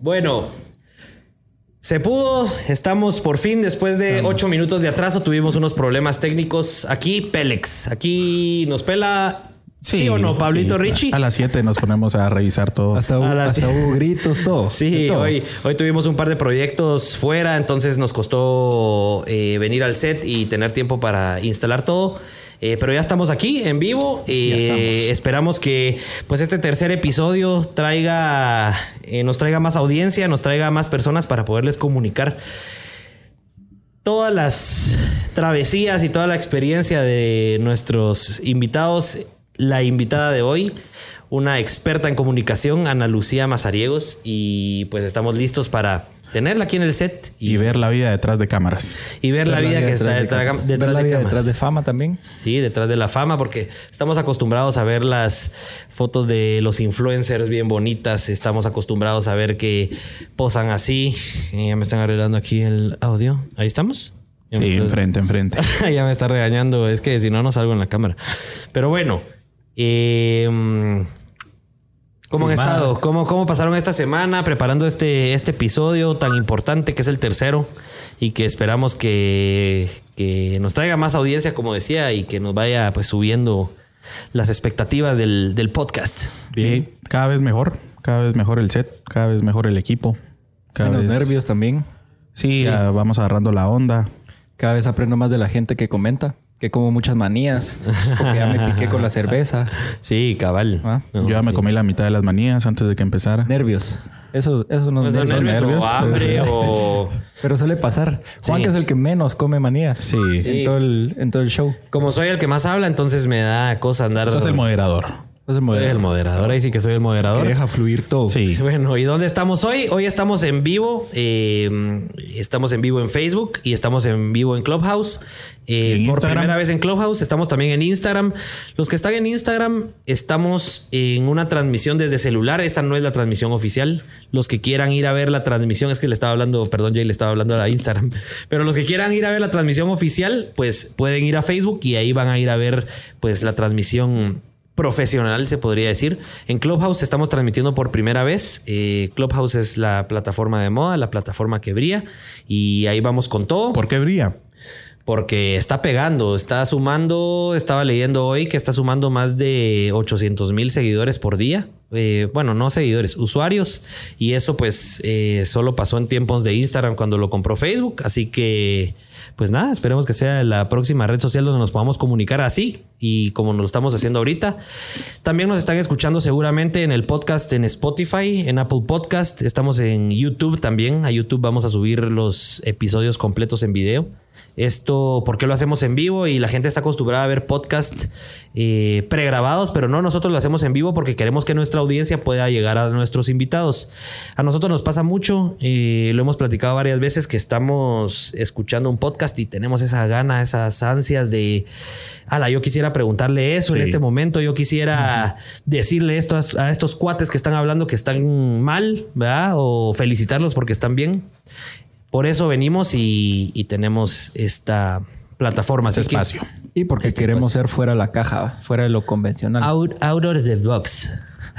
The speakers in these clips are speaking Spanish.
Bueno, se pudo. Estamos por fin, después de ocho minutos de atraso, tuvimos unos problemas técnicos. Aquí, Pélex. Aquí nos pela. Sí, o no, Pablito sí. Richie. A las 7 nos ponemos a revisar todo. Hasta, hubo, hasta hubo gritos, todo. Sí, de todo. hoy, hoy tuvimos un par de proyectos fuera, entonces nos costó eh, venir al set y tener tiempo para instalar todo. Eh, pero ya estamos aquí en vivo. Eh, esperamos que pues este tercer episodio traiga, eh, nos traiga más audiencia, nos traiga más personas para poderles comunicar todas las travesías y toda la experiencia de nuestros invitados. La invitada de hoy, una experta en comunicación, Ana Lucía Mazariegos, y pues estamos listos para tenerla aquí en el set Y ver la vida detrás de cámaras. y ver la vida que está de detrás, Ver la de vida cámaras. detrás de fama también. Sí, detrás de la fama, porque estamos acostumbrados a ver las fotos de los influencers bien bonitas. Estamos acostumbrados a ver que posan así. Eh, ya me están arreglando aquí el audio. Ahí estamos. Ya Sí, estás- enfrente, enfrente. ya me está regañando. Es que si no, no salgo en la cámara. Pero bueno. eh, ¿Cómo han estado? ¿Cómo, ¿Cómo pasaron esta semana preparando este, este episodio tan importante que es el tercero? Y que esperamos que, que nos traiga más audiencia, como decía, y que nos vaya pues subiendo las expectativas del, del podcast. Y cada vez mejor. Cada vez mejor el set. Cada vez mejor el equipo. Cada Menos vez... nervios también. Sí, vamos agarrando la onda. Cada vez aprendo más de la gente que comenta. Que como muchas manías. Porque ya me piqué con la cerveza. Sí, cabal. Ah. No, Yo ya me sí. comí la mitad de las manías antes de que empezara. Nervios. Eso, eso no ¿No es son nervios. nervios, o hambre o... Pero suele pasar. Juan Sí. que es el que menos come manías. Sí. En, todo el, en todo el show. Como soy el que más habla, entonces me da cosa andar... Sos el moderador. Es el Soy el moderador. Ahí sí que soy el Que moderador. deja fluir todo. Sí. Bueno, ¿y dónde estamos hoy? Hoy estamos en vivo. eh, estamos en vivo en Facebook y estamos en vivo en Clubhouse. Eh, ¿En por Instagram? primera vez en Clubhouse. Estamos también en Instagram. Los que están en Instagram, estamos en una transmisión desde celular. Esta no es la transmisión oficial. Los que quieran ir a ver la transmisión, es que le estaba hablando, perdón, Jay, le estaba hablando a la Instagram. Pero los que quieran ir a ver la transmisión oficial, pues pueden ir a Facebook y ahí van a ir a ver pues la transmisión profesional, se podría decir. En Clubhouse estamos transmitiendo por primera vez. Eh, Clubhouse es la plataforma de moda, la plataforma que brilla. Y ahí vamos con todo. ¿Por qué brilla? Porque está pegando, está sumando, estaba leyendo hoy que está sumando más de 800 mil seguidores por día. Eh, bueno, no seguidores, usuarios. Y eso pues eh, solo pasó en tiempos de Instagram cuando lo compró Facebook. Así que pues nada, esperemos que sea la próxima red social donde nos podamos comunicar así y como nos lo estamos haciendo ahorita. También nos están escuchando seguramente en el podcast en Spotify, en Apple Podcast. Estamos en YouTube también. A YouTube vamos a subir los episodios completos en video. Esto, ¿por qué lo hacemos en vivo? Y la gente está acostumbrada a ver podcast eh, pregrabados, pero no, nosotros lo hacemos en vivo porque queremos que nuestra audiencia pueda llegar a nuestros invitados. A nosotros nos pasa mucho, eh, lo hemos platicado varias veces, que estamos escuchando un podcast y tenemos esa gana, esas ansias de, ala, yo quisiera preguntarle eso en este momento, yo quisiera decirle esto a, a estos cuates que están hablando que están mal, ¿verdad? O felicitarlos porque están bien. Por eso venimos y, y tenemos esta plataforma. Así que- espacio. Y porque queremos ser fuera de la caja, fuera de lo convencional. Out, out of the box.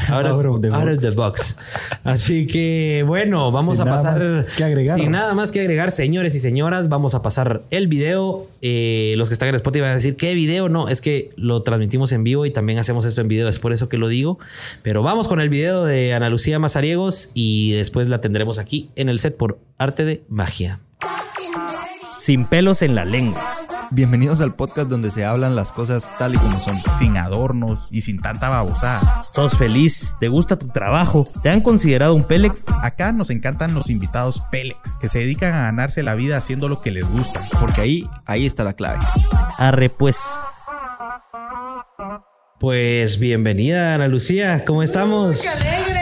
Out of, Out of the out of box. the box. Así que bueno, vamos Sin a pasar. más que agregar. Sin nada más que agregar, señores y señoras, vamos a pasar el video. Eh, los que están en Spotify van a decir, ¿qué video? No, es que lo transmitimos en vivo y también hacemos esto en video, es por eso que lo digo. Pero vamos con el video de Ana Lucía Mazariegos y después la tendremos aquí en el set por Arte de Magia. Sin pelos en la lengua. Bienvenidos al podcast donde se hablan las cosas tal y como son. Sin adornos y sin tanta babosada. ¿Sos feliz? ¿Te gusta tu trabajo? ¿Te han considerado un Pélex? Acá nos encantan los invitados Pélex, que se dedican a ganarse la vida haciendo lo que les gusta. Porque ahí, ahí está la clave. Arre, pues. Pues bienvenida, Ana Lucía. ¿Cómo estamos? ¡Qué alegre!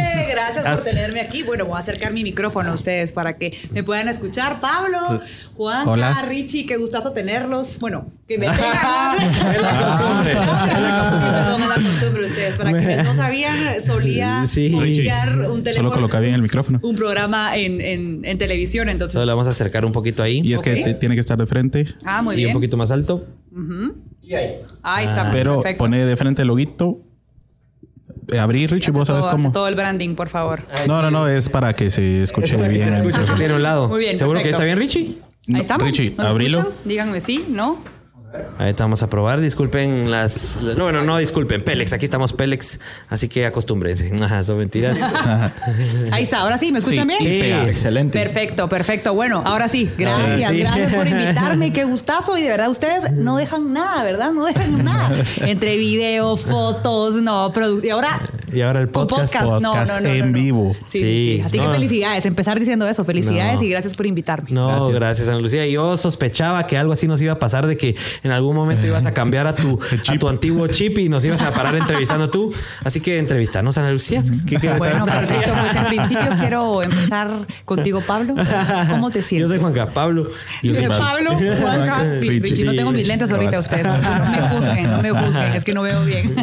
Gracias por tenerme aquí. Bueno, voy a acercar mi micrófono a ustedes para que me puedan escuchar. Pablo, Juan. Richie, qué gustazo tenerlos. Bueno, que me tengan. Es la costumbre. Perdón, es la costumbre de ustedes. Para quienes no sabían, solía Sí. un teléfono. Solo coloca bien el micrófono. Un programa en, en, en televisión, entonces. Solo le vamos a acercar un poquito ahí. Y es que te- tiene que estar de frente. Ah, muy y bien. un poquito más alto. Ahí está. Pero perfecto. pone de frente el loguito. Eh, Abrí, Richie, vos sabes todo, cómo. todo el branding, por favor. No, no, no, es para que se escuche que bien. se escuche que un lado. Muy bien, ¿Seguro que perfecto. está bien, Richie? No, Ahí estamos. Richie, ¿Nos abrilo. escuchan? Díganme sí, ¿no? Ahorita vamos a probar. Disculpen las. No, bueno, no disculpen. Pélex. Aquí estamos Pélex. Así que acostúmbrense. Ajá, son mentiras. Ahí está, ahora sí, ¿me escuchan Sí, bien? Sí. Excelente. Perfecto, perfecto. Bueno, ahora sí, gracias, Ahora sí. gracias por invitarme, qué gustazo. Y de verdad, ustedes no dejan nada, ¿verdad? No dejan nada. Entre video, fotos, no, producción. Y ahora. Y ahora el podcast. podcast en vivo. Sí, Sí, sí. Así no. que felicidades, empezar diciendo eso. Felicidades No. y gracias por invitarme. No, gracias. Gracias. Ana Lucía. Yo sospechaba que algo así nos iba a pasar de que en algún momento ibas a cambiar a tu, a tu antiguo chip y nos ibas a parar entrevistando tú. Así que entrevistanos a Ana Lucía. Pues, ¿qué quieres Bueno, perfecto. Pues en principio quiero empezar contigo, Pablo. ¿Cómo te Yo sientes? soy Juanca Pablo. Yo soy Pablo, Juanca, sí. Richie, no tengo mis lentes ahorita ustedes. No me juzguen, no me juzguen, es que no veo bien.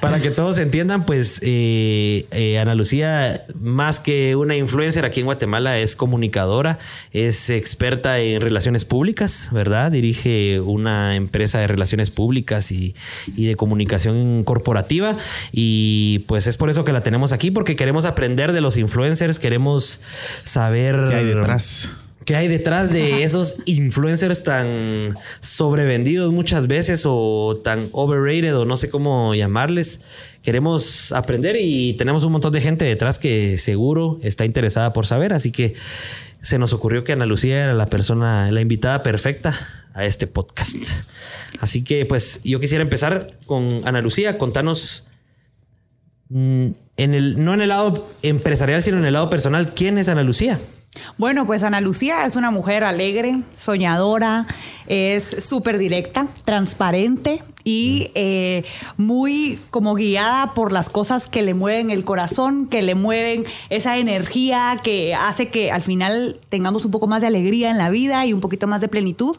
Para que todos entiendan, pues eh, eh, Ana Lucía, más que una influencer aquí en Guatemala, es comunicadora, es experta en relaciones públicas, ¿verdad? Dirige una empresa de relaciones públicas y, y de comunicación corporativa. Y pues es por eso que la tenemos aquí, porque queremos aprender de los influencers, queremos saber ¿Qué hay detrás? ¿Qué hay detrás de esos influencers tan sobrevendidos muchas veces o tan overrated o no sé cómo llamarles? Queremos aprender y tenemos un montón de gente detrás que seguro está interesada por saber, así que se nos ocurrió que Ana Lucía era la persona, la invitada perfecta a este podcast. Así que pues yo quisiera empezar con Ana Lucía, contanos mm, en el no en el lado empresarial, sino en el lado personal, ¿quién es Ana Lucía? Bueno, pues Ana Lucía es una mujer alegre, soñadora, es súper directa, transparente y eh, muy como guiada por las cosas que le mueven el corazón, que le mueven esa energía que hace que al final tengamos un poco más de alegría en la vida y un poquito más de plenitud.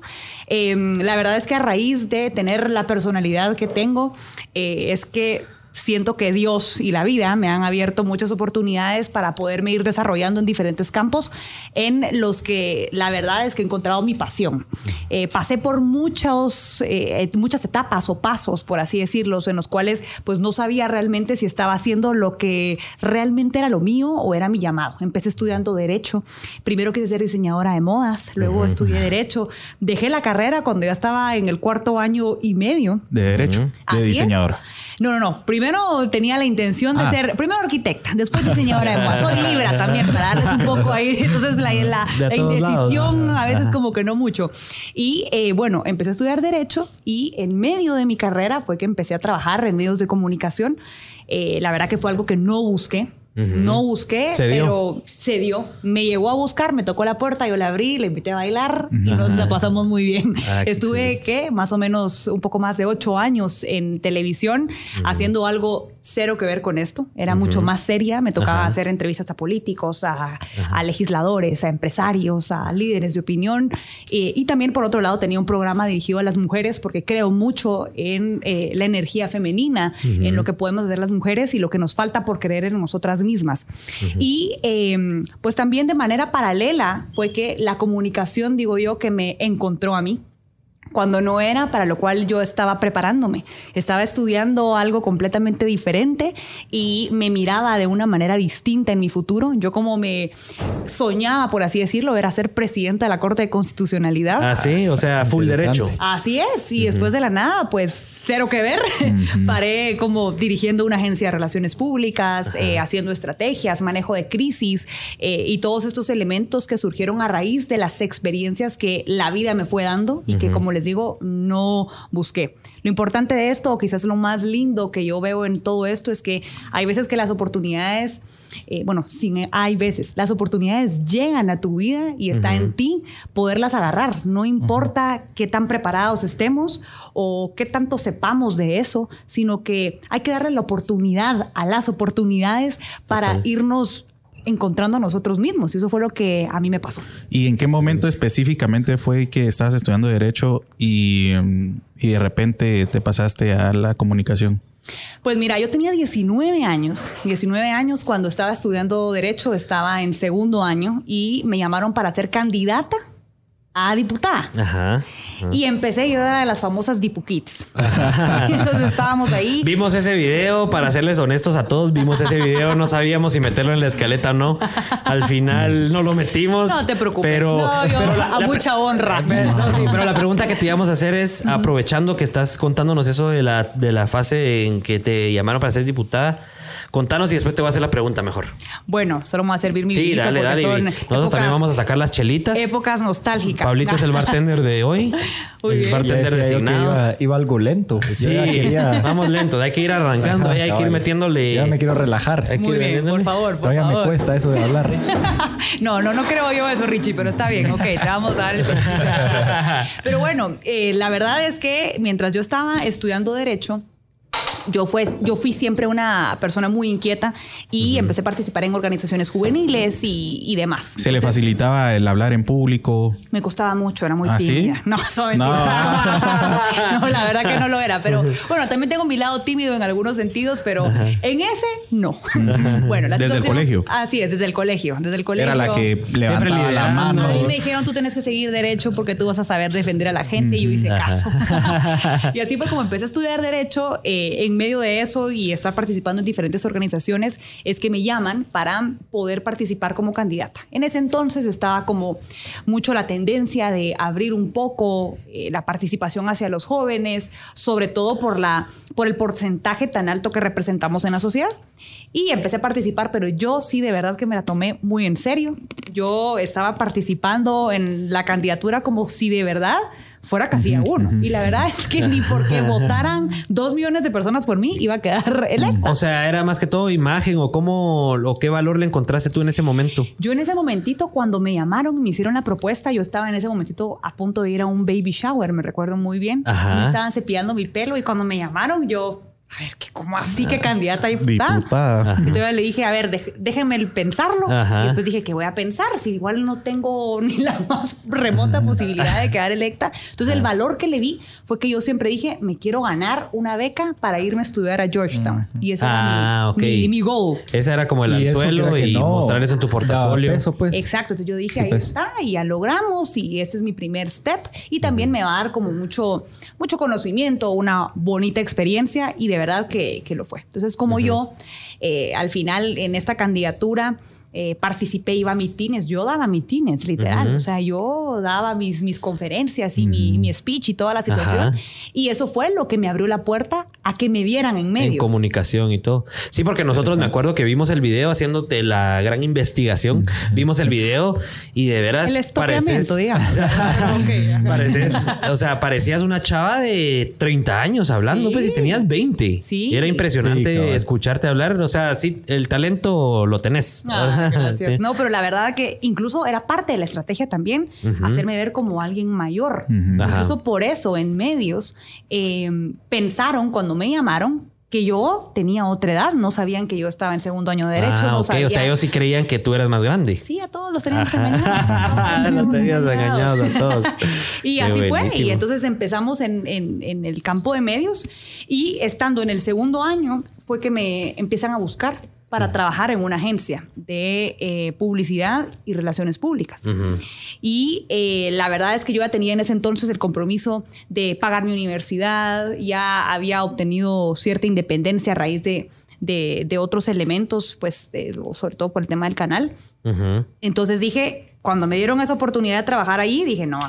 Eh, la verdad es que a raíz de tener la personalidad que tengo, eh, es que siento que Dios y la vida me han abierto muchas oportunidades para poderme ir desarrollando en diferentes campos en los que la verdad es que he encontrado mi pasión. Eh, pasé por muchos, eh, muchas etapas o pasos, por así decirlo, en los cuales pues no sabía realmente si estaba haciendo lo que realmente era lo mío o era mi llamado. Empecé estudiando Derecho. Primero quise ser diseñadora de modas, luego estudié Derecho. Dejé la carrera cuando ya estaba en el cuarto año y medio. De derecho, de es. No, no, no. Primero tenía la intención de Ah. ser, primero arquitecta, después diseñadora de moda. Soy libra también, para darles un poco ahí. Entonces, la, la- lados. indecisión a veces como que no mucho. Y eh, bueno, empecé a estudiar Derecho y en medio de mi carrera fue que empecé a trabajar en medios de comunicación. Eh, la verdad que fue algo que no busqué. No busqué, Se pero se dio. Me llegó a buscar, me tocó la puerta, yo la abrí, le invité a bailar y nos la pasamos muy bien. Ah, Estuve. ¿qué? Más o menos un poco más de ocho años en televisión haciendo algo cero que ver con esto. Era mucho más seria. Me tocaba Ajá. hacer entrevistas a políticos, a, a legisladores, a empresarios, a líderes de opinión. Eh, y también, por otro lado, tenía un programa dirigido a las mujeres porque creo mucho en eh, la energía femenina, en lo que podemos hacer las mujeres y lo que nos falta por creer en nosotras mismas. Y eh, pues también de manera paralela fue que la comunicación, digo yo, que me encontró a mí cuando no era para lo cual yo estaba preparándome. Estaba estudiando algo completamente diferente y me miraba de una manera distinta en mi futuro. Yo como me soñaba, por así decirlo, era ser presidenta de la Corte de Constitucionalidad. Ah, sí, o sea, full derecho. Así es, y después de la nada, pues cero que ver. Paré como dirigiendo una agencia de relaciones públicas, eh, haciendo estrategias, manejo de crisis eh, y todos estos elementos que surgieron a raíz de las experiencias que la vida me fue dando y que, como les digo, no busqué. Lo importante de esto, o quizás lo más lindo que yo veo en todo esto, es que hay veces que las oportunidades, eh, bueno, sin, hay veces, las oportunidades llegan a tu vida y está en ti poderlas agarrar. No importa qué tan preparados estemos o qué tanto sepamos de eso, sino que hay que darle la oportunidad a las oportunidades para Total. irnos encontrando a nosotros mismos. Y eso fue lo que a mí me pasó. ¿Y en qué momento específicamente fue que estabas estudiando Derecho y, mm, y de repente te pasaste a la comunicación? Pues mira, yo tenía 19 años, 19 años cuando estaba estudiando Derecho, estaba en segundo año y me llamaron para ser candidata a diputada. Ajá. Y empecé, yo era de las famosas Dipu Kids. Entonces estábamos ahí. Vimos ese video, para serles honestos a todos, vimos ese video, no sabíamos si meterlo en la escaleta o no. Al final no lo metimos. No te preocupes. Pero, No, yo pero a mucha honra. No, sí, pero la pregunta que te íbamos a hacer es, aprovechando que estás contándonos eso de la, de la fase en que te llamaron para ser diputada, contanos y después te voy a hacer la pregunta mejor. Bueno, solo me voy a servir mi Sí, vinito dale, dale. son Nosotros épocas- también vamos a sacar las chelitas. Épocas nostálgicas. Pablito es el bartender de hoy. El bartender decía yo que designado. iba, iba algo lento. Sí, ya quería- vamos lento, hay que ir arrancando, ahí hay que ir metiéndole. Ya me quiero relajar. Hay que Muy ir bien, por favor, por Todavía favor. me cuesta eso de hablar. No, no, no creo yo eso, Richie, pero está bien, ok, te vamos a dar el. Pero bueno, eh, la verdad es que mientras yo estaba estudiando Derecho, yo, fue, yo fui siempre una persona muy inquieta y empecé a participar en organizaciones juveniles y, y demás. Se le facilitaba el hablar en público. Me costaba mucho, era muy ¿Ah, sí? tímida. No, eso es mentira. No. la verdad que no lo era. Pero bueno, también tengo mi lado tímido en algunos sentidos, pero en ese no. bueno, la Desde el colegio. Así es, desde el colegio. Desde el colegio. Era la que levantaba la mano. A mí me dijeron, tú tienes que seguir derecho porque tú vas a saber defender a la gente. Y yo hice caso. y así fue como empecé a estudiar derecho. eh, en medio de eso y estar participando en diferentes organizaciones, es que me llaman para poder participar como candidata. En ese entonces estaba como mucho la tendencia de abrir un poco eh, la participación hacia los jóvenes, sobre todo por, la, por el porcentaje tan alto que representamos en la sociedad. Y empecé a participar, pero yo sí de verdad que me la tomé muy en serio. Yo estaba participando en la candidatura como si de verdad fuera casi a uno. Y la verdad es que ni porque votaran dos millones de personas por mí iba a quedar electa. O sea, era más que todo imagen o cómo o qué valor le encontraste tú en ese momento. Yo en ese momentito, cuando me llamaron y me hicieron la propuesta, yo estaba en ese momentito a punto de ir a un baby shower, me recuerdo muy bien. Ajá. Me estaban cepillando mi pelo y cuando me llamaron, yo, a ver, ¿qué, ¿cómo así que candidata a diputada? Diputada. Entonces le dije, a ver, dej- déjenme el pensarlo. Ajá. Y después dije, ¿qué voy a pensar? Si igual no tengo ni la más remota posibilidad de quedar electa. Entonces el valor que le di fue que yo siempre dije, me quiero ganar una beca para irme a estudiar a Georgetown. Y ese Ah, era ok. mi, mi, mi goal. Ese era como el Y eso anzuelo que y no mostrar eso en tu portafolio. peso, pues. Exacto, entonces yo dije, Sí, ahí pues. está, y ya logramos, y este es mi primer step, y también me va a dar como mucho, mucho conocimiento, una bonita experiencia, y de verdad que, que lo fue. Entonces, como yo, eh, al final, en esta candidatura, eh, participé, iba a mitines, yo daba mitines, literal, Ujú. o sea, yo daba mis, mis conferencias y mi, mi speech y toda la situación, Ajá. y eso fue lo que me abrió la puerta a que me vieran en medios. En comunicación y todo. Sí, porque nosotros me acuerdo que vimos el video haciéndote la gran investigación. Vimos el video y de veras El pareces, digamos. Pareces, o sea, parecías una chava de 30 años hablando, Sí. pues, y tenías 20. Sí. Y era impresionante Sí, escucharte hablar. O sea, sí, el talento lo tenés. Ah, gracias. Sí. No, pero la verdad que incluso era parte de la estrategia también hacerme ver como alguien mayor. Ujú. Ajá. Incluso por eso en medios eh, pensaron cuando me llamaron que yo tenía otra edad, no sabían que yo estaba en segundo año de derecho, Ah, no ok. O sea, ellos sí creían que tú eras más grande. Sí, a todos los teníamos engañados. Los tenías engañados a todos. Y Qué así fue. Y entonces empezamos en, en- en el campo de medios y estando en el segundo año fue que me empiezan a buscar para trabajar en una agencia de eh, publicidad y relaciones públicas. Y eh, la verdad es que yo ya tenía en ese entonces el compromiso de pagar mi universidad, ya había obtenido cierta independencia a raíz de, de- de otros elementos, pues eh, sobre todo por el tema del canal. Entonces dije, cuando me dieron esa oportunidad de trabajar ahí, dije, no,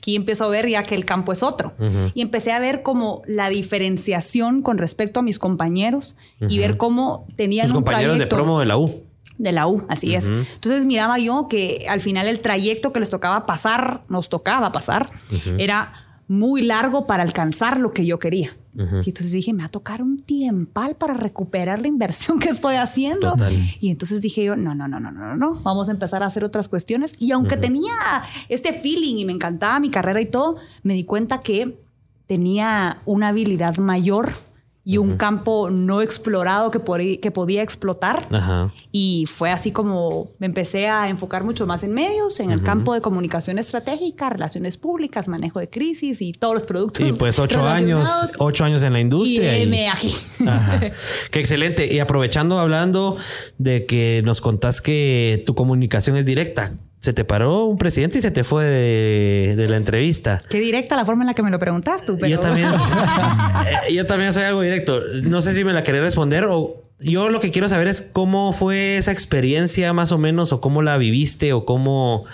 aquí empiezo a ver ya que el campo es otro. Y empecé a ver como la diferenciación con respecto a mis compañeros y ver cómo tenían Tus un compañeros de trayecto- promo de la U. de la U, así es. Entonces miraba yo que al final el trayecto que les tocaba pasar, nos tocaba pasar, era muy largo para alcanzar lo que yo quería. Y entonces dije, me va a tocar un tiempal para recuperar la inversión que estoy haciendo. Total. Y entonces dije yo, no, no, no, no, no, no, no, vamos a empezar a hacer otras cuestiones. Y aunque tenía este feeling y me encantaba mi carrera y todo, me di cuenta que tenía una habilidad mayor y un campo no explorado que, podí- que podía explotar. Ajá. Y fue así como me empecé a enfocar mucho más en medios, en el campo de comunicación estratégica, relaciones públicas, manejo de crisis y todos los productos. Y pues ocho años, ocho años en la industria. y- aquí. Qué excelente. Y aprovechando, hablando de que nos contás que tu comunicación es directa, se te paró un presidente y se te fue de, de la entrevista. Qué directa la forma en la que me lo preguntas tú, pero... Yo también, yo también soy algo directo. No sé si me la querés responder o yo lo que quiero saber es cómo fue esa experiencia más o menos o cómo la viviste o cómo,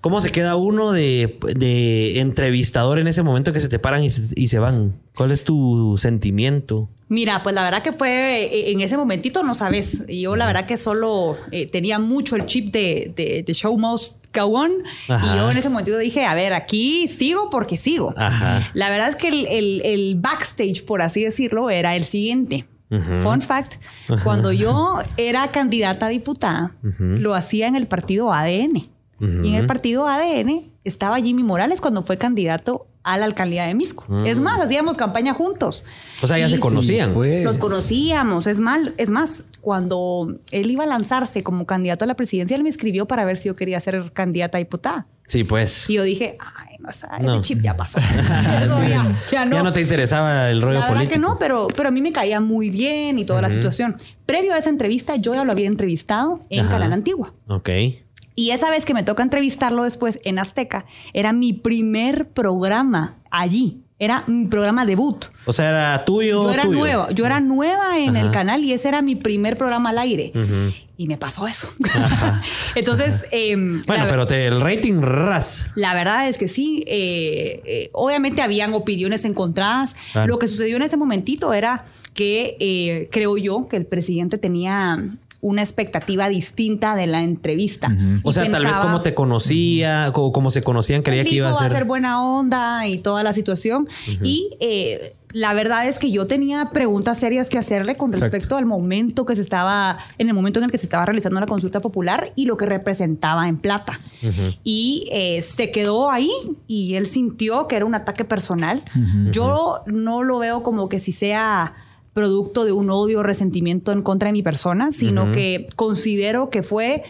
cómo se queda uno de, de entrevistador en ese momento que se te paran y se, y se van. ¿Cuál es tu sentimiento? Mira, pues la verdad que fue eh, en ese momentito, no sabes. Yo la verdad que solo eh, tenía mucho el chip de, de, de Show Must Go On. Ajá. Y yo en ese momentito dije, a ver, aquí sigo porque sigo. Ajá. La verdad es que el, el- el backstage, por así decirlo, era el siguiente. Fun fact, cuando yo era candidata a diputada, lo hacía en el partido ADN. Y en el partido ADN estaba Jimmy Morales cuando fue candidato a la alcaldía de Misco. Mm. Es más, hacíamos campaña juntos. O sea, ya Y se conocían. pues. Los conocíamos. Es más, es más, cuando él iba a lanzarse como candidato a la presidencia, él me escribió para ver si yo quería ser candidata a diputada. Sí, pues. Y yo dije, ay, no, o sea, No. ese chip ya pasó. Ya, ya no. Ya no te interesaba el rollo La político. que no, pero, pero a mí me caía muy bien y toda la situación. Previo a esa entrevista, yo ya lo había entrevistado en Ajá. Canal Antigua. Ok. Y esa vez que me toca entrevistarlo después en Azteca, era mi primer programa allí. Era mi programa debut. O sea, era tuyo. Yo era tuyo. nueva, yo era nueva en el canal y ese era mi primer programa al aire. Y me pasó eso. Entonces, em, Bueno, pero te, el rating ras. la verdad es que sí, eh, eh, obviamente habían opiniones encontradas. Claro. Lo que sucedió en ese momentito era que eh, creo yo que el presidente tenía una expectativa distinta de la entrevista. O sea, tal vez como te conocía, o como se conocían, creía que iba a ser. va a ser buena onda y toda la situación. Y eh, la verdad es que yo tenía preguntas serias que hacerle con Exacto. respecto al momento que se estaba, en el momento en el que se estaba realizando la consulta popular y lo que representaba en plata. Y eh, se quedó ahí y él sintió que era un ataque personal. Yo no lo veo como que si sea producto de un odio o resentimiento en contra de mi persona, sino que considero que fue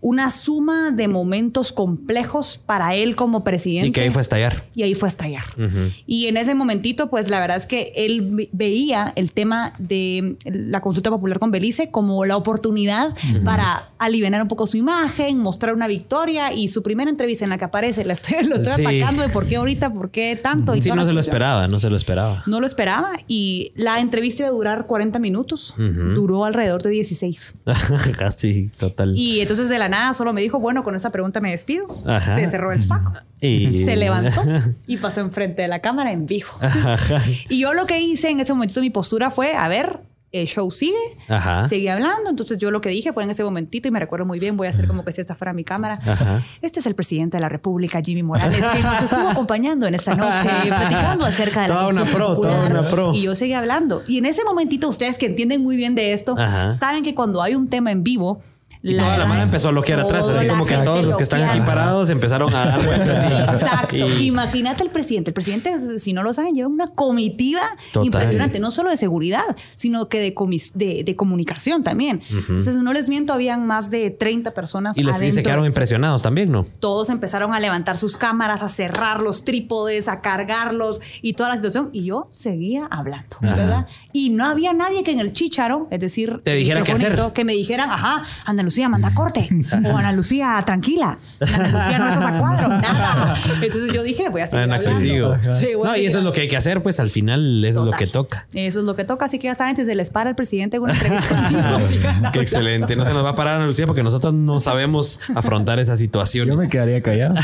una suma de momentos complejos para él como presidente. Y que ahí fue a estallar. Y ahí fue a estallar. Ujú. Y en ese momentito, pues la verdad es que él ve- veía el tema de la consulta popular con Belice como la oportunidad para aliviar un poco su imagen, mostrar una victoria y su primera entrevista en la que aparece, la estoy, lo estoy Sí. atacando de por qué ahorita, por qué tanto. y Sí, no se lo esperaba, no se lo esperaba. No lo esperaba y la entrevista iba a durar 40 minutos. Ujú. Duró alrededor de 16. Casi, total. Y entonces de la nada solo me dijo, bueno, con esta pregunta me despido. Ajá. Se cerró el saco. Y- Se levantó y pasó enfrente de la cámara en vivo. y yo lo que hice en ese momentito, mi postura fue, a ver, el show sigue, Ajá. seguí hablando. Entonces yo lo que dije fue en ese momentito, y me recuerdo muy bien, voy a hacer como que si esta fuera mi cámara. Ajá. Este es el presidente de la República, Jimmy Morales, que nos estuvo acompañando en esta noche, platicando acerca de la Toda una consulta pro, toda una pro. Y yo seguí hablando. Y en ese momentito, ustedes que entienden muy bien de esto, Ajá. saben que cuando hay un tema en vivo, Y toda la mano empezó a bloquear atrás, así como que todos los que están aquí parados empezaron a dar vueltas. Exacto. y- Imagínate el presidente. El presidente, si no lo saben, lleva una comitiva Total. impresionante, no solo de seguridad, sino que de, comis- de, de comunicación también. Entonces, no les miento, habían más de 30 personas. y les, y se adentro quedaron impresionados también, ¿no? todos empezaron a levantar sus cámaras, a cerrar los trípodes, a cargarlos y toda la situación. Y yo seguía hablando, Ajá. ¿verdad? Y no había nadie que en el chicharo, es decir, Te dijera qué hacer. que me dijeran, ajá, Ana Lucía, manda corte. o Ana Lucía, tranquila. Ana Lucía, no estás a cuadro. Nada. Entonces yo dije, voy a seguir Ana, que hablando. sigo. Sí, voy a No, y eso es lo que hay que hacer, pues al final eso es lo que toca. Eso es lo que toca, así que ya saben, si se les para el presidente en una entrevista. Qué excelente. No se nos va a parar Ana Lucía porque nosotros no sabemos afrontar esa situación. Yo me quedaría callado. no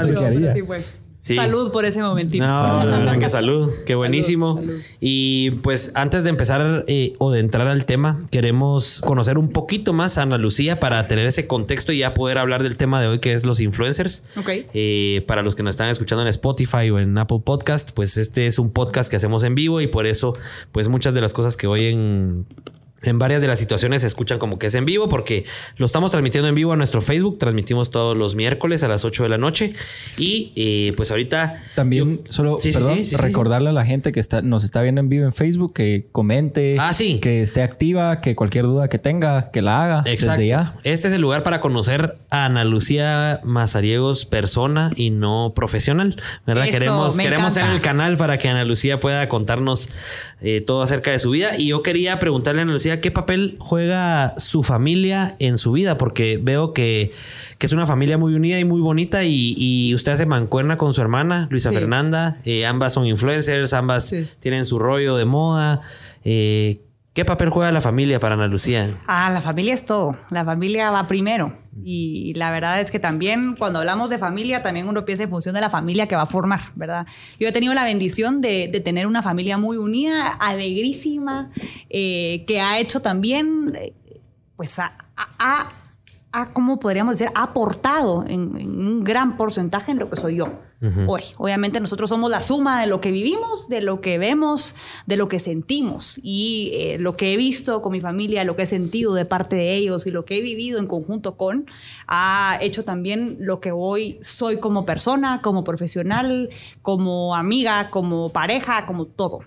sé No, qué haría. sí fue. Sí. Salud por ese momentito. No, de verdad que salud, qué buenísimo. salud. Y pues antes de empezar eh, o de entrar al tema, queremos conocer un poquito más a Ana Lucía para tener ese contexto y ya poder hablar del tema de hoy que es los influencers. Ok. Eh, para los que nos están escuchando en Spotify o en Apple Podcast, pues este es un podcast que hacemos en vivo y por eso pues muchas de las cosas que oyen en varias de las situaciones se escuchan como que es en vivo porque lo estamos transmitiendo en vivo a nuestro Facebook. Transmitimos todos los miércoles a las 8 de la noche. Y eh, pues ahorita... También, solo, Sí, sí, perdón, sí, sí, sí. recordarle a la gente que está, nos está viendo en vivo en Facebook que comente, Ah, sí. que esté activa, que cualquier duda que tenga, que la haga Exacto. desde ya. Este es el lugar para conocer a Ana Lucía Mazariegos, persona y no profesional. ¿Verdad? Eso, queremos me queremos encanta. ser el canal para que Ana Lucía pueda contarnos eh, todo acerca de su vida. Y yo quería preguntarle a Ana Lucía ¿qué papel juega su familia en su vida? Porque veo que, que es una familia muy unida y muy bonita y, y usted hace mancuerna con su hermana, Luisa Sí. Fernanda. Eh, ambas son influencers, ambas Sí. tienen su rollo de moda. Eh, ¿Qué papel juega la familia para Ana Lucía? Ah, la familia es todo. La familia va primero. Y la verdad es que también cuando hablamos de familia, también uno piensa en función de la familia que va a formar, ¿verdad? Yo he tenido la bendición de, tener una familia muy unida, alegrísima, eh, que ha hecho también, eh, pues, ha, ha- ha- ¿cómo podríamos decir? Ha aportado en, en un gran porcentaje en lo que soy yo hoy. Obviamente nosotros somos la suma de lo que vivimos, de lo que vemos, de lo que sentimos. Y eh, lo que he visto con mi familia, lo que he sentido de parte de ellos y lo que he vivido en conjunto con, ha hecho también lo que hoy soy como persona, como profesional, como amiga, como pareja, como todo.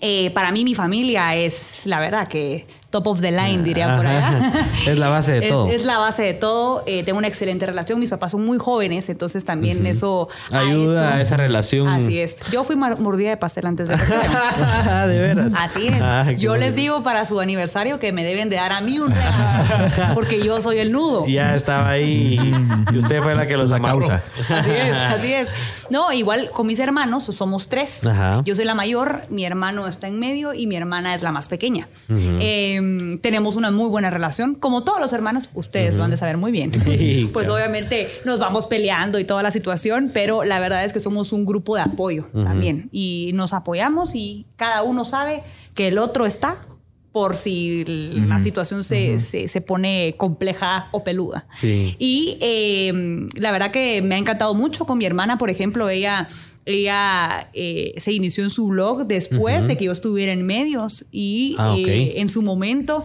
Eh, para mí mi familia es, la verdad, que top of the line, diría por allá. Es la base de Es- todo. Es, la base de todo. Eh, tengo una excelente relación. Mis papás son muy jóvenes, entonces también eso ha Ayuda hecho- a esa relación. Así es. Yo fui mordida de pastel antes de de veras. Así es. Ah, yo bueno. les digo para su aniversario que me deben de dar a mí un regalo, porque yo soy el nudo. Ya estaba ahí y usted fue la que los la causa. Así es, así es. No, igual con mis hermanos, somos tres. Ajá. Yo soy la mayor, mi hermano está en medio y mi hermana es la más pequeña. Eh, tenemos una muy buena relación, como todos los hermanos, ustedes lo han de saber muy bien. Sí, pues claro. obviamente nos vamos peleando y toda la situación, pero la verdad es que somos un grupo de apoyo también y nos apoyamos y cada uno sabe que el otro está por si la situación se, se- se pone compleja o peluda. Sí. Y eh, la verdad que me ha encantado mucho con mi hermana, por ejemplo, ella, ella eh, se inició en su blog después de que yo estuviera en medios y Ah, eh, en su momento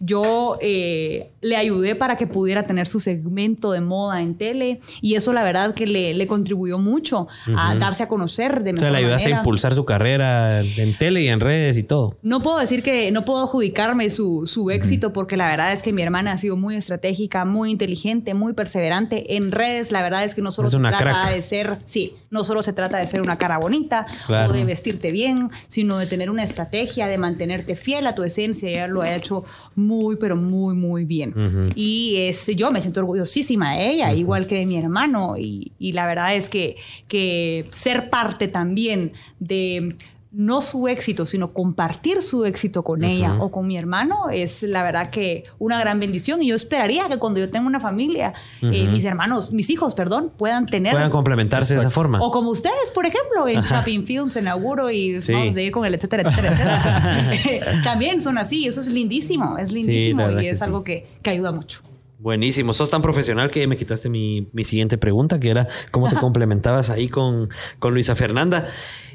yo eh, le ayudé para que pudiera tener su segmento de moda en tele y eso la verdad que le, le contribuyó mucho a darse a conocer de O mejor sea, le ayudaste a impulsar su carrera en tele y en redes y todo. No puedo decir que no puedo adjudicarme su, su éxito porque la verdad es que mi hermana ha sido muy estratégica, muy inteligente, muy perseverante en redes. La verdad es que no solo Es se trata crack. de ser, sí, no solo se trata de ser una cara bonita Claro. o de vestirte bien, sino de tener una estrategia, de mantenerte fiel a tu esencia. Ella lo ha hecho muy, pero muy, muy bien. Y es, yo me siento orgullosísima de ella, igual que de mi hermano. Y, y la verdad es que, que ser parte también de no su éxito, sino compartir su éxito con ella o con mi hermano es la verdad que una gran bendición. Y yo esperaría que cuando yo tenga una familia, eh, mis hermanos, mis hijos, perdón, puedan tener... Puedan complementarse de esa forma. O como ustedes, por ejemplo, en Shopping Films, en Auguro y Sí. vamos a ir con el etcétera, etcétera, etcétera. También son así, eso es lindísimo, es lindísimo y que es sí. algo que, que ayuda mucho. Buenísimo. Sos tan profesional que me quitaste mi, mi siguiente pregunta, que era cómo te complementabas ahí con, con Luisa Fernanda.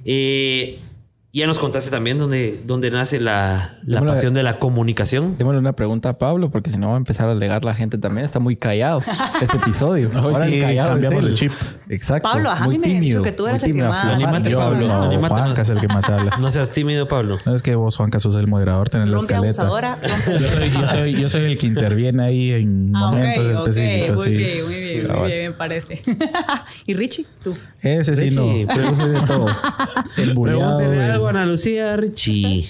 Eh, ya nos contaste también dónde, dónde nace la, la Démosle- pasión de la comunicación. Démosle una pregunta a Pablo, porque si no va a empezar a alegar la gente también. Está muy callado este episodio. Hoy Ahora sí, el callado es cambiamos él. el chip. Exacto. Pablo, ajá, a muy mí me han tímido. dicho que tú eres muy el que más-. Anímate, Yo Pablo. hablo, Anímate, Juanca es el que más habla. No seas tímido, Pablo. No es que vos, Juanca, sos el moderador, tenés la escaleta. Yo soy, yo, soy, yo soy el que interviene ahí en Ah, momentos ok, específicos. muy sí. bien, muy bien, muy bien, me parece. ¿Y Richie? Tú. Ese sí, no. Sí, Yo soy de todos. El buleado, Pregúntele el- algo a Ana Lucía, Richie.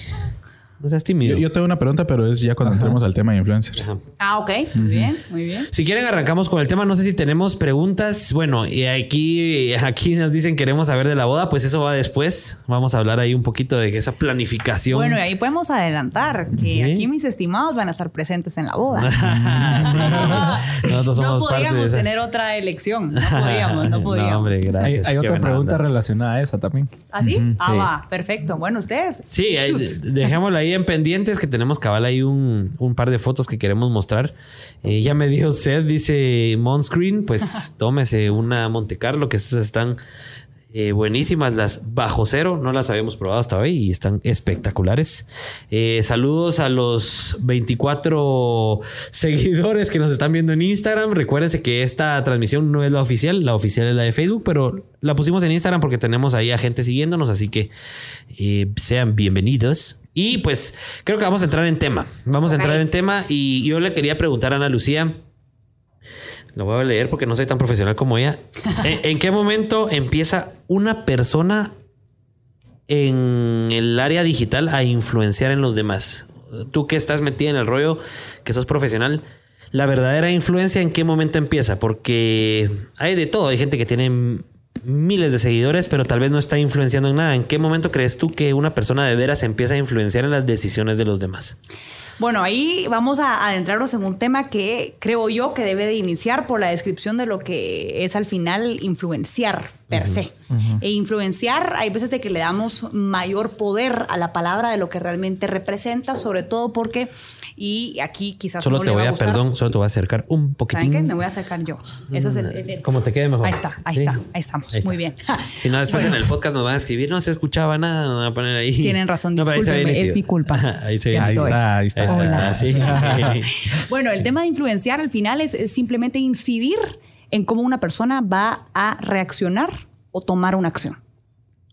No seas tímido. Yo, yo tengo una pregunta, pero es ya cuando entremos al tema de influencers. Ajá. Ah, ok, muy bien, muy bien. Si quieren arrancamos con el tema, no sé si tenemos preguntas. Bueno, y aquí, aquí nos dicen queremos saber de la boda, pues eso va después. Vamos a hablar ahí un poquito de esa planificación. Bueno, y ahí podemos adelantar que Sí. aquí mis estimados van a estar presentes en la boda. Sí. Nosotros somos no parte de podíamos esa. tener otra elección. No podíamos, no podíamos. No, hombre, Hay, gracias. hay otra pregunta onda. relacionada a esa también. ¿Así? Ah, Sí. va, perfecto. Bueno, ustedes. Sí, dejémoslo ahí en pendientes que tenemos cabal ahí un, un par de fotos que queremos mostrar. Eh, ya me dio sed, dice Monscreen, pues tómese una Monte Carlo que estas están eh, buenísimas, las bajo cero, no las habíamos probado hasta hoy y están espectaculares. Eh, saludos a los 24 seguidores que nos están viendo en Instagram. Recuérdense que esta transmisión no es la oficial, la oficial es la de Facebook, pero la pusimos en Instagram porque tenemos ahí a gente siguiéndonos, así que eh, sean bienvenidos. Y pues creo que vamos a entrar en tema. Vamos a entrar en tema y yo le quería preguntar a Ana Lucía. Lo voy a leer porque no soy tan profesional como ella. ¿En, en qué momento empieza una persona en el área digital a influenciar en los demás? tú que estás metida en el rollo, que sos profesional, la verdadera influencia en qué momento empieza, porque hay de todo, hay gente que tiene miles de seguidores, pero tal vez no está influenciando en nada. ¿En qué momento crees tú que una persona de veras empieza a influenciar en las decisiones de los demás? Bueno, ahí vamos a adentrarnos en un tema que creo yo que debe de iniciar por la descripción de lo que es al final influenciar per se. E influenciar, hay veces de que le damos mayor poder a la palabra de lo que realmente representa, sobre todo porque, y aquí quizás Solo no te le va voy a, gustar. perdón, solo te voy a acercar un ¿Saben poquitín. qué? Me voy a acercar yo. Eso es el, el- el- Como te quede mejor. Ahí está, ahí Sí. está, ahí estamos. Ahí está. Muy bien. Si no, después en el podcast nos van a escribir, no se escuchaba nada, nos van a poner ahí. Tienen razón, nítido. es mi culpa. ahí se Ahí está, ahí está. Ahí está, Hola. está, sí. Bueno, el tema de influenciar al final es, es simplemente incidir en cómo una persona va a reaccionar o tomar una acción,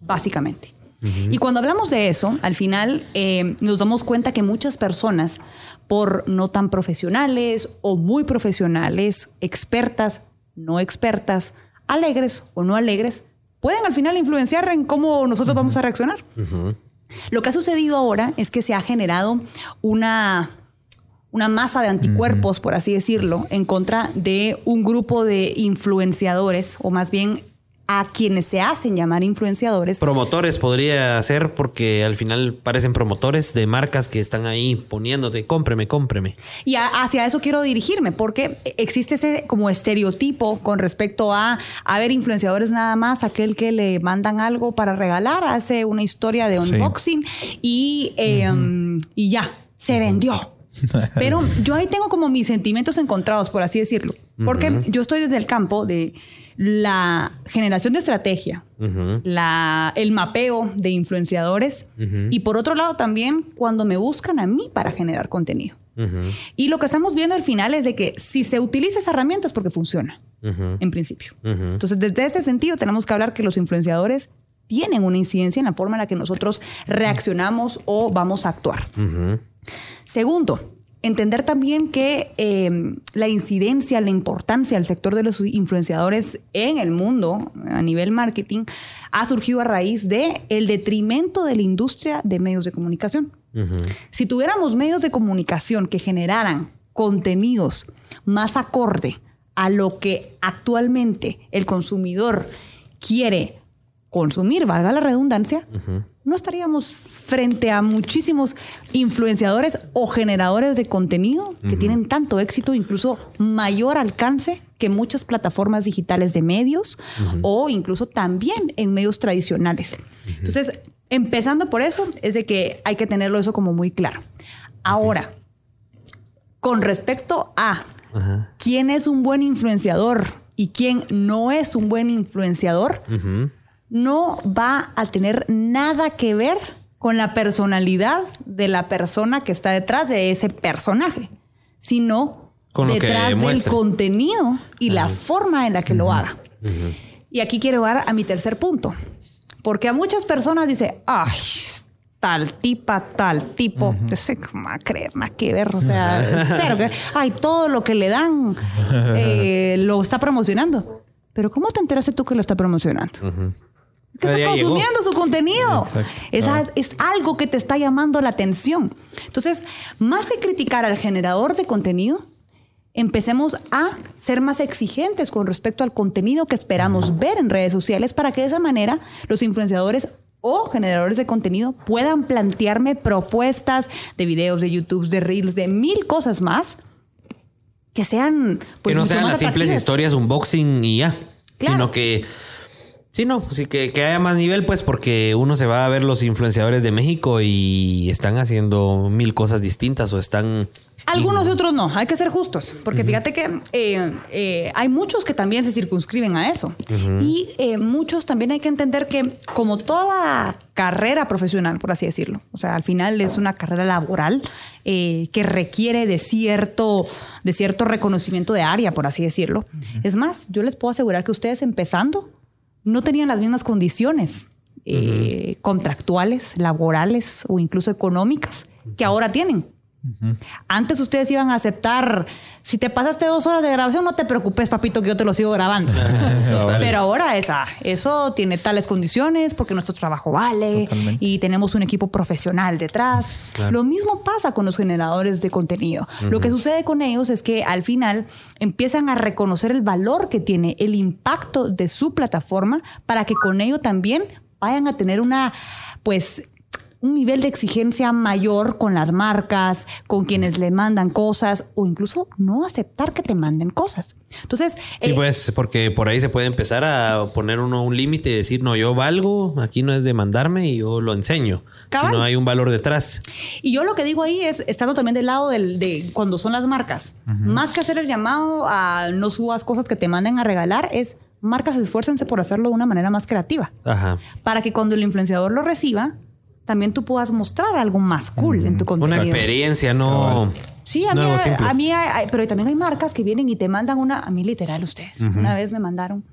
básicamente. Y cuando hablamos de eso, al final eh, nos damos cuenta que muchas personas, por no tan profesionales o muy profesionales, expertas, no expertas, alegres o no alegres, pueden al final influenciar en cómo nosotros vamos a reaccionar. Lo que ha sucedido ahora es que se ha generado una, una masa de anticuerpos, por así decirlo, en contra de un grupo de influenciadores, o más bien a quienes se hacen llamar influenciadores. Promotores podría ser porque al final parecen promotores de marcas que están ahí poniéndote, cómpreme, cómpreme. Y a- hacia eso quiero dirigirme, porque existe ese como estereotipo con respecto a, a ver, influenciadores nada más, aquel que le mandan algo para regalar, hace una historia de Sí. unboxing y, eh, y ya, se vendió. Pero yo ahí tengo como mis sentimientos encontrados, por así decirlo, porque yo estoy desde el campo de la generación de estrategia, la, el mapeo de influenciadores y por otro lado también cuando me buscan a mí para generar contenido. Y lo que estamos viendo al final es de que si se utiliza esa herramienta es porque funciona, en principio. Entonces, desde ese sentido, tenemos que hablar que los influenciadores tienen una incidencia en la forma en la que nosotros reaccionamos o vamos a actuar. Segundo, entender también que eh, la incidencia, la importancia del sector de los influenciadores en el mundo a nivel marketing ha surgido a raíz de el detrimento de la industria de medios de comunicación. Si tuviéramos medios de comunicación que generaran contenidos más acorde a lo que actualmente el consumidor quiere consumir, valga la redundancia, no estaríamos frente a muchísimos influenciadores o generadores de contenido que tienen tanto éxito, incluso mayor alcance que muchas plataformas digitales de medios o incluso también en medios tradicionales. Entonces, empezando por eso, es de que hay que tenerlo eso como muy claro. Ahora, con respecto a quién es un buen influenciador y quién no es un buen influenciador. No va a tener nada que ver con la personalidad de la persona que está detrás de ese personaje, sino Con detrás del contenido y la forma en la que lo haga. Y aquí quiero llegar a mi tercer punto, porque a muchas personas dice, ay, tal tipa, tal tipo, yo sé cómo va a creer, nada que ver, o sea, cero que- ay, todo lo que le dan eh, lo está promocionando. Pero ¿cómo te enteraste tú que lo está promocionando? Que estás llegó. consumiendo su contenido. Es, a- es algo que te está llamando la atención. Entonces, más que criticar al generador de contenido, empecemos a ser más exigentes con respecto al contenido que esperamos ver en redes sociales para que de esa manera los influenciadores o generadores de contenido puedan plantearme propuestas de videos, de YouTube, de Reels, de mil cosas más que sean pues, que no sean las simples historias unboxing y ya. Claro. Sino que. Sí, no, sí que, que haya más nivel, pues, porque uno se va a ver los influenciadores de México y están haciendo mil cosas distintas o están. Algunos y otros no, hay que ser justos, porque fíjate que eh, eh, hay muchos que también se circunscriben a eso. Y eh, muchos también hay que entender que como toda carrera profesional, por así decirlo, o sea, al final es una carrera laboral que requiere de cierto, de cierto reconocimiento de área, por así decirlo. Es más, yo les puedo asegurar que ustedes empezando no tenían las mismas condiciones eh, contractuales, laborales o incluso económicas que ahora tienen. Antes ustedes iban a aceptar, si te pasaste dos horas de grabación, no te preocupes, papito, que yo te lo sigo grabando. Pero ahora esa, eso tiene tales condiciones porque nuestro trabajo vale Totalmente. y tenemos un equipo profesional detrás. Claro. Lo mismo pasa con los generadores de contenido. Lo que sucede con ellos es que al final empiezan a reconocer el valor que tiene el impacto de su plataforma para que con ello también vayan a tener una, pues, un nivel de exigencia mayor con las marcas, con quienes le mandan cosas o incluso no aceptar que te manden cosas. Entonces, Sí, eh, pues, porque por ahí se puede empezar a poner uno un límite y decir, no, yo valgo, aquí no es de mandarme y yo lo enseño. Si no hay un valor detrás. Y yo lo que digo ahí es, estando también del lado del, de cuando son las marcas, más que hacer el llamado a no subas cosas que te manden a regalar, es marcas esfuércense por hacerlo de una manera más creativa. Ajá. Para que cuando el influenciador lo reciba, también tú puedas mostrar algo más cool en tu contenido. Una experiencia, no. Sí, a mí, no algo hay- simple. a mí hay- hay- pero también hay marcas que vienen y te mandan una, a mí literal ustedes, una vez me mandaron,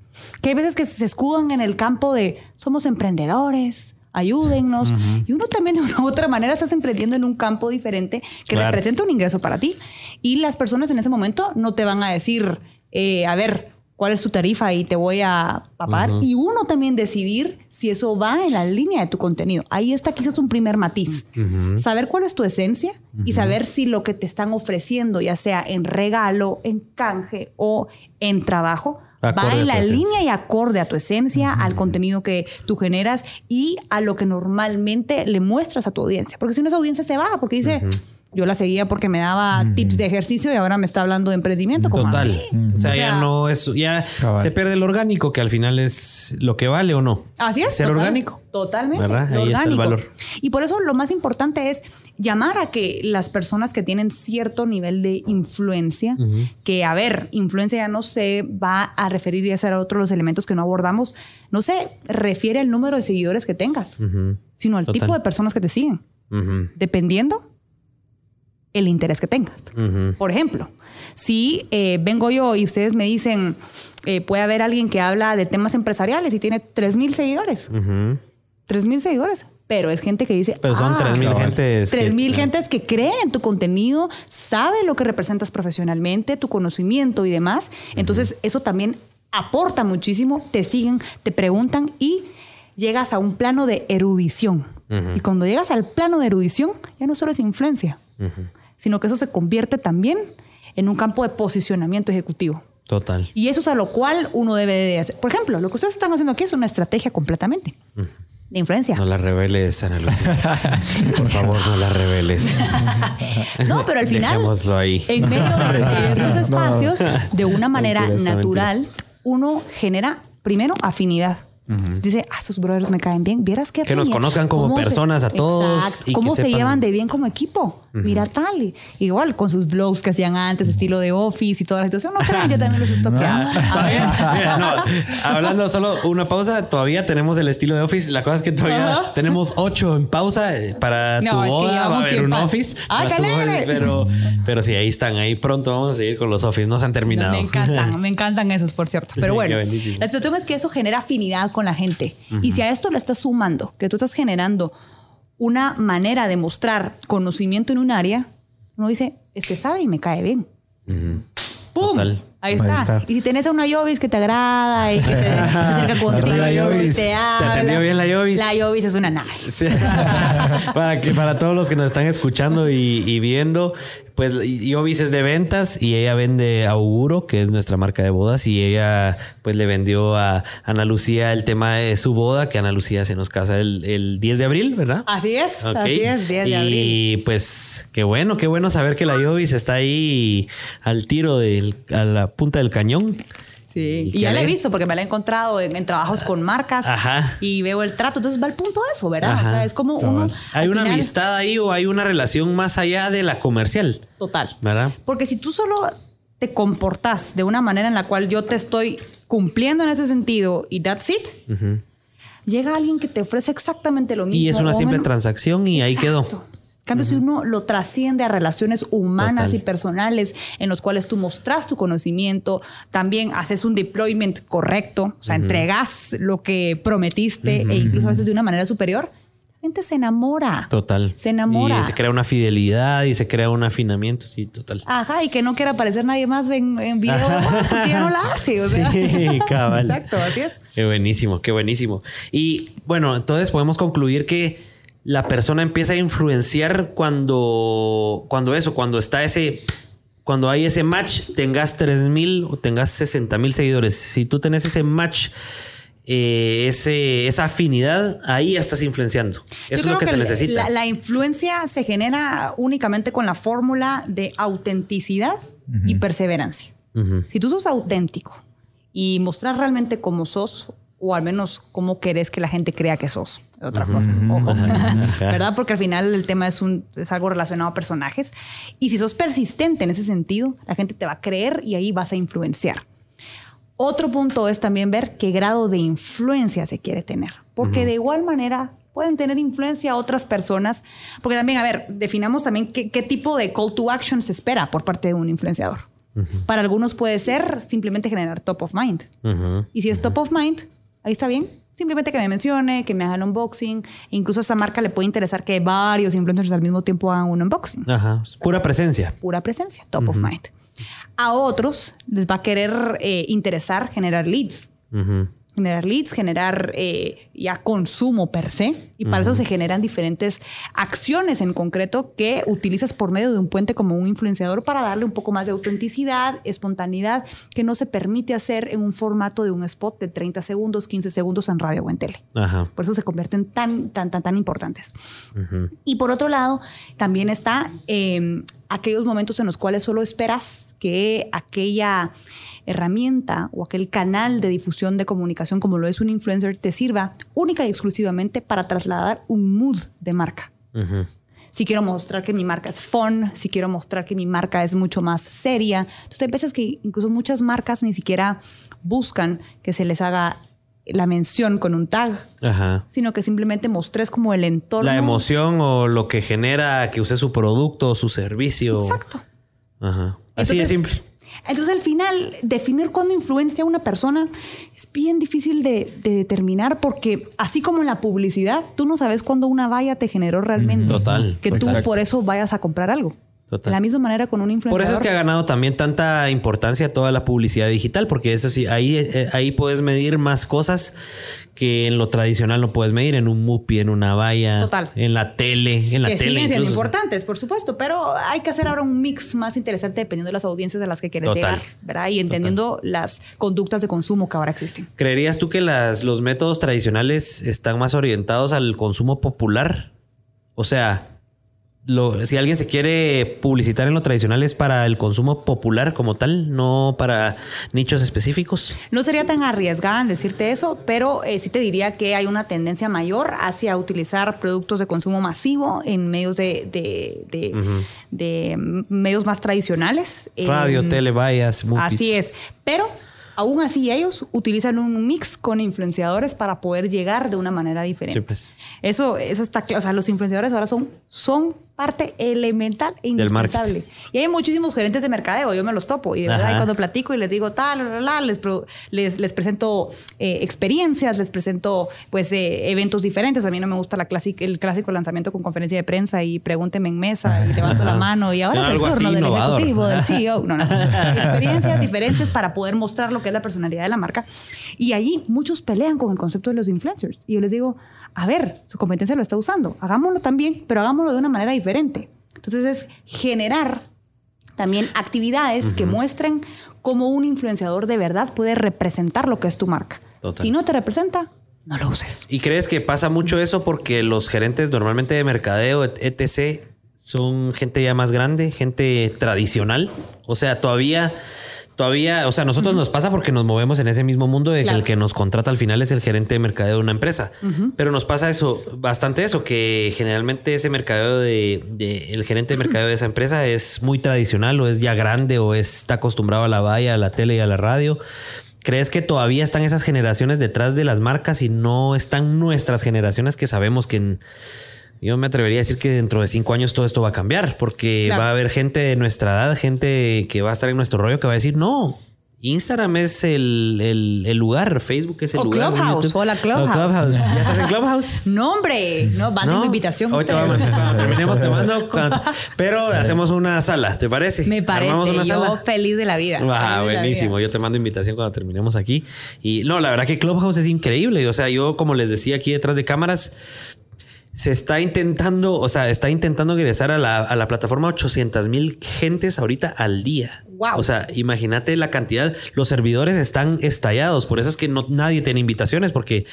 que hay veces que se escudan en el campo de somos emprendedores, ayúdennos, y uno también de una u otra manera estás emprendiendo en un campo diferente que Claro. representa un ingreso para ti. Y las personas en ese momento no te van a decir, eh, a ver, cuál es tu tarifa y te voy a pagar. Y uno también decidir si eso va en la línea de tu contenido. Ahí está quizás un primer matiz. Saber cuál es tu esencia y saber si lo que te están ofreciendo, ya sea en regalo, en canje o en trabajo, Acorde va en la línea y acorde a tu esencia, al contenido que tú generas y a lo que normalmente le muestras a tu audiencia. Porque si no, esa audiencia se va porque dice, yo la seguía porque me daba tips de ejercicio y ahora me está hablando de emprendimiento. como a Total. O sea, O ya no es, ya Cabal. se pierde el orgánico, que al final es lo que vale o no. Así es. Ser total- orgánico. Totalmente. Ahí está el valor. Y por eso lo más importante es llamar a que las personas que tienen cierto nivel de influencia, que a ver, influencia ya no se va a referir y a ser otro de los elementos que no abordamos, no se refiere al número de seguidores que tengas, sino al Total. tipo de personas que te siguen, dependiendo el interés que tengas. Por ejemplo, si eh, vengo yo y ustedes me dicen, eh, puede haber alguien que habla de temas empresariales y tiene 3 mil seguidores. Ujú. 3 mil seguidores. Pero es gente que dice. Pero son ah, 3,000 cabal. gentes. Tres que- mil gentes que cree en tu contenido, sabe lo que representas profesionalmente, tu conocimiento y demás. Entonces, eso también aporta muchísimo. Te siguen, te preguntan y llegas a un plano de erudición. Y cuando llegas al plano de erudición, ya no solo es influencia. Sino que eso se convierte también en un campo de posicionamiento ejecutivo. Total. Y eso es a lo cual uno debe de hacer. Por ejemplo, lo que ustedes están haciendo aquí es una estrategia completamente de influencia. No la reveles, Ana Lucía. Por favor, no la reveles. No, pero al final, Dejémoslo ahí. en medio de, de estos espacios, de una manera natural, uno genera primero afinidad. Dice, ah, esos brothers me caen bien. Vieras Que nos conozcan como ¿Cómo se- personas a todos y que cómo se sepan- llevan de bien como equipo. Mira tal. y- igual con sus blogs que hacían antes, estilo de Office y toda la situación. No crean, yo también los mira, no, hablando solo una pausa, todavía tenemos el estilo de Office. La cosa es que todavía tenemos ocho en pausa eh, para No, tu es que boda. Va a haber un. Office. ¡Ah, boda, pero, pero sí, ahí están. Ahí pronto vamos a seguir con los Office. No se han terminado. Me encantan, me encantan esos, por cierto. Pero bueno, la situación es que eso genera afinidad con la gente. Y si a esto le estás sumando, que tú estás generando una manera de mostrar conocimiento en un área, uno dice, este sabe y me cae bien. ¡Pum! Total. Ahí Ahí está. está. Y si tenés a una Yovis que te agrada y que te, se acerca contigo, Yovis. te ¿Te habla. atendió bien la Yovis? La Yovis es una nave. Sí. para que para todos los que nos están escuchando y, y viendo, pues Yovis es de ventas y ella vende Auguro, que es nuestra marca de bodas, y ella pues le vendió a Ana Lucía el tema de su boda, que Ana Lucía se nos casa el, el 10 de abril, ¿verdad? Así es, así es, 10 de y abril. pues qué bueno, qué bueno saber que la Yovis está ahí al tiro del, a la punta del cañón. Sí. Y ya la he visto porque me la he encontrado en, en trabajos con marcas Ajá. y veo el trato. Entonces va al punto de eso, ¿verdad? Ajá. O sea, es como uno. Hay una final- amistad ahí o hay una relación más allá de la comercial, Total. ¿verdad? Porque si tú solo te comportas de una manera en la cual yo te estoy cumpliendo en ese sentido y that's it, llega alguien que te ofrece exactamente lo mismo. Y es una simple menos- transacción y ahí quedó. Cambio, si uno lo trasciende a relaciones humanas Total. y personales en los cuales tú mostras tu conocimiento, también haces un deployment correcto, o sea, entregas lo que prometiste e incluso a veces de una manera superior, la gente se enamora. Total. Se enamora. Y se crea una fidelidad y se crea un afinamiento, sí, total. Ajá, y que no quiera aparecer nadie más en, en video porque ya no la hace. O sea. Sí, cabal. Exacto, así es. Qué buenísimo, qué buenísimo. Y bueno, entonces podemos concluir que la persona empieza a influenciar cuando, cuando eso, cuando está ese, cuando hay ese match, tengas 3000 o tengas 60 mil seguidores. Si tú tenés ese match, eh, ese, esa afinidad, ahí ya estás influenciando. Eso es lo que, se la- necesita. La, la influencia se genera únicamente con la fórmula de autenticidad y perseverancia. Si tú sos auténtico y mostrar realmente cómo sos, o al menos cómo querés que la gente crea que sos, otra cosa, ojo, ¿verdad? Porque al final el tema es, un, es algo relacionado a personajes. Y si sos persistente en ese sentido, la gente te va a creer y ahí vas a influenciar. Otro punto es también ver qué grado de influencia se quiere tener, porque de igual manera pueden tener influencia otras personas, porque también, a ver, definamos también qué, qué tipo de call to action se espera por parte de un influenciador. Para algunos puede ser simplemente generar top of mind. Y si es top of mind, ahí está bien. Simplemente que me mencione, que me haga el unboxing. Incluso a esa marca le puede interesar que varios influencers al mismo tiempo hagan un unboxing Ajá. Pura presencia. pura presencia, top of mind. A otros les va a querer eh, interesar generar leads. Generar leads, generar eh, ya consumo per se. Y para eso se generan diferentes acciones en concreto que utilizas por medio de un puente como un influenciador para darle un poco más de autenticidad, espontaneidad, que no se permite hacer en un formato de un spot de 30 segundos, 15 segundos en radio o en tele. Ajá. Por eso se convierten tan, tan, tan, tan importantes. Y por otro lado, también está eh, aquellos momentos en los cuales solo esperas que aquella herramienta o aquel canal de difusión de comunicación como lo es un influencer te sirva única y exclusivamente para trasladar un mood de marca. Si quiero mostrar que mi marca es fun, si quiero mostrar que mi marca es mucho más seria. Entonces hay veces que incluso muchas marcas ni siquiera buscan que se les haga la mención con un tag, Ajá. sino que simplemente mostres como el entorno. La emoción o lo que genera que use su producto o su servicio. Exacto. Ajá. Así de Entonces, simple. Entonces, al final, definir cuándo influencia a una persona es bien difícil de, de determinar porque, así como en la publicidad, tú no sabes cuándo una valla te generó realmente. Total. Que tú Exacto. por eso vayas a comprar algo. Total. De la misma manera con un Por influenciador. eso es que ha ganado también tanta importancia toda la publicidad digital, porque eso sí, ahí, eh, ahí puedes medir más cosas que en lo tradicional no puedes medir, en un MUPI, en una valla, Total. en la tele, en la que tele. siguen siendo importantes, por supuesto, pero hay que hacer ahora un mix más interesante dependiendo de las audiencias a las que quieres Total. llegar, ¿verdad? Y entendiendo las conductas de consumo que ahora existen. ¿Creerías tú que las, los métodos tradicionales están más orientados al consumo popular? O sea, lo- si alguien se quiere publicitar en lo tradicional es para el consumo popular como tal, no para nichos específicos. No sería tan arriesgada en decirte eso, pero eh, sí te diría que hay una tendencia mayor hacia utilizar productos de consumo masivo en medios de, de- de- de medios más tradicionales. Radio, Em, tele, vallas, MUPIs. Así es. Pero aún así ellos utilizan un mix con influenciadores para poder llegar de una manera diferente. Sí, pues. Eso, eso está claro. O sea, los influenciadores ahora son, son parte elemental e indispensable. Y hay muchísimos gerentes de mercadeo, yo me los topo. Y de verdad, y cuando platico y les digo tal, la, les, les, les presento eh, experiencias, les presento pues eh, eventos diferentes. A mí no me gusta la clásica, el clásico lanzamiento con conferencia de prensa y pregúnteme en mesa y levanto la mano y ahora es el turno del innovador. ejecutivo, del CEO. No, no. Experiencias diferentes para poder mostrar lo que es la personalidad de la marca. Y allí muchos pelean con el concepto de los influencers. Y yo les digo, a ver, su competencia lo está usando, hagámoslo también, pero hagámoslo de una manera diferente. Entonces es generar también actividades que muestren cómo un influenciador de verdad puede representar lo que es tu marca. Total. Si no te representa, no lo uses. ¿Y crees que pasa mucho eso porque los gerentes normalmente de mercadeo, et- etc., son gente ya más grande, gente tradicional? O sea, todavía, todavía, o sea, nosotros nos pasa porque nos movemos en ese mismo mundo de que el que nos contrata al final es el gerente de mercadeo de una empresa. Pero nos pasa eso, bastante eso, que generalmente ese mercadeo de, de- el gerente de mercadeo de esa empresa es muy tradicional o es ya grande o está acostumbrado a la valla, a la tele y a la radio. ¿Crees que todavía están esas generaciones detrás de las marcas y no están nuestras generaciones que sabemos que en- yo me atrevería a decir que dentro de cinco años todo esto va a cambiar porque Claro. va a haber gente de nuestra edad, gente que va a estar en nuestro rollo que va a decir no. Instagram es el, el- el lugar, Facebook es el O lugar. Clubhouse, hola, Clubhouse. O Clubhouse. ¿Ya estás en Clubhouse? No, hombre, no, manden invitación. Hoy te vamos, cuando terminemos te mando. cuando- pero hacemos una sala, ¿te parece? Me parece. Una Yo sala. feliz de la vida. Ah, buenísimo. vida. Yo te mando invitación cuando terminemos aquí. Y no, la verdad que Clubhouse es increíble. O sea, yo, como les decía aquí detrás de cámaras, se está intentando, o sea, está intentando ingresar a la, a la plataforma 800 mil gentes ahorita al día. Wow. O sea, imagínate la cantidad. Los servidores están estallados. Por eso es que no, nadie tiene invitaciones, porque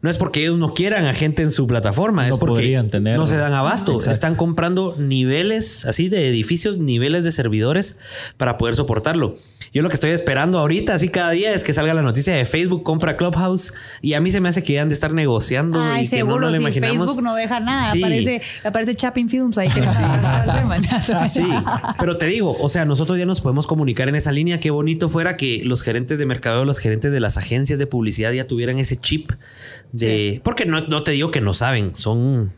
no es porque ellos no quieran a gente en su plataforma, es No porque podrían tener. no se dan abasto. Exacto. Están comprando niveles así de edificios, niveles de servidores para poder soportarlo. Yo lo que estoy esperando ahorita, así cada día, es que salga la noticia de Facebook compra Clubhouse y a mí se me hace que han de estar negociando Ay, y que no seguro, nos lo si imaginamos. Facebook no deja nada. Sí. Aparece, aparece Chapping Films ahí que no Sí, pero te digo, o sea, nosotros ya nos podemos comunicar en esa línea. Qué bonito fuera que los gerentes de mercado, los gerentes de las agencias de publicidad ya tuvieran ese chip de. Porque no, no te digo que no saben, son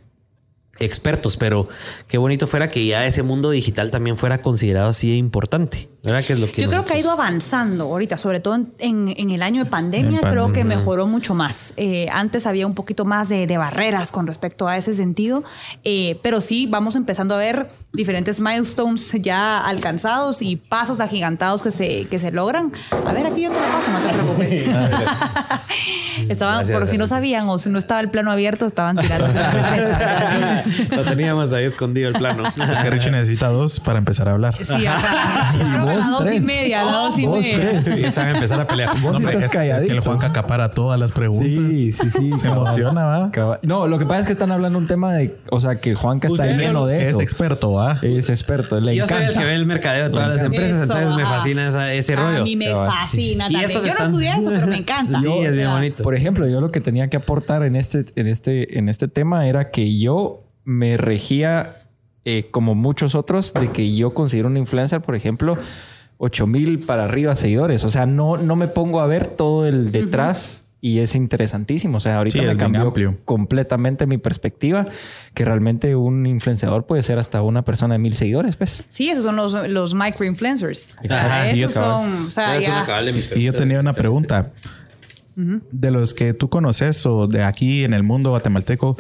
expertos, pero qué bonito fuera que ya ese mundo digital también fuera considerado así de importante. ¿Verdad? Que es lo que Yo creo que ha ido avanzando ahorita, sobre todo en, en- en el año de pandemia, creo que mejoró mucho más. Eh, antes había un poquito más de, de barreras con respecto a ese sentido, eh, pero sí vamos empezando a ver diferentes milestones ya alcanzados y pasos agigantados que se, que se logran. A ver, aquí yo te la paso, no te preocupes. Estaban, Gracias, por si no sabían o si no estaba el plano abierto, estaban tirando. lo teníamos ahí escondido el plano. Es que Richie necesita dos para empezar a hablar. Sí, las dos y media, a las dos y Vos media. tres. Sí, saben empezar a pelear. Vos No, hombre, estás es, es que el. Juan acapara todas las preguntas. Sí, sí, sí. Se cabal. emociona, ¿va? Cabal. No, lo que pasa es que están hablando un tema de, o sea, que Juanca está lleno de Es eso. experto, ¿va? Es experto, le Yo soy encanta. el que ve el mercadeo de todas las empresas, Eso, entonces me ajá. fascina esa- ese rollo. A mí me Cabal, fascina sí. Y también. estos Yo están- no estudié eso, pero me encanta. Sí, es bien bonito. Por ejemplo, yo lo que tenía que aportar en este, en este, en este tema era que yo me regía eh, como muchos otros de que yo considero un influencer, por ejemplo, 8 mil para arriba seguidores. O sea, no, no me pongo a ver todo el detrás. Y es interesantísimo. O sea, ahorita Sí, me cambió completamente mi perspectiva, que realmente un influenciador puede ser hasta una persona de mil seguidores, pues. Sí, esos son los, los micro-influencers. Ajá, y esos yo- son, o sea, ya. Y tenía una pregunta. De los que tú conoces o de aquí en el mundo guatemalteco,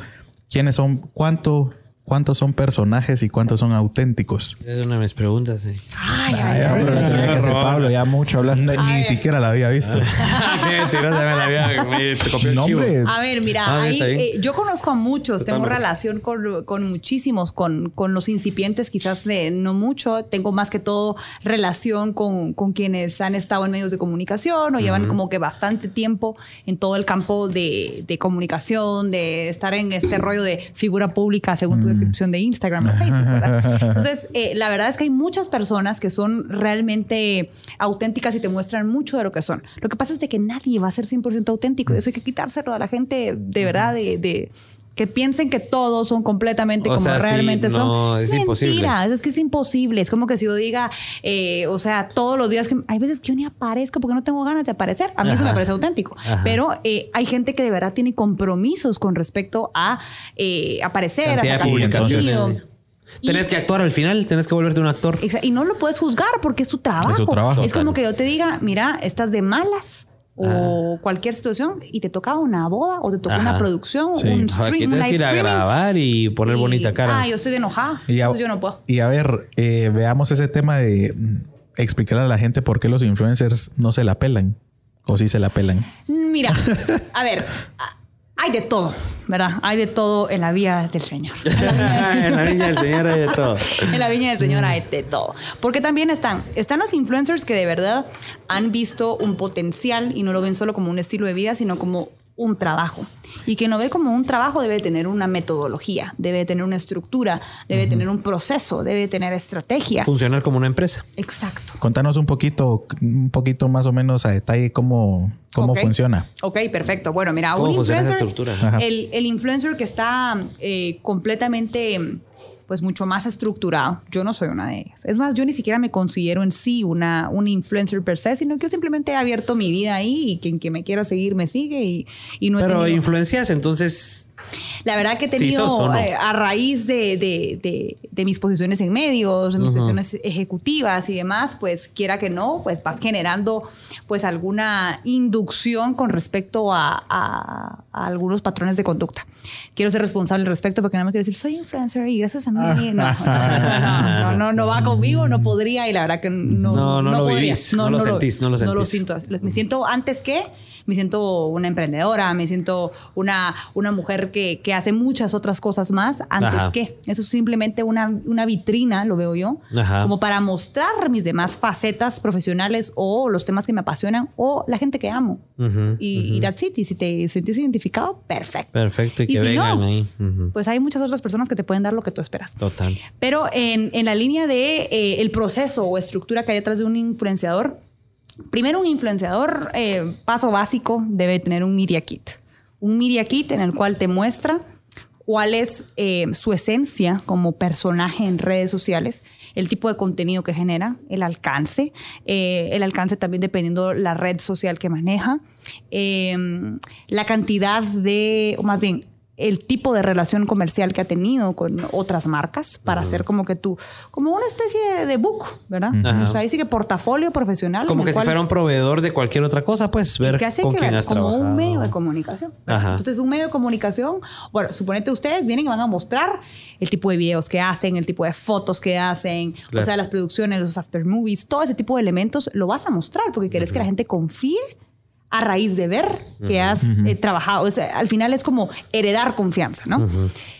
¿quiénes son, cuánto, cuántos son personajes y cuántos son auténticos? Es una de mis preguntas. sí. Ay, ay, ay. pero la tenía que hacer Pablo, ya mucho hablaste. Ni, ni siquiera la había visto. Qué me la había- me- te copió el No, chivo. hombre. A ver, mira, Ah, ahí, eh, yo conozco a muchos, tengo relación con, con muchísimos, con, con los incipientes quizás de no mucho, tengo más que todo relación con, con quienes han estado en medios de comunicación o llevan como que bastante tiempo en todo el campo de, de comunicación, de estar en este rollo de figura pública según tu descripción de Instagram o Facebook, ¿verdad? Entonces, eh, la verdad es que hay muchas personas que son realmente auténticas y te muestran mucho de lo que son. Lo que pasa es de que nadie va a ser 100% auténtico y eso hay que quitárselo a la gente de verdad, de, de- que piensen que todos son completamente O como sea, sí, realmente no, son. es imposible. mentira, es que es imposible. Es como que si yo diga, eh, o sea, todos los días que hay veces que yo ni aparezco porque no tengo ganas de aparecer. A mí eso me parece auténtico. Ajá. Pero eh, hay gente que de verdad tiene compromisos con respecto a eh, aparecer, a Cantidad de sacar publicaciones, que actuar al final, tenés que volverte un actor. Y no lo puedes juzgar porque es su trabajo. Es su trabajo. Es como que yo te diga, mira, estás de malas o cualquier situación y te toca una boda o te toca Ajá. una producción, Sí. un stream, que un tienes que ir a grabar y poner Y- bonita cara. Ah, yo estoy enojada. Y a, yo no puedo. y a ver, eh, veamos ese tema de mm, explicarle a la gente por qué los influencers no se la pelan. O sí se la pelan. Mira, a ver, hay de todo, ¿verdad? Hay de todo en la vía del Señor. en la viña del Señor hay de todo. en la viña del Señor hay de todo. Porque también están, están los influencers que de verdad han visto un potencial y no lo ven solo como un estilo de vida, sino como un trabajo. Y que no ve como un trabajo debe tener una metodología, debe tener una estructura, debe tener un proceso, debe tener estrategia. Funcionar como una empresa. Exacto. Contanos un poquito, un poquito más o menos a detalle cómo, cómo funciona. Ok, perfecto. Bueno, mira, ¿Cómo un funciona esa influencer, el, el influencer que está eh, completamente, pues mucho más estructurado. Yo no soy una de ellas. Es más, yo ni siquiera me considero en sí una, una influencer per se, sino que yo simplemente he abierto mi vida ahí y quien que me quiera seguir me sigue y, y no he Pero tenido- influencias, entonces La verdad que he Sí, tenido, no. eh, a raíz de, de- de- de mis posiciones en medios, de mis posiciones ejecutivas y demás, pues quiera que no, pues vas generando pues alguna inducción con respecto a, a- a algunos patrones de conducta. Quiero ser responsable al respecto porque no me quiero decir, soy influencer y gracias a mí. No, no, no, no, no va conmigo, no podría y la verdad que no. No, no lo podría. vivís, no lo sentís, no lo No lo sentís. siento. Me siento antes que, me siento una emprendedora, me siento una, una mujer que, que hace muchas otras cosas más antes Ajá. que. Eso es simplemente una, una vitrina, lo veo yo, Ajá. como para mostrar mis demás facetas profesionales o los temas que me apasionan o la gente que amo. Y, y that's it. Y si te sentís identificado, perfecto. Perfecto, y Y que si vengan no, ahí. Pues hay muchas otras personas que te pueden dar lo que tú esperas. Total. Pero en, en la línea de eh, el proceso o estructura que hay detrás de un influenciador, primero un influenciador, eh, paso básico, debe tener un media kit. Un media kit en el cual te muestra cuál es eh, su esencia como personaje en redes sociales, el tipo de contenido que genera, el alcance, eh, el alcance también dependiendo la red social que maneja, la cantidad de, o más bien, el tipo de relación comercial que ha tenido con otras marcas para hacer como que tú, como una especie de book, ¿verdad? Ajá. O sea, ahí sí que portafolio profesional. Como que si fuera un proveedor de cualquier otra cosa, pues ver es que hace con que quién ver has como trabajado. un medio de comunicación. Ajá. Entonces, un medio de comunicación, bueno, suponete ustedes vienen y van a mostrar el tipo de videos que hacen, el tipo de fotos que hacen, Claro. o sea, las producciones, los after movies, todo ese tipo de elementos lo vas a mostrar porque quieres que la gente confíe a raíz de ver que has eh, trabajado. O sea, al final es como heredar confianza, ¿no?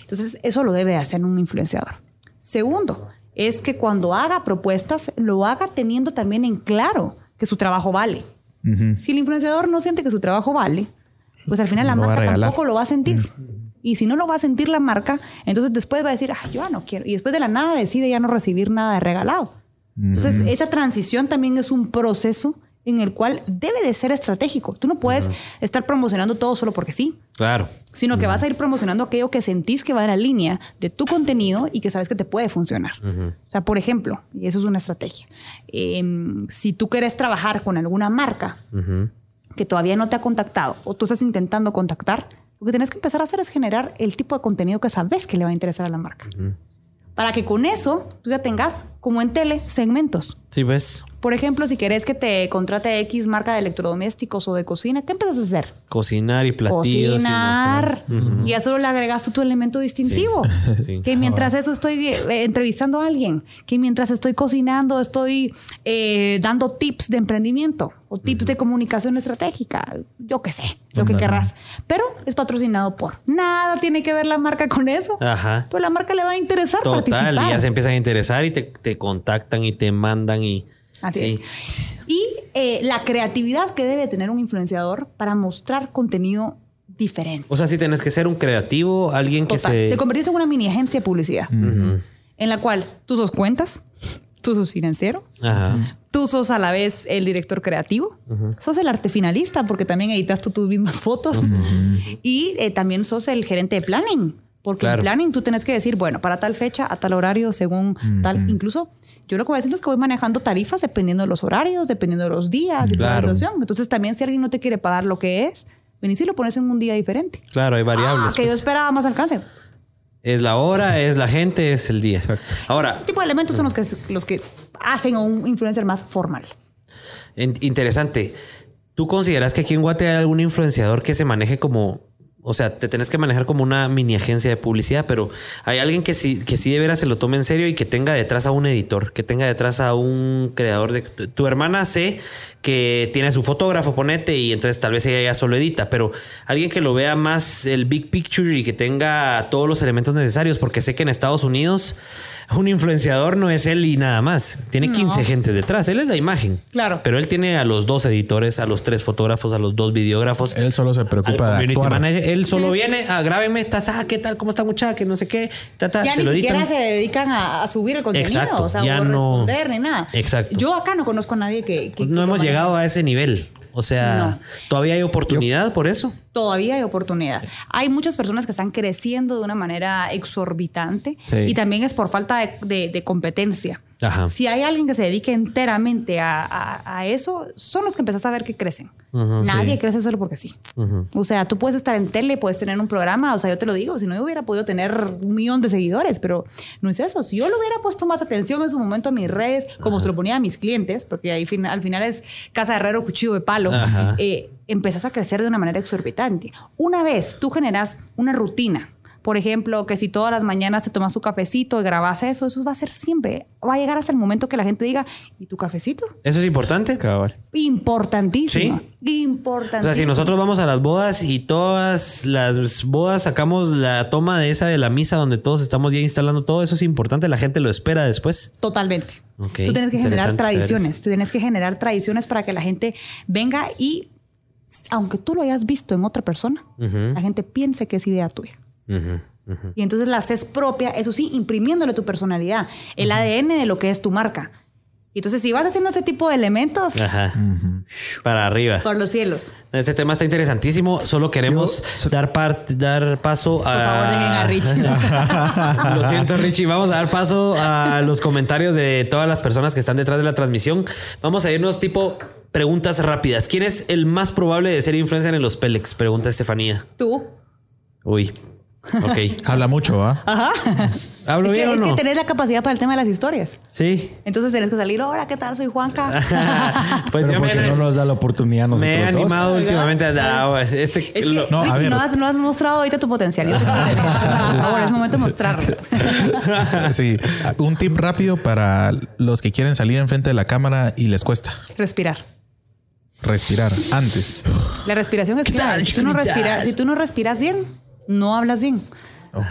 Entonces, eso lo debe hacer un influenciador. Segundo, es que cuando haga propuestas, lo haga teniendo también en claro que su trabajo vale. Ujú. Si el influenciador no siente que su trabajo vale, pues al final la a marca tampoco lo va a sentir. Y si no lo va a sentir la marca, entonces después va a decir, ah, yo ya no quiero. Y después de la nada decide ya no recibir nada de regalado. Entonces, esa transición también es un proceso en el cual debe de ser estratégico. Tú no puedes estar promocionando todo solo porque sí, Claro. sino que vas a ir promocionando aquello que sentís que va en la línea de tu contenido y que sabes que te puede funcionar. O sea, por ejemplo, y eso es una estrategia, em, si tú quieres trabajar con alguna marca que todavía no te ha contactado o tú estás intentando contactar, lo que tienes que empezar a hacer es generar el tipo de contenido que sabes que le va a interesar a la marca. Para que con eso tú ya tengas, como en tele, segmentos. Sí, ves. Por ejemplo, si querés que te contrate X marca de electrodomésticos o de cocina, ¿qué empiezas a hacer? Cocinar y platillos. y Cocinar. Y a eso le agregas tú tu elemento distintivo. Sí. Que mientras eso estoy eh, entrevistando a alguien, que mientras estoy cocinando estoy eh, dando tips de emprendimiento o tips de comunicación estratégica, yo qué sé, lo que querrás. Pero es patrocinado por. Nada tiene que ver la marca con eso. Ajá. Pues la marca le va a interesar Total, participar. y ya se empiezan a interesar y te, te contactan y te mandan y... Así Sí. es. Y eh, la creatividad que debe tener un influenciador para mostrar contenido diferente. O sea, si tienes que ser un creativo, alguien que Total. se... Te convertiste en una mini agencia de publicidad en la cual tú sos cuentas, tú sos financiero, Ajá. tú sos a la vez el director creativo, sos el arte finalista porque también editas tú tus mismas fotos y eh, también sos el gerente de planning. Porque Claro. en planning tú tienes que decir, bueno, para tal fecha, a tal horario, según tal. Incluso yo lo que voy haciendo es que voy manejando tarifas dependiendo de los horarios, dependiendo de los días la Claro. situación. Entonces también si alguien no te quiere pagar lo que es, venís y lo pones en un día diferente. Claro, hay variables. Ah, que yo pues. esperaba más alcance. Es la hora, es la gente, es el día. Ahora, Este tipo de elementos son los que, los que hacen a un influencer más formal. in- interesante. ¿Tú consideras que aquí en Guate hay algún influenciador que se maneje como... O sea, te tenés que manejar como una mini agencia de publicidad, pero hay alguien que sí, que sí de veras se lo tome en serio y que tenga detrás a un editor, que tenga detrás a un creador de... Tu, hermana sé que tiene su fotógrafo, ponete, y entonces tal vez ella ya solo edita, pero alguien que lo vea más el big picture y que tenga todos los elementos necesarios, porque sé que en Estados Unidos un influenciador no es él y nada más. Tiene 15 gente detrás, él es la imagen. Claro. Pero él tiene a los dos editores, a los tres fotógrafos, a los dos videógrafos. Él solo se preocupa de actuar. manager. Él solo viene, ah, grábenme, tas, ah, ¿qué tal? ¿Cómo está muchacha? Que no sé qué. Ta, ta, ya se ni lo siquiera editan. se dedican a, a subir el contenido, Exacto, o sea, ya o no- responder ni nada. Exacto. Yo acá no conozco a nadie que. no hemos llegado a ese nivel. O sea, No. todavía hay oportunidad por eso. Todavía hay oportunidad. Hay muchas personas que están creciendo de una manera exorbitante Sí. y también es por falta de, de- de competencia. Ajá. Si hay alguien que se dedique enteramente a, a- a eso, son los que empezás a ver que crecen. Ujú, Nadie sí. crece solo porque sí. Ujú. O sea, tú puedes estar en tele, puedes tener un programa, o sea, yo te lo digo, si no yo hubiera podido tener un millón de seguidores, pero no es eso. Si yo le hubiera puesto más atención en su momento a mis redes, como se lo ponía a mis clientes, porque ahí al final es casa de herrero, cuchillo de palo, eh, empezás a crecer de una manera exorbitante. Una vez tú generas una rutina, por ejemplo, que si todas las mañanas te tomas tu cafecito y grabas eso, eso va a ser siempre. Va a llegar hasta el momento que la gente diga, ¿y tu cafecito? ¿Eso es importante? Cabal. Importantísimo. O Importantísimo. sea, si nosotros vamos a las bodas y todas las bodas sacamos la toma de esa de la misa donde todos estamos ya instalando todo, eso es importante, la gente lo espera después. Totalmente. Ok, Tú tienes que generar tradiciones. Tú tienes que generar tradiciones para que la gente venga y, aunque tú lo hayas visto en otra persona, Ujú, la gente piense que es idea tuya. ujú, ujú. Y entonces la haces propia, eso sí, imprimiéndole tu personalidad, el ADN de lo que es tu marca. Y entonces, si vas haciendo ese tipo de elementos, Ajá. Para arriba. por los cielos. Este tema está interesantísimo. Solo queremos dar, par- dar paso a. Por favor, dejen a Richie. Lo siento, Richie. Vamos a dar paso a los comentarios de todas las personas que están detrás de la transmisión. Vamos a irnos tipo preguntas rápidas. ¿Quién es el más probable de ser influencer en los Pelex? Pregunta Estefanía. Tú. Uy. Ok. Habla mucho, ¿ah? ¿Hablo Es que, bien o es que no? tenés la capacidad para el tema de las historias. Sí. Entonces tenés que salir, hola, ¿qué tal? Soy Juanca. pues Pero me, no nos da la oportunidad nosotros me he dos. animado últimamente a no, este, Es que, lo- No, a Richie, ver. no, has, no has mostrado ahorita tu potencial. Yo te quiero tener. Por favor, es momento de mostrarlo. Sí. Un tip rápido para los que quieren salir enfrente de la cámara y les cuesta. Respirar. Respirar antes. La respiración es clave. Si tú, no respiras, si tú no respiras bien, no hablas bien.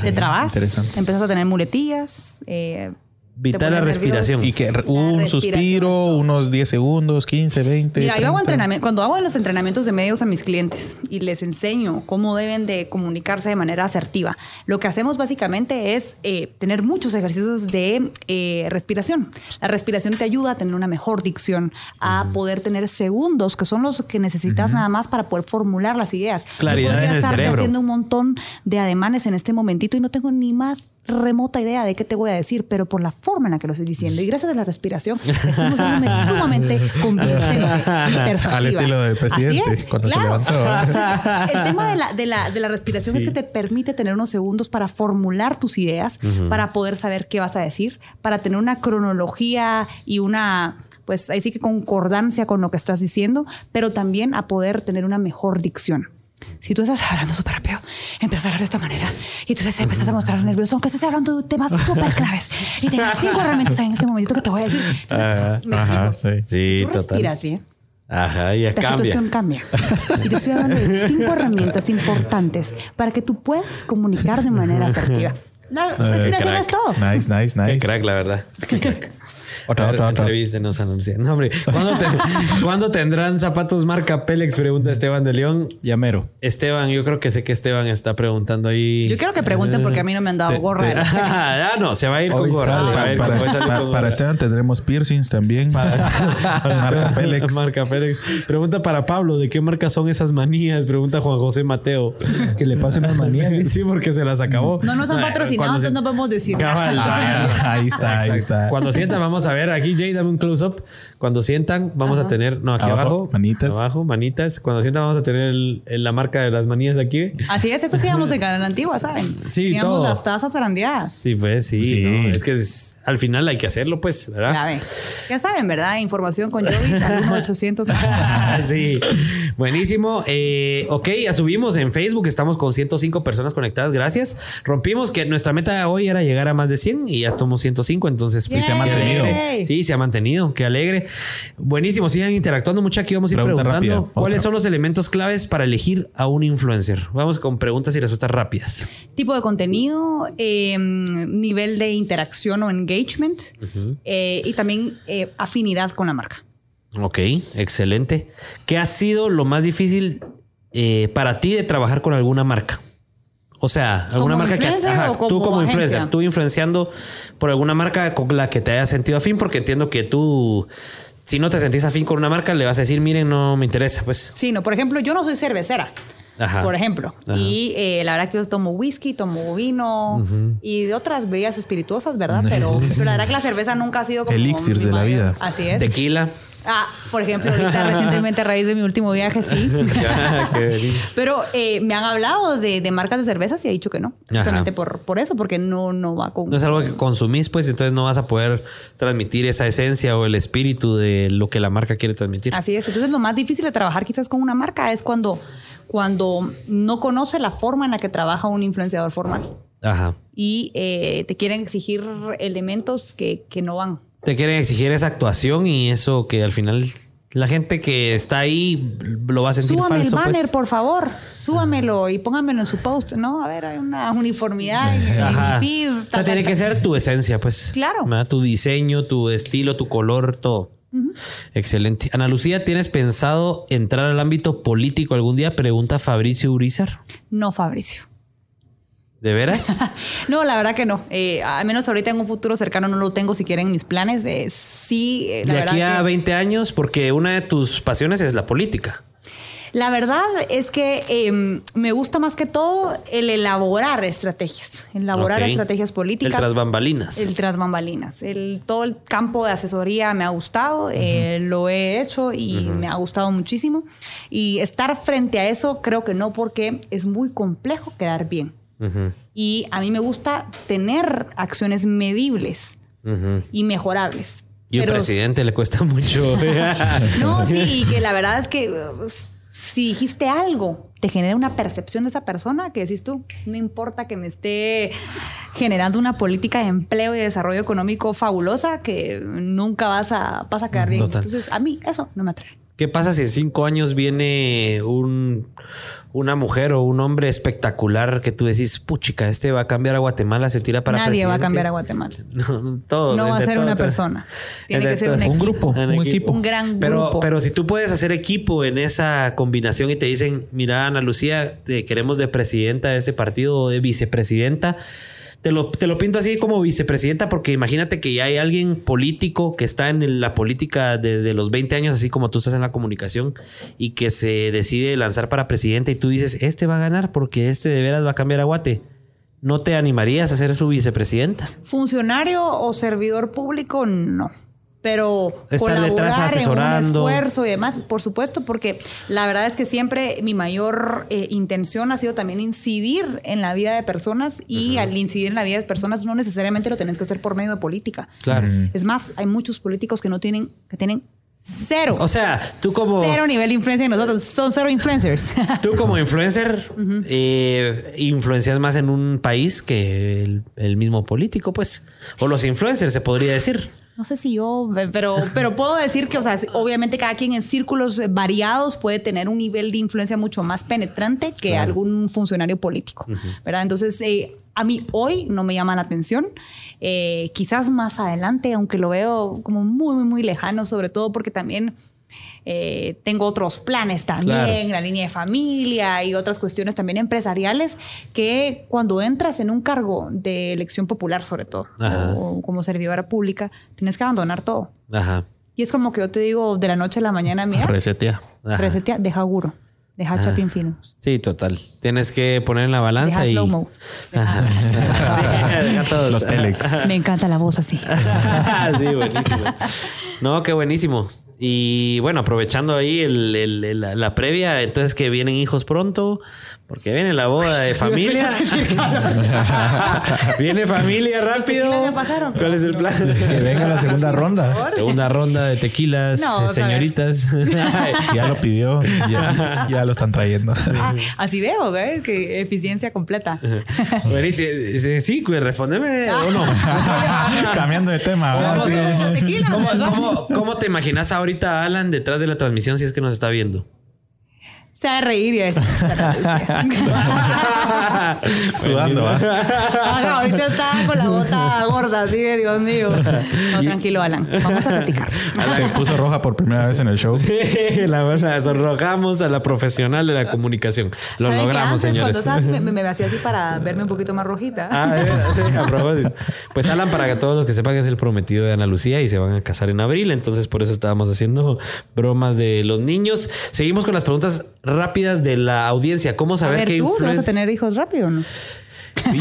Te trabas, empiezas a tener muletillas. eh, Vital la respiración. Y que un suspiro, unos 10 segundos, 15, 20. Mira, yo hago 30. entrenamiento, cuando hago los entrenamientos de medios a mis clientes y les enseño cómo deben de comunicarse de manera asertiva, lo que hacemos básicamente es eh, tener muchos ejercicios de eh, respiración. La respiración te ayuda a tener una mejor dicción, a poder tener segundos, que son los que necesitas nada más para poder formular las ideas. Yo Claridad podría en el estarte cerebro. haciendo un montón de ademanes en este momentito y no tengo ni más remota idea de qué te voy a decir, pero por la forma en la que lo estoy diciendo y gracias a la respiración estoy mostrándome sumamente convincente y persuasiva. Al estilo del presidente, Así es, cuando se claro. levantó. Entonces, el tema de la, de la, de la respiración es que te permite tener unos segundos para formular tus ideas, para poder saber qué vas a decir, para tener una cronología y una, pues ahí sí que concordancia con lo que estás diciendo, pero también a poder tener una mejor dicción. Si tú estás hablando súper rápido, empiezas a hablar de esta manera y entonces empiezas a mostrar nervioso, aunque estés hablando de temas súper claves y tengas cinco herramientas en este momento que te voy a decir. Entonces, ¿me Ajá, sí. Sí, Si tú total. respiras bien, Ajá, ya la cambia. situación cambia. Y te estoy hablando de cinco herramientas importantes para que tú puedas comunicar de manera asertiva. La crack. es todo. Nice, nice, nice. Qué crack, la verdad. Qué crack. Otra, otra, otra. Entrevístenos, anuncian. No, hombre. ¿Cuándo, te- ¿Cuándo tendrán zapatos marca Pélex? Pregunta Esteban de León. Ya mero. Esteban, yo creo que sé que Esteban está preguntando ahí. Yo quiero que pregunten porque a mí no me han dado gorra. de las pelis. ah, no, se va a ir con gorra. sale. ir Para, para, para- con para gorra. Esteban tendremos piercings también. Marca Pélex. Marca Pélex. Pregunta para Pablo, ¿de qué marca son esas manías? Pregunta Juan José Mateo. Que le pase más manías. Sí, porque se las acabó. No nos han patrocinado, se- entonces no podemos decir. Cabal, Ah, ahí está, ahí está. Cuando sientan, vamos a ver aquí, Jay, dame un close-up. Cuando sientan, vamos a tener, no, aquí Abajo, abajo, manitas. Abajo, manitas. Cuando sientan, vamos a tener el- el- la marca de las manías aquí. Así es, eso hacíamos en Canal Antigua, ¿saben? Sí, Teníamos todo. las tazas zarandeadas. Sí, pues sí. Sí. ¿no? Es que es- al final hay que hacerlo, pues, ¿verdad? Ya ven. Ya saben, ¿verdad? Información con Jovis al 1800. sí, buenísimo. Eh, ok, ya subimos en Facebook. Estamos con 105 personas conectadas. Gracias. Rompimos que nuestra meta hoy era llegar a más de 100 y ya estamos 105. Entonces, pues, se ha mantenido. Sí, se ha mantenido. Qué alegre. Buenísimo. Sigan interactuando mucho. Aquí vamos a ir Pregunta preguntando rápida. cuáles son los elementos claves para elegir a un influencer. Vamos con preguntas y respuestas rápidas. tipo de contenido, eh, nivel de interacción o engagement eh, y también eh, afinidad con la marca. Ok, excelente. ¿Qué ha sido lo más difícil eh, para ti de trabajar con alguna marca? O sea, alguna ¿Como marca que ajá, como tú como agencia? influencer, tú influenciando por alguna marca con la que te hayas sentido afín, porque entiendo que tú, si no te sentís afín con una marca, le vas a decir, miren, no me interesa, pues. Sí, no, por ejemplo, yo no soy cervecera. Ajá. por ejemplo. Ajá. Y eh, la verdad que yo tomo whisky, tomo vino y de otras bebidas espirituoas, ¿verdad? Pero, pero la verdad que la cerveza nunca ha sido como... Elixirs de la vida. Así es. Tequila. Ah, por ejemplo, ahorita recientemente a raíz de mi último viaje, sí. Pero eh, me han hablado de, de marcas de cervezas y he dicho que no. Justamente por, por eso, porque no, no va con... No es algo que consumís, pues entonces no vas a poder transmitir esa esencia o el espíritu de lo que la marca quiere transmitir. Así es. Entonces, lo más difícil de trabajar quizás con una marca es cuando, cuando no conoce la forma en la que trabaja un influenciador formal Ajá. y eh, te quieren exigir elementos que, que no van. Te quieren exigir esa actuación y eso que al final la gente que está ahí lo va a sentir Súbame falso. el banner, pues. por favor. Súbamelo y póngamelo en su post. No, a ver, hay una uniformidad Ajá. feed. O sea, tiene que ser tu esencia, pues. Claro. Tu diseño, tu estilo, tu color, todo. Excelente. Ana Lucía, ¿tienes pensado entrar al ámbito político algún día? Pregunta Fabricio Urizar. No, Fabricio. ¿De veras? No, la verdad que no. Eh, al menos ahorita en un futuro cercano no lo tengo siquiera en mis planes. Eh, sí, eh, la de verdad aquí a que- 20 años, porque una de tus pasiones es la política. La verdad es que eh, me gusta más que todo el elaborar estrategias, elaborar estrategias políticas. El tras bambalinas. El tras bambalinas. El, todo el campo de asesoría me ha gustado, eh, lo he hecho y me ha gustado muchísimo. Y estar frente a eso creo que no, porque es muy complejo quedar bien. Y a mí me gusta tener acciones medibles y mejorables. Y un presidente le cuesta mucho. No, sí, y que la verdad es que uh, si dijiste algo, te genera una percepción de esa persona que decís tú, no importa que me esté generando una política de empleo y desarrollo económico fabulosa, que nunca vas a, vas a quedar bien. Total. Entonces, a mí eso no me atrae. ¿Qué pasa si en cinco años viene un, una mujer o un hombre espectacular que tú decís, puchica, este va a cambiar a Guatemala, se tira para Nadie va a presidente"? cambiar a Guatemala. No, todos, No va a ser una todos. persona. Tiene Entre que ser un. Un grupo, Un un equipo. Un gran Pero, grupo. pero si tú puedes hacer equipo en esa combinación y te dicen, mira, Ana Lucía, te queremos de presidenta de ese partido o de vicepresidenta, te lo, te lo pinto así como vicepresidenta porque imagínate que ya hay alguien político que está en la política desde los 20 años, así como tú estás en la comunicación, y que se decide lanzar para presidente y tú dices, este va a ganar porque este de veras va a cambiar a Guate. ¿No te animarías a ser su vicepresidenta? Funcionario o servidor público, no. Pero Estar detrás colaborar en un esfuerzo y demás, por supuesto, porque la verdad es que siempre mi mayor eh, intención ha sido también incidir en la vida de personas y al incidir en la vida de personas no necesariamente lo tenés que hacer por medio de política. Claro. Es más, hay muchos políticos que no tienen, que tienen cero. O sea, tú como... Cero nivel de influencia en nosotros. Son cero influencers. Tú como influencer, eh, influencias más en un país que el, el mismo político, pues. O los influencers, se podría decir. No sé si yo, pero, pero puedo decir que, o sea, obviamente cada quien en círculos variados puede tener un nivel de influencia mucho más penetrante que algún funcionario político, ¿verdad? Entonces, eh, a mí hoy no me llama la atención. Eh, quizás más adelante, aunque lo veo como muy, muy, muy lejano, sobre todo porque también eh, tengo otros planes también, Claro. la línea de familia y otras cuestiones también empresariales que cuando entras en un cargo de elección popular, sobre todo, o como servidora pública, tienes que abandonar todo. Ajá. Y es como que yo te digo de la noche a la mañana, mira, Resetea. Ajá. resetea, deja guro, deja chapín finos, Sí, total. Tienes que poner en la balanza deja y. slow-mo. Ajá. Deja todos. Los Pélex. Me encanta la voz así. sí, buenísimo. No, qué buenísimo. Y bueno, aprovechando ahí el- el- el- la, previa, entonces que vienen hijos pronto, porque viene la boda de familia. viene familia rápido. pasaron? ¿Cuál es el plan? Que venga la segunda ronda. Segunda ronda de tequilas, No, eh, señoritas. Ya lo pidió, ya, ya lo están trayendo. Ah, así veo, güey, que eficiencia completa. Buenísimo. Sí, sí, güey, respóndeme o no. Cambiando de tema, ¿verdad? ¿Cómo, Sí. cómo- Tequila, cómo- ¿verdad? cómo- cómo te imaginas ahorita a Alan detrás de la transmisión si es que nos está viendo? Se va a reír y a decir, Sudando, ¿va? Ah, no, ahorita está con la bota gorda, así de Dios mío. No, tranquilo, Alan. Vamos a platicar. Se puso roja por primera vez en el show. la verdad, sonrojamos a la profesional de la comunicación. Lo ¿Saben qué logramos, antes, señores. Cuando me, me, me hacía así para verme un poquito más rojita. Ah, eh, sí, a propósito. Pues Alan, para que todos los que sepan, es el prometido de Ana Lucía y se van a casar en abril. Entonces, por eso estábamos haciendo bromas de los niños. Seguimos con las preguntas rápidas de la audiencia. ¿Cómo A saber ver, qué ¿tú vas a tener hijos rápido o no?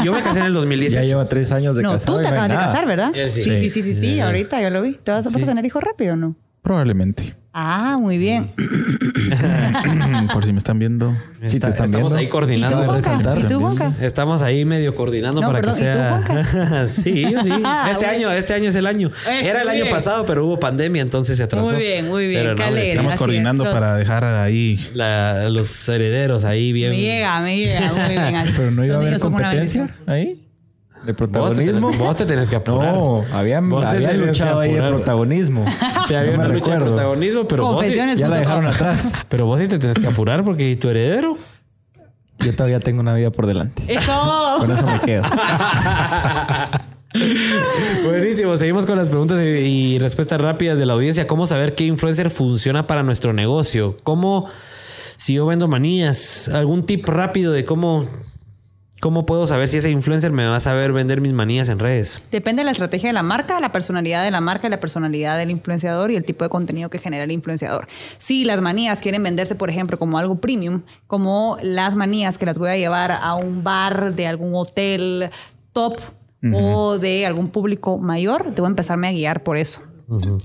Yo me casé en el 2018. Ya lleva tres años de No, casado. tú y te no acabas de casar, ¿verdad? Sí. Sí, sí, sí, sí, sí, ahorita yo lo vi. ¿Te vas, vas a tener hijos rápido o no? Probablemente. Ah, muy bien. Por si me están viendo. Sí, te Está- están estamos viendo. ahí ¿Y tú, coordinando. de Juanca? resaltar ¿Y tú, también. Juanca? Estamos ahí medio coordinando No, para perdón, que ¿y tú, sea. Juanca? sí, sí. Ah, Este año, este año es el año. Eh, Era el año bien. pasado, pero hubo pandemia, entonces se atrasó. Muy bien, muy bien. Pero no, alegre. estamos coordinando es, para dejar ahí. la- los herederos ahí bien. Me llega, me llega. Muy bien. Pero no iba a haber competencia ahí. De Vos te, protagonismo. vos te tenés que apurar. No, habían, Vos te habían tenías que luchado ahí de protagonismo. Se había No una lucha de protagonismo, pero vos, sí, Confesiones. Ya la dejaron atrás. pero vos sí te tenés que apurar porque ¿y tu heredero. Yo todavía tengo una vida por delante. Eso. Con eso me quedo. Buenísimo, seguimos con las preguntas y respuestas rápidas de la audiencia. ¿Cómo saber qué influencer funciona para nuestro negocio? ¿Cómo, si yo vendo manías, algún tip rápido de cómo, cómo puedo saber si ese influencer me va a saber vender mis manías en redes? Depende de la estrategia de la marca, la personalidad de la marca, y la personalidad del influenciador y el tipo de contenido que genera el influenciador. Si las manías quieren venderse, por ejemplo, como algo premium, como las manías que las voy a llevar a un bar de algún hotel top o de algún público mayor, debo empezarme a guiar por eso.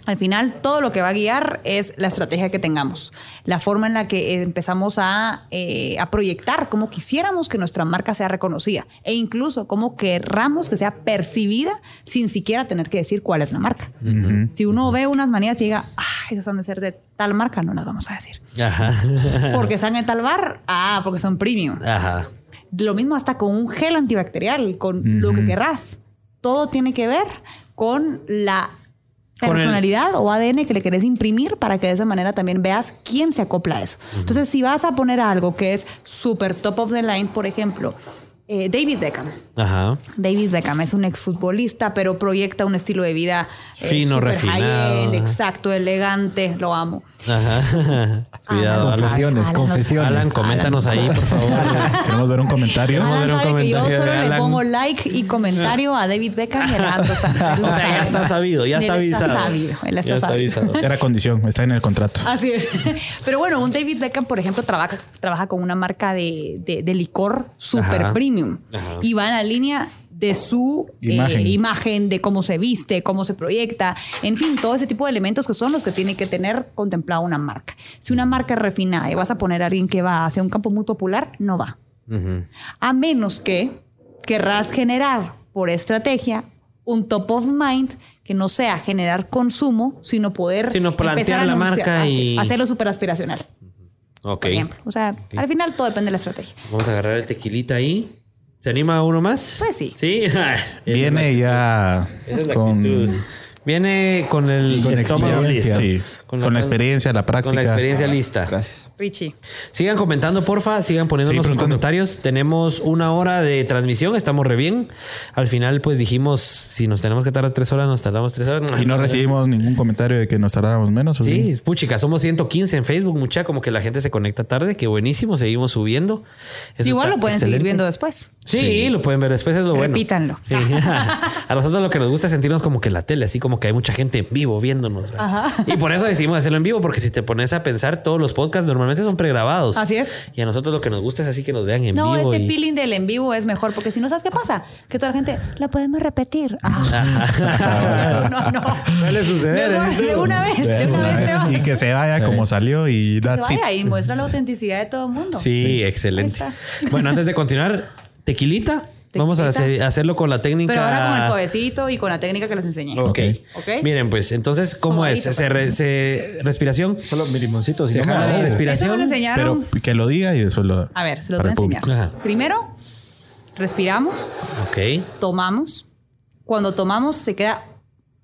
Al final, todo lo que va a guiar es la estrategia que tengamos, la forma en la que eh, empezamos a, eh, a proyectar cómo quisiéramos que nuestra marca sea reconocida e incluso cómo querramos que sea percibida sin siquiera tener que decir cuál es la marca. Si uno ve unas manías y diga, ah, esas han de ser de tal marca, no las vamos a decir. Ajá. Porque están en tal bar, ah, porque son premium. Ajá. Lo mismo hasta con un gel antibacterial, con lo que querrás. Todo tiene que ver con la El- personalidad o ADN que le querés imprimir para que de esa manera también veas quién se acopla a eso. Entonces, si vas a poner algo que es súper top of the line, por ejemplo, eh, David Beckham. Ajá. David Beckham es un exfutbolista, pero proyecta un estilo de vida eh, Fino, refinado, exacto, elegante, lo amo. Ajá. Cuidado, Alan. Confesiones, Alan, confesiones. Alan, coméntanos ahí, por favor. Queremos ver un comentario. Vamos a ver Alan un sabe que yo comentario solo le Alan. pongo like y comentario a David Beckham y a O sea, ya está sabido, ya está avisado. sabido, él está Ya está sabido. avisado. Era condición, está en el contrato. Así es. Pero bueno, un David Beckham, por ejemplo, trabaja, trabaja con una marca de, de- de licor super Ajá. Premium Ajá. y va en la línea de su eh, Imagen. de cómo se viste, cómo se proyecta, en fin, todo ese tipo de elementos que son los que tiene que tener contemplado una marca. Si una marca es refinada y vas a poner a alguien que va hacia un campo muy popular, no va. A menos que querrás generar por estrategia un top of mind que no sea generar consumo, sino poder Sino plantear la anunciar- marca y- hacerlo súper aspiracional, Ok. por ejemplo. O sea, al final todo depende de la estrategia. Vamos a agarrar el tequilita ahí. ¿Se anima uno más? Pues sí. Sí. Viene ya Esa es la con, actitud. Viene con el con estómago listo. Sí, con la experiencia, la Con la práctica. experiencia lista. Gracias. Richie. Sigan comentando, porfa. Sigan poniéndonos Sí, sus comentarios. Tenemos una hora de transmisión. Estamos re bien. Al final, pues dijimos, si nos tenemos que tardar tres horas, nos tardamos tres horas. Y no recibimos ningún comentario de que nos tardáramos menos. ¿o Sí, puchica, somos 115 en Facebook, mucha, como que la gente se conecta tarde, qué buenísimo, seguimos subiendo. Eso Igual lo pueden seguir viendo después. Sí, lo pueden ver después, es lo bueno. Repítanlo. Sí. A nosotros lo que nos gusta es sentirnos como que en la tele, así como que hay mucha gente en vivo viéndonos. Ajá. Y por eso decidimos hacerlo en vivo, porque si te pones a pensar, todos los podcasts normalmente son pregrabados. Así es. Y a nosotros lo que nos gusta es así que nos vean en No, vivo. este y- feeling del en vivo es mejor porque si no sabes qué pasa, que toda la gente la podemos repetir. Ah. no, no, no. Suele suceder. Mejor, de una vez, de una una vez te vez. Y que se vaya como salió y it. vaya y muestra la autenticidad de todo el mundo. Sí, excelente. Ahí Bueno, antes de continuar, tequilita. Vamos a hacer- hacerlo con la técnica. Pero ahora con el suavecito y con la técnica que les enseñé. Ok. Ok. Miren, pues, entonces, ¿cómo es? Se, re- se- respiración. Solo mi limoncito. Si Se no jala la respiración. Eso lo enseñaron. Pero que lo diga y después lo. A ver, se los para voy a enseñar. Ajá. Primero, respiramos, Ok. tomamos. Cuando tomamos, se queda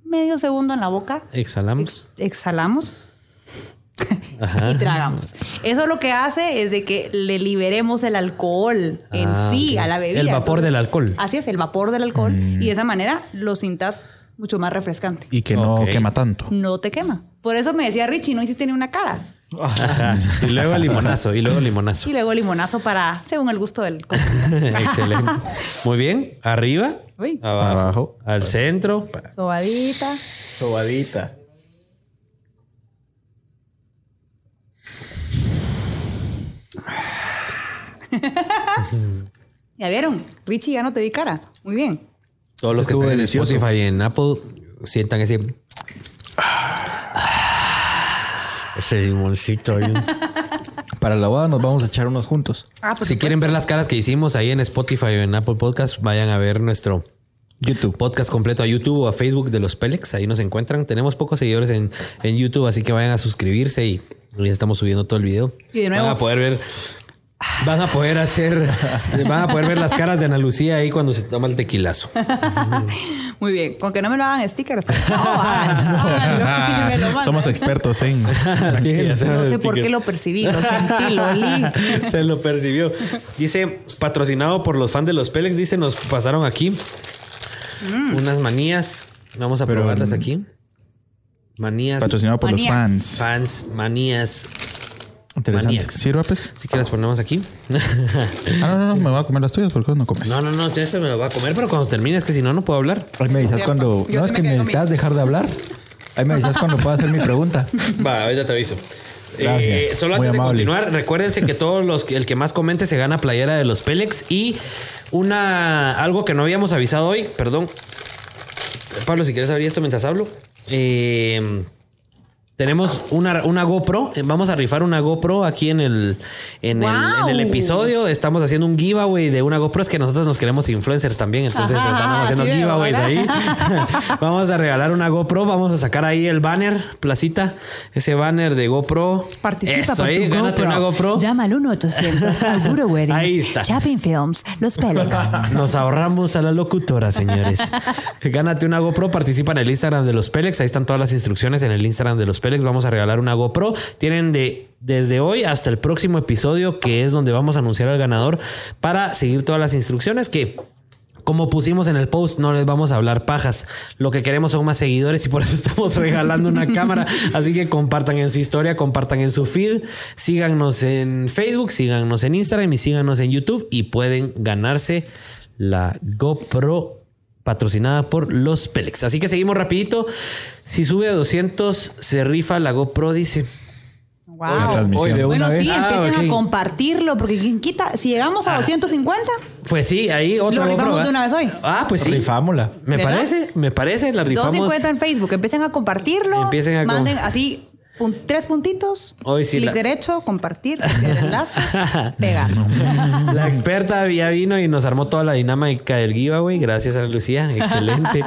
medio segundo en la boca. Exhalamos. Ex- exhalamos Ajá. y tragamos. Eso lo que hace es de que le liberemos el alcohol en Ah, sí a la bebida. El vapor del alcohol. Así es, el vapor del alcohol. Y de esa manera lo sintas mucho más refrescante. Y que no quema tanto. No te quema. Por eso me decía Richie, no hiciste ni una cara. Ajá. Y luego limonazo. Y luego limonazo. Y luego limonazo para, según el gusto del Excelente. Muy bien. Arriba. Uy. Abajo. Abajo. Al centro. Sobadita. Sobadita. ¿Ya vieron? Richie, ya no te vi cara. Muy bien. Todos los que están en delicioso. Spotify y en Apple sientan ese. Ese limoncito ahí. Para la boda nos vamos a echar unos juntos. Ah, pues si quieren ver las caras que hicimos ahí en Spotify o en Apple Podcast, vayan a ver nuestro YouTube. podcast completo a YouTube o a Facebook de los Pelex. Ahí nos encuentran. Tenemos pocos seguidores en, en YouTube, así que vayan a suscribirse y ya estamos subiendo todo el video. Y de nuevo- Van a poder ver. Van a poder hacer. Van a poder ver las caras de Ana Lucía ahí cuando se toma el tequilazo. Muy bien. Con que no me lo hagan sticker. está- No, háganlo, háganlo, y me lo mandan. Somos expertos en. Sí, No sé por qué lo percibí, lo sentí, lo olí. Se lo percibió. Dice, patrocinado por los fans de los Pelex, dice, nos pasaron aquí Mm. unas manías. Vamos a probarlas aquí. Manías. Patrocinado por los Manías. fans. Fans, manías. Interesante. Maníacs. ¿Sirva, pues? Así que las ponemos aquí. Ah, no, no, no, me voy a comer las tuyas porque no comes. No, no, no, se me lo voy a comer, pero cuando termine es que si no, no puedo hablar. Ahí me avisas cuando... Yo No, es que me necesitas dejar de hablar. Ahí me avisas cuando pueda hacer mi pregunta. Va, ahorita te aviso. Gracias. Eh, solo Muy antes de continuar, recuérdense que todos los que- el que más comente se gana playera de los Pelex y una algo que no habíamos avisado hoy, perdón. Pablo, si quieres abrir esto mientras hablo. Eh, tenemos una, una GoPro. Eh, Vamos a rifar una GoPro aquí en el, en, el, en el ¡Guau! episodio. Estamos haciendo un giveaway de una GoPro. Es que nosotros nos queremos influencers también. Entonces Ajá, estamos haciendo giveaways ahí. Vamos a regalar una GoPro. Vamos a sacar ahí el banner, placita. Ese banner de GoPro. Participa Eso, por ahí, tu gánate GoPro. una GoPro. Llama al 1-800 Alburo Wedding. Ahí está. Shopping Films, Los Pelex. Nos ahorramos a la locutora, señores. Gánate una GoPro, participa en el Instagram de los Pelex. Ahí están todas las instrucciones en el Instagram de los Pelex. Vamos a regalar una GoPro. Tienen de desde hoy hasta el próximo episodio, que es donde vamos a anunciar al ganador, para seguir todas las instrucciones que. Como pusimos en el post, no les vamos a hablar pajas. Lo que queremos son más seguidores y por eso estamos regalando una cámara. Así que compartan en su historia, compartan en su feed, síganos en Facebook, síganos en Instagram y síganos en YouTube y pueden ganarse la GoPro patrocinada por los Pelex. Así que seguimos rapidito. Si sube a 200 se rifa la GoPro, dice. Wow. Hoy de Bueno, una sí, vez. Ah, empiecen a compartirlo, porque quien quita, si llegamos a 250, Pues sí, ahí otra Lo rifamos GoPro, de una vez hoy. Ah, pues sí. Rifámosla. Me ¿Verdad? parece, me parece, la rifamos. 250 en Facebook, empiecen a compartirlo. Empiecen a com- manden así pun- tres puntitos. Hoy sí clic la- derecho, compartir, el enlace, pegar. La experta ya vino y nos armó toda la dinámica del giveaway. Gracias a Lucía. Excelente.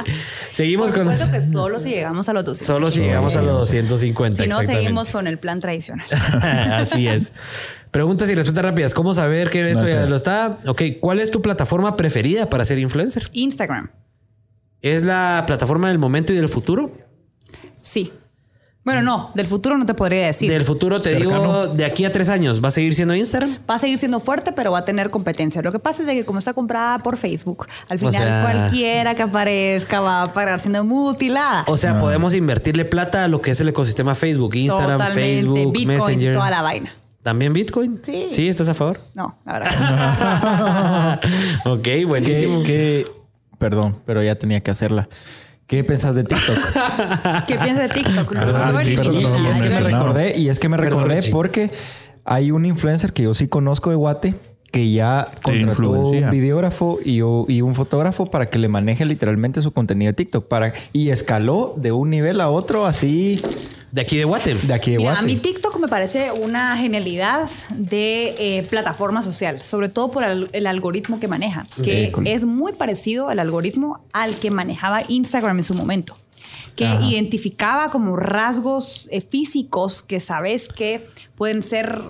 Seguimos Por con los... que solo si llegamos a los 200. Solo si llegamos a los 250. si no, exactamente. seguimos con el plan tradicional. Así es. Preguntas y respuestas rápidas. ¿Cómo saber que eso No ya lo está? Ok, ¿cuál es tu plataforma preferida para ser influencer? Instagram, ¿Es la plataforma del momento y del futuro? sí. Bueno, no, del futuro no te podría decir. Del futuro te digo, de aquí a tres años, ¿va a seguir siendo Instagram? Va a seguir siendo fuerte, pero va a tener competencia. Lo que pasa es de que como está comprada por Facebook, al O final sea- cualquiera que aparezca va a parar siendo mutilada. O sea, podemos invertirle plata a lo que es el ecosistema Facebook, Instagram, Totalmente, Facebook, Bitcoin y Messenger. toda la vaina. ¿También Bitcoin? Sí. Sí, ¿estás a favor? No, la verdad. ok, buenísimo. ¿Qué, qué- Perdón, pero ya tenía que hacerla. ¿Qué pensás de TikTok? ¿Qué pienso de TikTok? Ah, sí, perdón, y, ni- no, y es que me recordé, y es que me recordé porque hay un influencer que yo sí conozco de Guate que ya contrató un videógrafo y, un fotógrafo para que le maneje literalmente su contenido de TikTok para y escaló de un nivel a otro así De aquí de Guate. de aquí de Mira, Guate. a mí TikTok me parece una genialidad de eh, plataforma social, sobre todo por el, el algoritmo que maneja, que Eh, con- es muy parecido al algoritmo al que manejaba Instagram en su momento, que Ajá. identificaba como rasgos eh, físicos que sabes que pueden ser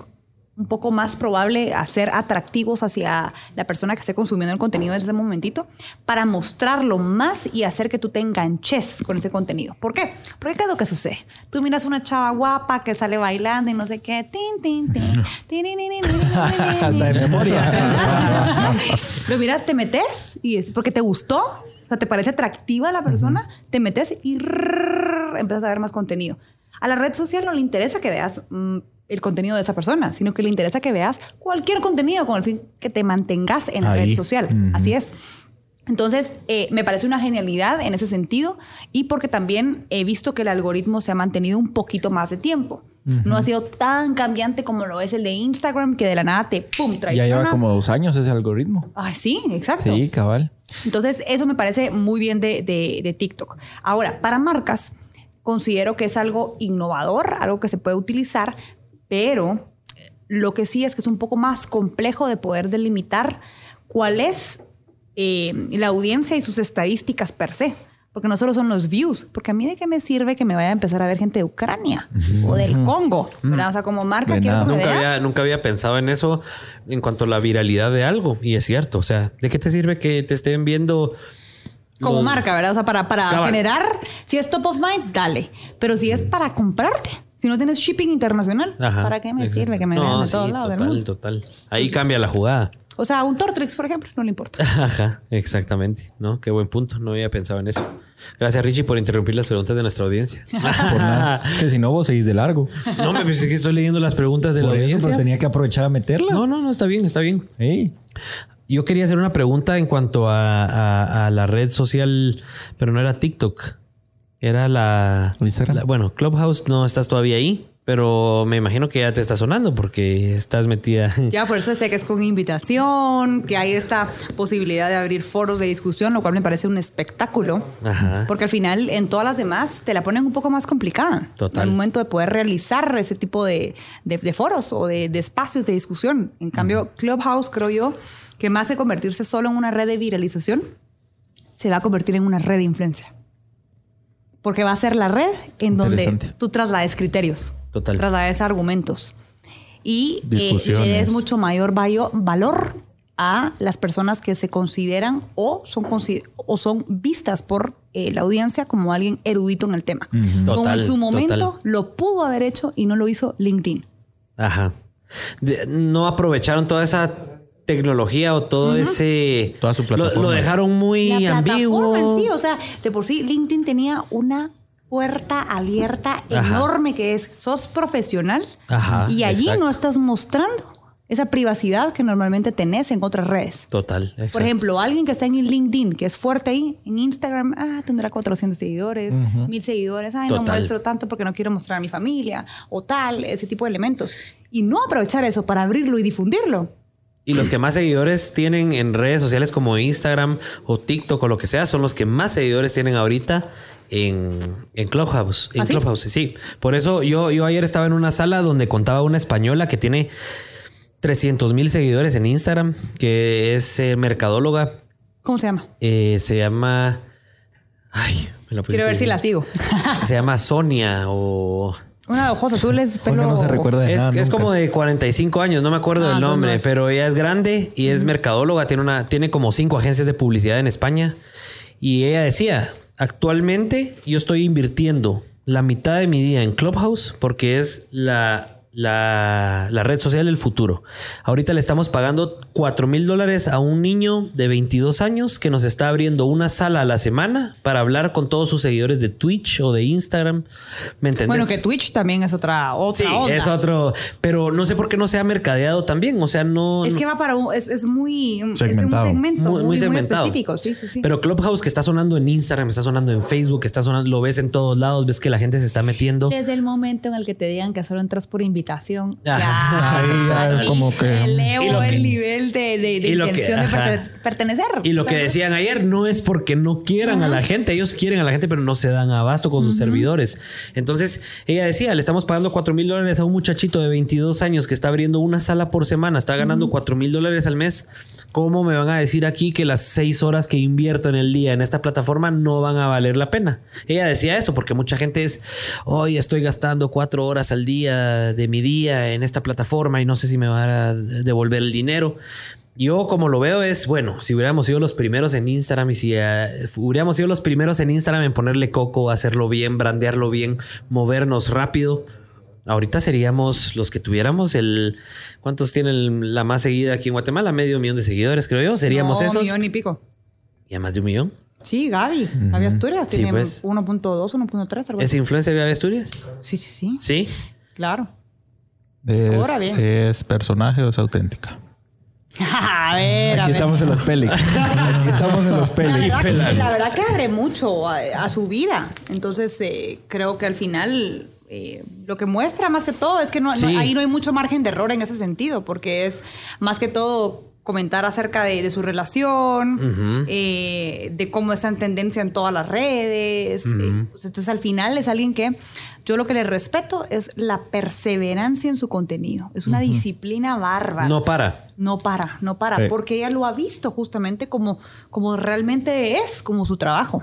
un poco más probable a ser atractivos hacia la persona que esté consumiendo el contenido en ese momentito para mostrarlo más y hacer que tú te enganches con ese contenido. ¿Por qué? Porque ¿qué es lo que sucede? Tú miras a una chava guapa que sale bailando y no sé qué. Tin, tin, tin. Hasta de memoria. Lo miras, te metes y es porque te gustó. O sea, te parece atractiva la persona, te metes y empiezas a ver más contenido. A la red social no le interesa que veas mm, el contenido de esa persona, sino que le interesa que veas cualquier contenido con el fin que te mantengas en la Ahí. red social. Así es. Entonces, eh, me parece una genialidad en ese sentido y porque también he visto que el algoritmo se ha mantenido un poquito más de tiempo. No ha sido tan cambiante como lo es el de Instagram, que de la nada te pum, Ya traiciona. lleva como dos años ese algoritmo. Ay, sí, exacto. Sí, cabal. Entonces, eso me parece muy bien de, de- de TikTok. Ahora, para marcas, considero que es algo innovador, algo que se puede utilizar, pero lo que sí es que es un poco más complejo de poder delimitar cuál es eh, la audiencia y sus estadísticas per se. Porque no solo son los views, porque a mí de qué me sirve que me vaya a empezar a ver gente de Ucrania o del Congo, ¿verdad? O sea, como marca que Nunca vea. había, nunca había pensado en eso en cuanto a la viralidad de algo. Y es cierto. O sea, ¿de qué te sirve que te estén viendo? Como los- marca, ¿verdad? O sea, para, para Cabal. generar, si es top of mind, dale. Pero si es para comprarte, si no tienes shipping internacional, Ajá, ¿para qué me exacto. sirve que me No, vean de sí, todos lados del Total, mundo? total. Ahí cambia la jugada. O sea, un Tortrix, por ejemplo, no le importa. Ajá, exactamente. ¿No? Qué buen punto. No había pensado en eso. Gracias, Richie, por interrumpir las preguntas de nuestra audiencia. Por nada. Es que si no, vos seguís de largo. no, me pensé que estoy leyendo las preguntas de la eso, audiencia. pero tenía que aprovechar a meterla. No, no, no, está bien, está bien. Ey. Yo quería hacer una pregunta en cuanto a, a- a la red social, pero no era TikTok. Era la, Instagram. la- Bueno, Clubhouse no estás todavía ahí, pero me imagino que ya te está sonando porque estás metida. Ya, por eso sé que es con invitación, que hay esta posibilidad de abrir foros de discusión, lo cual me parece un espectáculo. Ajá. Porque al final, en todas las demás, te la ponen un poco más complicada. Total. En el momento de poder realizar ese tipo de, de- de foros o de, de espacios de discusión. En cambio, Clubhouse, creo yo, que más de convertirse solo en una red de viralización, se va a convertir en una red de influencia. Porque va a ser la red en donde tú traslades criterios, Total. traslades argumentos y eh, des mucho mayor valor a las personas que se consideran o son, o son vistas por eh, la audiencia como alguien erudito en el tema. Como Total, en su momento total. lo pudo haber hecho y no lo hizo LinkedIn. Ajá. De- no aprovecharon toda esa tecnología o todo ese. Toda su Lo- plataforma. Lo, dejaron muy la ambiguo. en sí, o sea, de por sí LinkedIn tenía una puerta abierta Ajá. enorme que es sos profesional Ajá, y allí exacto. no estás mostrando esa privacidad que normalmente tenés en otras redes. Total. exacto. Por ejemplo, alguien que está en LinkedIn, que es fuerte ahí, en Instagram, ah, tendrá 400 seguidores, 1000 seguidores, ay, no Total. muestro tanto porque no quiero mostrar a mi familia, o tal, ese tipo de elementos. Y no aprovechar eso para abrirlo y difundirlo. Y los que más seguidores tienen en redes sociales como Instagram o TikTok o lo que sea, son los que más seguidores tienen ahorita en, en Clubhouse. En ¿Ah, sí? Clubhouse, sí. Por eso yo, yo ayer estaba en una sala donde contaba una española que tiene 300 mil seguidores en Instagram, que es eh, mercadóloga. ¿Cómo se llama? Eh, se llama... Ay, me lo Quiero ver si la sigo. Se llama Sonia o... Una de ojos azules, pelo... No se recuerda de Es, nada es como de 45 años, no me acuerdo Ah, del nombre, no es. pero ella es grande y es mercadóloga, tiene una tiene como cinco agencias de publicidad en España. Y ella decía, actualmente yo estoy invirtiendo la mitad de mi día en Clubhouse porque es la, la, la red social del futuro. Ahorita le estamos pagando 4 mil dólares a un niño de 22 años que nos está abriendo una sala a la semana para hablar con todos sus seguidores de Twitch o de Instagram. ¿Me entendés? Bueno, que Twitch también es otra, otra Sí, onda. es otro, pero no sé por qué no se ha mercadeado también, o sea, no... Es no- que va para un... Es, es muy... Segmentado. Es un segmento muy, muy, muy segmentado. específico. Sí, sí, sí. Pero Clubhouse que está sonando en Instagram, está sonando en Facebook, está sonando, lo ves en todos lados, ves que la gente se está metiendo. Desde el momento en el que te digan que solo entras por invitación, Ya. Ahí como que- elevo Y lo que- el nivel de, que- pertenecer. Y lo que decían ayer no es porque no quieran a la gente, ellos quieren a la gente, pero no se dan abasto con sus servidores. Entonces, ella decía, le estamos pagando 4 mil dólares a un muchachito de 22 años que está abriendo una sala por semana, está ganando 4 mil dólares al mes. ¿Cómo me van a decir aquí que las 6 horas que invierto en el día en esta plataforma no van a valer la pena? Ella decía eso porque mucha gente es, hoy estoy gastando 4 horas al día de mi día en esta plataforma y no sé si me van a devolver el dinero. Yo como lo veo es, bueno, si hubiéramos sido los primeros en Instagram y si eh, hubiéramos sido los primeros en Instagram en ponerle coco, hacerlo bien, brandearlo bien, movernos rápido, ahorita seríamos los que tuviéramos el... ¿Cuántos tienen la más seguida aquí en Guatemala? Medio millón de seguidores, creo yo. Seríamos no, esos. millón y pico. ¿Y a más de un millón? Sí, Gaby. Gaby Asturias Sí, tiene pues. 1.2, 1.3, algo ¿Es influencer de Asturias? Sí, sí, sí. Sí. Claro. Es, Ahora bien. ¿Es personaje o es auténtica? a ver, a Aquí ver. estamos en los Pélex. Aquí estamos en los La verdad, la verdad que abre mucho a, a su vida. Entonces, eh, creo que al final eh, lo que muestra más que todo es que no, ahí no hay mucho margen de error en ese sentido, porque es más que todo comentar acerca de, de su relación, eh, de cómo está en tendencia en todas las redes. eh, pues, entonces al final es alguien que yo lo que le respeto es la perseverancia en su contenido. Es una disciplina bárbara. No para. No para, no para, Sí. porque ella lo ha visto justamente como, como realmente es, como su trabajo.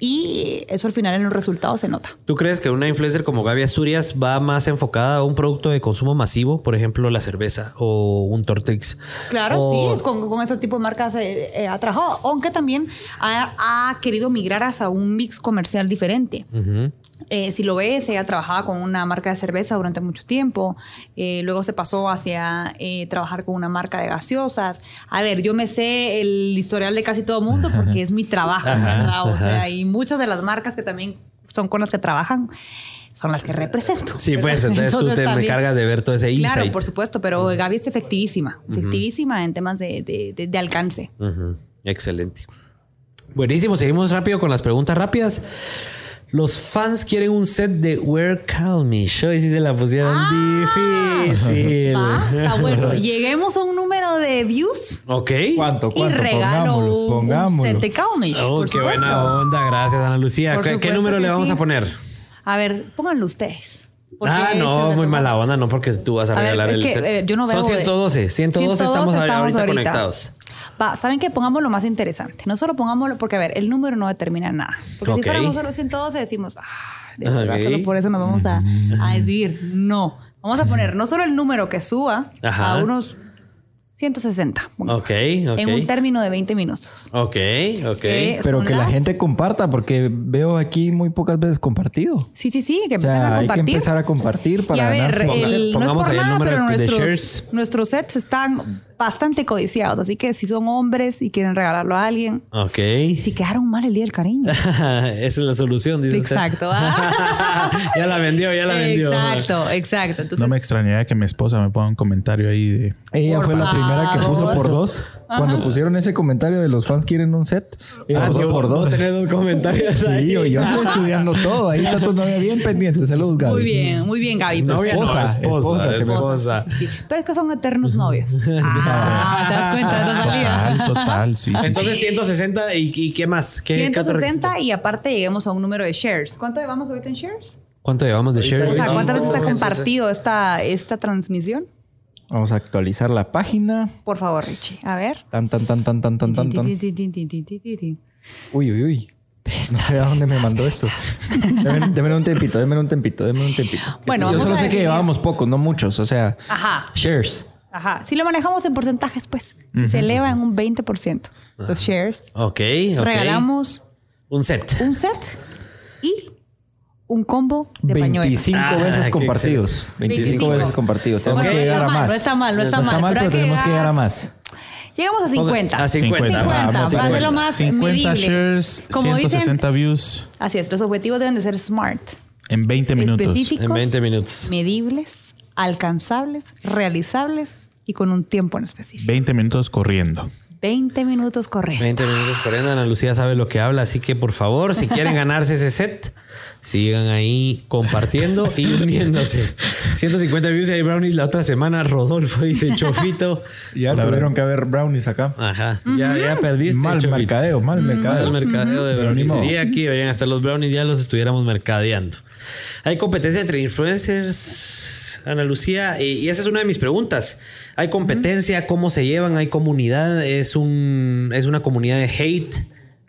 Y eso al final en los resultados se nota. ¿Tú crees que una influencer como Gaby Asturias va más enfocada a un producto de consumo masivo, por ejemplo, la cerveza o un Tortex? Claro, O- sí, con, con ese tipo de marcas eh, eh, ha trabajado, aunque también ha, ha querido migrar hacia un mix comercial diferente. Ujú. Eh, si lo ves, ella trabajaba con una marca de cerveza durante mucho tiempo. Eh, luego se pasó hacia eh, trabajar con una marca de gaseosas. A ver, yo me sé el historial de casi todo mundo porque es mi trabajo, Ajá, ¿verdad? O ajá. sea, y muchas de las marcas que también son con las que trabajan son las que represento. Sí, ¿verdad? pues entonces, tú te me también- cargas de ver todo ese insight. Claro, por supuesto, pero Gaby es efectivísima, efectivísima en temas de, de- de- de alcance. Excelente. Buenísimo, seguimos rápido con las preguntas rápidas. Los fans quieren un set de Where Call Me. Hoy sí se la pusieron difícil. Va, está bueno. Lleguemos a un número de views Ok. ¿Cuánto? y ¿Cuánto? regalo Pongámoslo. un- Pongámoslo. set de Calmish, Oh, por qué supuesto. buena onda. Gracias, Ana Lucía. Por ¿Qué, qué número le vamos sí. a poner? A ver, pónganlo ustedes. Ah, no, muy mala onda, no, porque tú vas a, regalar el que, set. eh, yo no veo Son de- 112. 112, estamos, ahorita, conectados. Va, ¿saben qué? Pongamos lo más interesante. No solo pongámoslo, porque a ver, el número no determina nada. Porque si fuéramos solo 112, decimos, ah, de verdad, solo por eso nos vamos a, a desvivir. No. Vamos a poner no solo el número que suba Ajá. a unos 160. pongamos, Ok, ok. En un término de 20 minutos. Ok, ok. Que Pero que la las- gente comparta, porque veo aquí muy pocas veces compartido. Sí, sí, sí, que O sea, a hay que compartir. empezar a compartir para y a ver, ganarse. el, Pongamos no es por ahí el nada, número pero de nuestros, shares. nuestros sets están bastante codiciados. Así que si son hombres y quieren regalarlo a alguien, Ok. si quedaron mal el día del cariño. Esa es la solución, dice. Exacto. Ya la vendió, ya la vendió. Exacto, exacto. Entonces, No me extrañaría que mi esposa me ponga un comentario ahí de... Ella fue la primera que puso por dos. Cuando pusieron ese comentario de los fans quieren un set, Ah, puso Dios, por dos. vos tenés dos comentarios ahí. Sí, yo, yo estoy estudiando todo. Ahí está tu novia bien pendiente. Saludos, Gaby. muy bien, muy bien, Gaby. Novia no, Esposa, esposa, esposa, esposa. Sí, Pero es que son eternos novios. Ah, ¿te das cuenta salida? Total, total, sí, sí. Entonces 160 y, y qué más? ¿Qué, qué otro requisito? 160 y aparte lleguemos a un número de shares. ¿Cuánto llevamos ahorita en shares? ¿Cuánto llevamos de shares? O sea, ¿cuántas veces ha Oh, compartido esta, esta transmisión? Vamos a actualizar la página. Por favor, Richie. A ver. Tan, tan, tan, tan, tan, tan, tan, tan. Uy, uy, uy. No sé a dónde me mandó esto. Deme, deme un tempito, deme un tempito, deme un tempito. Bueno, yo solo sé que llevábamos pocos, no muchos. O sea, Ajá. shares. Ajá. Si lo manejamos en porcentajes, pues. Se eleva en un 20% los shares. Ok, ok. Regalamos Un set. un set y un combo de pañuelos. 25 Ah, veces compartidos. 25 veces compartidos. Tenemos que no llegar está a más. no está mal, no está mal, mal, pero tenemos que llegar- a más. Llegamos a 50. A 50. 50. 50, Vamos, para hacerlo 50. más 50 medible. shares, Como dicen- 160 views Así es, los objetivos deben de ser smart, en 20 minutos. específicos, En 20 minutos. medibles, alcanzables, realizables y con un tiempo en específico. 20 minutos corriendo. 20 minutos correctos. 20 minutos corriendo. Ana Lucía sabe lo que habla, así que por favor, si quieren ganarse ese set, sigan ahí compartiendo y uniéndose. 150 views y hay brownies la otra semana. Rodolfo dice chofito. Ya tuvieron que haber brownies acá. Ajá, ya, ya perdiste. Mal Chofito. mercadeo, mal Mal mercadeo. mercadeo de Pero ni brownies. modo. Sería aquí, vayan hasta los brownies, ya los estuviéramos mercadeando. Hay competencia entre influencers, Ana Lucía, y, y esa es una de mis preguntas. ¿Hay competencia? ¿Cómo se llevan? ¿Hay comunidad? ¿Es, un, es una comunidad de hate?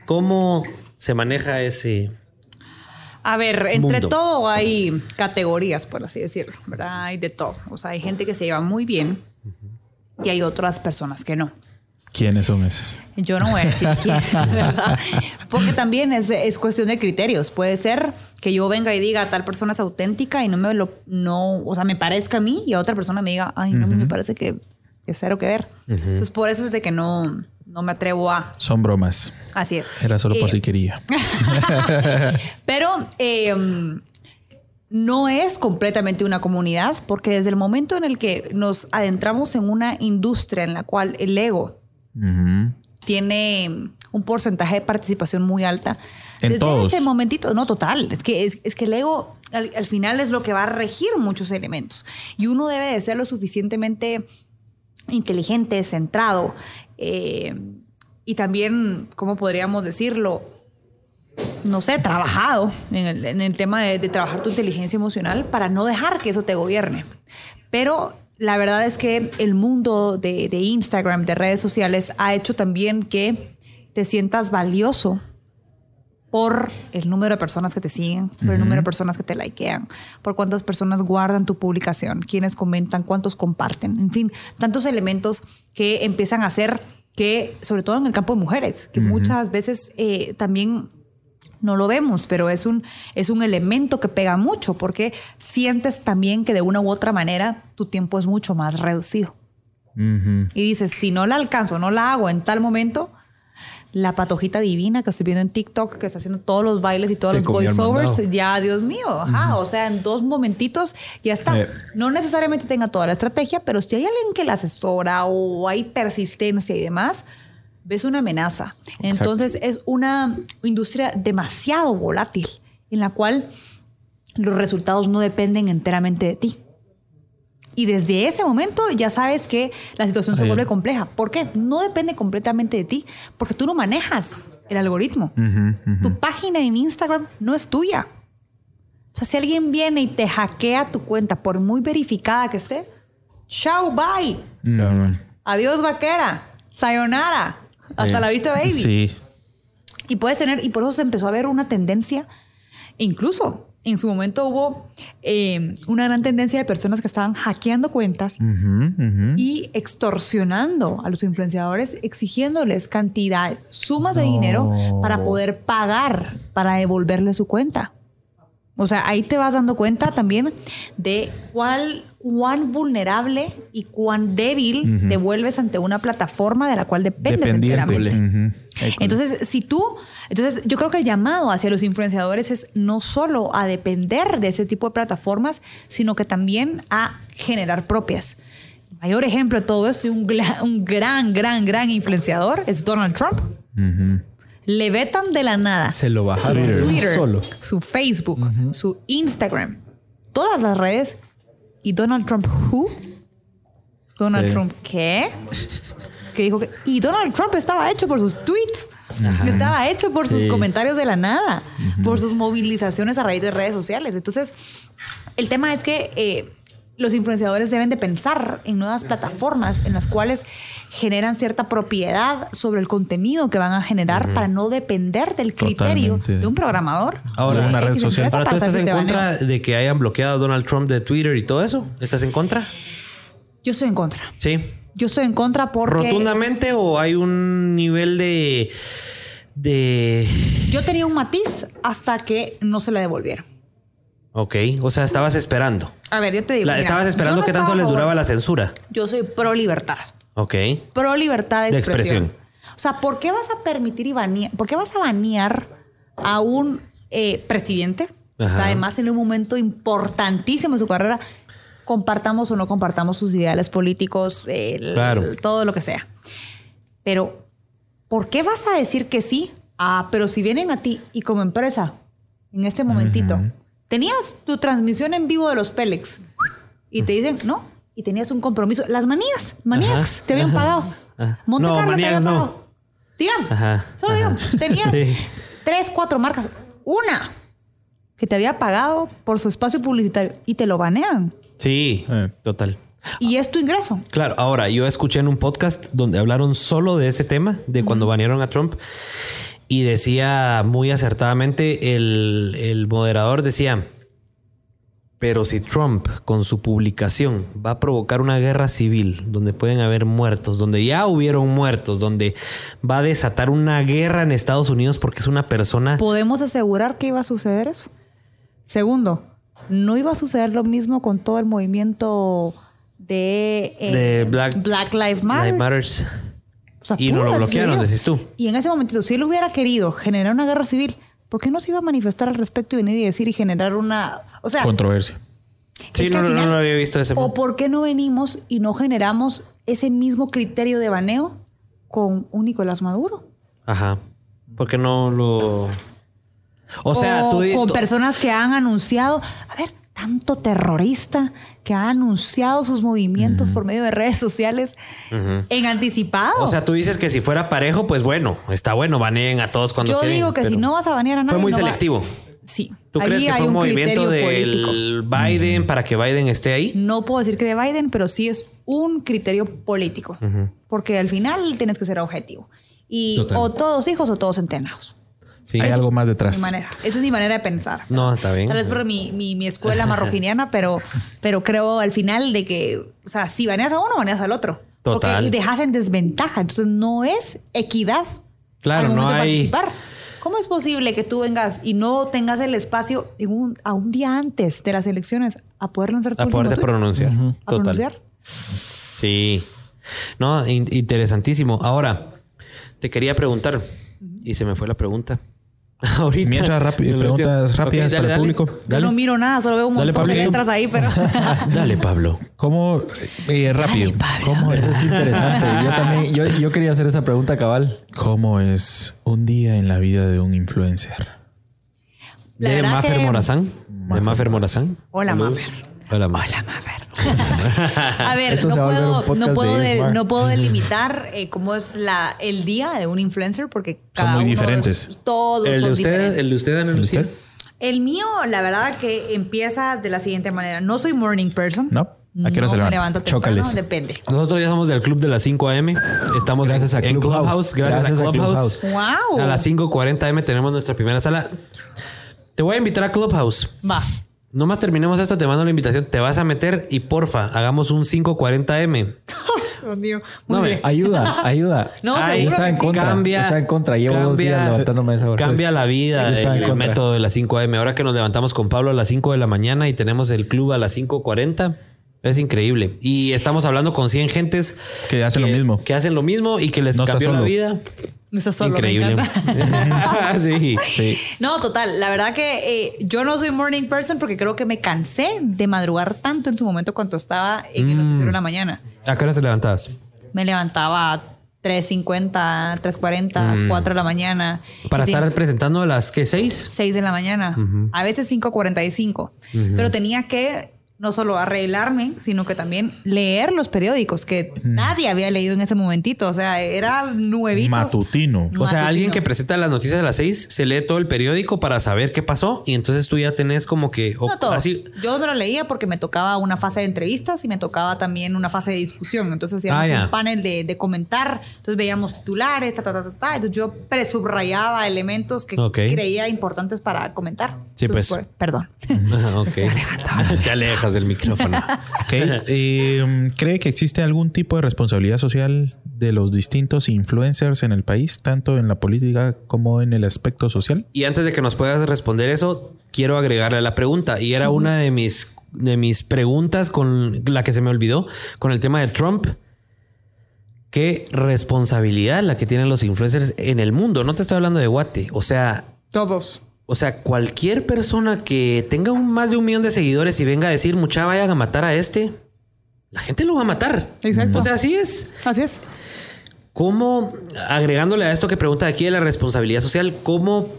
¿Cómo se maneja ese...? A ver, entre Mundo. todo hay categorías, por así decirlo, ¿verdad? Hay de todo. O sea, hay gente que se lleva muy bien y hay otras personas que no. ¿Quiénes son esos? Yo no voy a decir quién, ¿verdad? Porque también es, es cuestión de criterios. Puede ser que yo venga y diga tal persona es auténtica y no me lo, no, o sea, me parezca a mí y a otra persona me diga, ay, no, a mí me parece que es cero que ver. Entonces, por eso es de que no, no me atrevo a. Son bromas. Así es. Era solo por Eh, si quería. Pero eh, no es completamente una comunidad, porque desde el momento en el que nos adentramos en una industria en la cual el ego tiene un porcentaje de participación muy alta. En Desde todos. ese momentito, no total, es que, es, es que el ego al, al final es lo que va a regir muchos elementos. Y uno debe de ser lo suficientemente inteligente, centrado eh, y también, ¿cómo podríamos decirlo? No sé, trabajado en el, en el tema de, de trabajar tu inteligencia emocional para no dejar que eso te gobierne. Pero la verdad es que el mundo de, de Instagram, de redes sociales, ha hecho también que te sientas valioso por el número de personas que te siguen, por el número de personas que te likean, por cuántas personas guardan tu publicación, quiénes comentan, cuántos comparten, en fin, tantos elementos que empiezan a hacer que, sobre todo en el campo de mujeres, que muchas veces eh, también no lo vemos, pero es un, es un elemento que pega mucho porque sientes también que de una u otra manera tu tiempo es mucho más reducido. Y dices, si no la alcanzo, no la hago en tal momento, la patojita divina que estoy viendo en TikTok, que está haciendo todos los bailes y todos Te los voiceovers, ya, Dios mío, ajá, o sea, en dos momentitos ya está. Eh. No necesariamente tenga toda la estrategia, pero si hay alguien que la asesora o hay persistencia y demás, ves una amenaza. Entonces es una industria demasiado volátil en la cual los resultados no dependen enteramente de ti. Y desde ese momento ya sabes que la situación se vuelve compleja. ¿Por qué? No depende completamente de ti, porque tú no manejas el algoritmo. Ujú, ujú. Tu página en Instagram no es tuya. O sea, si alguien viene y te hackea tu cuenta, por muy verificada que esté, chao, bye. Mm. Adiós, vaquera. Sayonara. Hasta Eh, la vista, baby. Sí. Y puedes tener, y por eso se empezó a ver una tendencia, incluso en su momento hubo eh, una gran tendencia de personas que estaban hackeando cuentas y extorsionando a los influenciadores, exigiéndoles cantidades, sumas de dinero para poder pagar, para devolverle su cuenta. O sea, ahí te vas dando cuenta también de cuál, cuán vulnerable y cuán débil te vuelves ante una plataforma de la cual dependes Dependiente. enteramente. Entonces, si tú, entonces yo creo que el llamado hacia los influenciadores es no solo a depender de ese tipo de plataformas, sino que también a generar propias. El mayor ejemplo de todo esto y un, un gran, gran, gran influenciador es Donald Trump. Ujú. Le vetan de la nada Se lo bajaron su Twitter, solo. su Facebook, su Instagram, todas las redes. Y Donald Trump, ¿who? Donald Sí. Trump, ¿qué? Que dijo que. Y Donald Trump estaba hecho por sus tweets. Estaba hecho por sus comentarios de la nada, por sus movilizaciones a raíz de redes sociales. Entonces, el tema es que eh, los influenciadores deben de pensar en nuevas plataformas en las cuales generan cierta propiedad sobre el contenido que van a generar para no depender del criterio Totalmente. de un programador. Ahora, una red social. Ahora, ¿tú estás en contra de que hayan bloqueado a Donald Trump de Twitter y todo eso? ¿Estás en contra? Yo estoy en contra. Sí. Yo estoy en contra porque ¿Rotundamente o hay un nivel de... de... yo tenía un matiz hasta que no se la devolvieron. Ok, o sea, estabas esperando. A ver, yo te digo. La- mira, estabas esperando no que tanto les duraba la censura. Yo soy pro libertad. Ok. Pro libertad de De expresión. expresión. O sea, ¿por qué vas a permitir y banear? ¿Por qué vas a banear a un eh, presidente? Ajá. Está además en un momento importantísimo en su carrera. Compartamos o no compartamos sus ideales políticos, el- Claro. todo lo que sea. Pero, ¿por qué vas a decir que sí? Ah, pero si vienen a ti y como empresa, en este momentito, tenías tu transmisión en vivo de los Pélex y te dicen, no, y tenías un compromiso. Las manías, maníacs, Ajá, te habían ajá, pagado. ajá. Monte No, Carlo te no. pagado. Digan, Ajá, solo ajá. digan, tenías Sí. tres, cuatro marcas. Una que te había pagado por su espacio publicitario y te lo banean. Sí, Eh. total. Y es tu ingreso. Claro, ahora yo escuché en un podcast donde hablaron solo de ese tema, de cuando banearon a Trump, y decía muy acertadamente, el, el moderador decía, pero si Trump con su publicación va a provocar una guerra civil, donde pueden haber muertos, donde ya hubieron muertos, donde va a desatar una guerra en Estados Unidos porque es una persona... ¿Podemos asegurar que iba a suceder eso? Segundo, no iba a suceder lo mismo con todo el movimiento de, eh, De Black, Lives Matter. O sea, Y no lo bloquearon, decís tú. Y en ese momentito, si él hubiera querido generar una guerra civil, ¿por qué no se iba a manifestar al respecto y venir y decir y generar una... O sea, Controversia. Sí, no, no, no lo había visto ese ¿O por qué no venimos y no generamos ese mismo criterio de baneo con un Nicolás Maduro? Ajá. Porque no lo. O sea, tú di- con tú- personas que han anunciado, a ver, tanto terrorista que ha anunciado sus movimientos por medio de redes sociales en anticipado. O sea, tú dices que si fuera parejo, pues bueno, está bueno, baneen a todos cuando Yo digo que si no vas a banear a nadie. Fue muy no va- selectivo. Sí. ¿Tú crees que hay fue un movimiento político. del Biden para que Biden esté ahí? No puedo decir que de Biden, pero sí es un criterio político. Porque al final tienes que ser objetivo. Y Total. o todos hijos o todos centenados. Sí. Hay algo más detrás. Mi manera. Esa es mi manera de pensar. No, está bien. Tal vez por mi, mi, mi escuela marroquiniana, pero, pero creo al final de que, o sea, si baneas a uno, baneas al otro. Total. Porque dejas en desventaja. Entonces no es equidad. Claro, no hay- participar. ¿Cómo es posible que tú vengas y no tengas el espacio en un- a un día antes de las elecciones a poder lanzar tu A poderte tuit? pronunciar. ¿A Total. pronunciar? Sí. No, in- interesantísimo. Ahora, te quería preguntar, y se me fue la pregunta. Ahorita. Mientras, rápido, preguntas rápidas Ok, dale, para el dale. público. Yo no miro nada, solo veo un Dale, montón de letras ahí, pero... Dale, Pablo. ¿Cómo? eh, rápido. ¿Cómo Eso es, es interesante. Yo también, yo, yo quería hacer esa pregunta cabal. ¿Cómo es un día en la vida de un influencer? La de Mafer que- Morazán. De Mafer Morazán. Hola, Mafer. Hola, Mafer. Hola, Mafer. a ver, no se puedo, no, puedo de de- no delimitar eh, cómo es la, el día de un influencer porque cada muy uno- diferentes. Todos El de son usted, diferentes. el de usted, Ana Lucía. usted? El mío, la verdad que empieza de la siguiente manera. No soy morning person. ¿No? ¿A qué hora se me levanta? levanto temprano, Chócales. depende. Nosotros ya somos del club de las 5 AM. Estamos Gracias en, a en Clubhouse. Clubhouse. Gracias, Gracias a a Clubhouse. Wow. A las 5.40 AM tenemos nuestra primera sala. Te voy a invitar a Clubhouse. Va. Nomás terminemos esto, te mando la invitación. Te vas a meter y porfa, hagamos un 5.40 M. Dios mío. No, bien. Ayuda, ayuda. No, Ay, seguro está que en contra. Cambia, está en contra. Llevo dos días levantándome esa hora. Cambia la vida el contra. método de las 5 AM. Ahora que nos levantamos con Pablo a las 5 de la mañana y tenemos el club a las 5.40, es increíble. Y estamos hablando con 100 gentes Que hacen lo mismo. Que hacen lo mismo y que les No cambió la vida. Eso solo me Increíble. encanta. sí. Sí. No, total. La verdad que eh, yo no soy morning person porque creo que me cansé de madrugar tanto en su momento cuando estaba en el Mm. noticiero de la mañana. ¿A qué hora te levantabas? Me levantaba a 3.50, 3.40, 4 de la mañana. Mm. Para estar ten- presentando a las que 6. 6 de la mañana. A veces 5.45. Pero tenía que no solo arreglarme, sino que también leer los periódicos que nadie había leído en ese momentito. O sea, era nuevito. Matutino. O sea, alguien que presenta las noticias a las 6 se lee todo el periódico para saber qué pasó y entonces tú ya tenés como que o- No todos. así Yo me lo leía porque me tocaba una fase de entrevistas y me tocaba también una fase de discusión. Entonces hacíamos Ah, un panel de, de comentar. Entonces veíamos titulares, ta, ta, ta, ta, ta. Entonces yo presubrayaba elementos que creía importantes para comentar. Sí, Entonces, pues. Perdón. Ajá, ok. estoy alejando. Te alejas del micrófono. Eh, ¿Cree que existe algún tipo de responsabilidad social de los distintos influencers en el país, tanto en la política como en el aspecto social? Y antes de que nos puedas responder eso, quiero agregarle la pregunta. Y era una de mis, de mis preguntas con la que se me olvidó con el tema de Trump. ¿Qué responsabilidad la que tienen los influencers en el mundo? No te estoy hablando de Guate. O sea, Todos. O sea, cualquier persona que tenga un- más de un millón de seguidores y venga a decir, mucha vayan a matar a este, la gente lo va a matar. Exacto. O sea, así es. Así es. ¿Cómo, agregándole a esto que pregunta aquí de la responsabilidad social, cómo,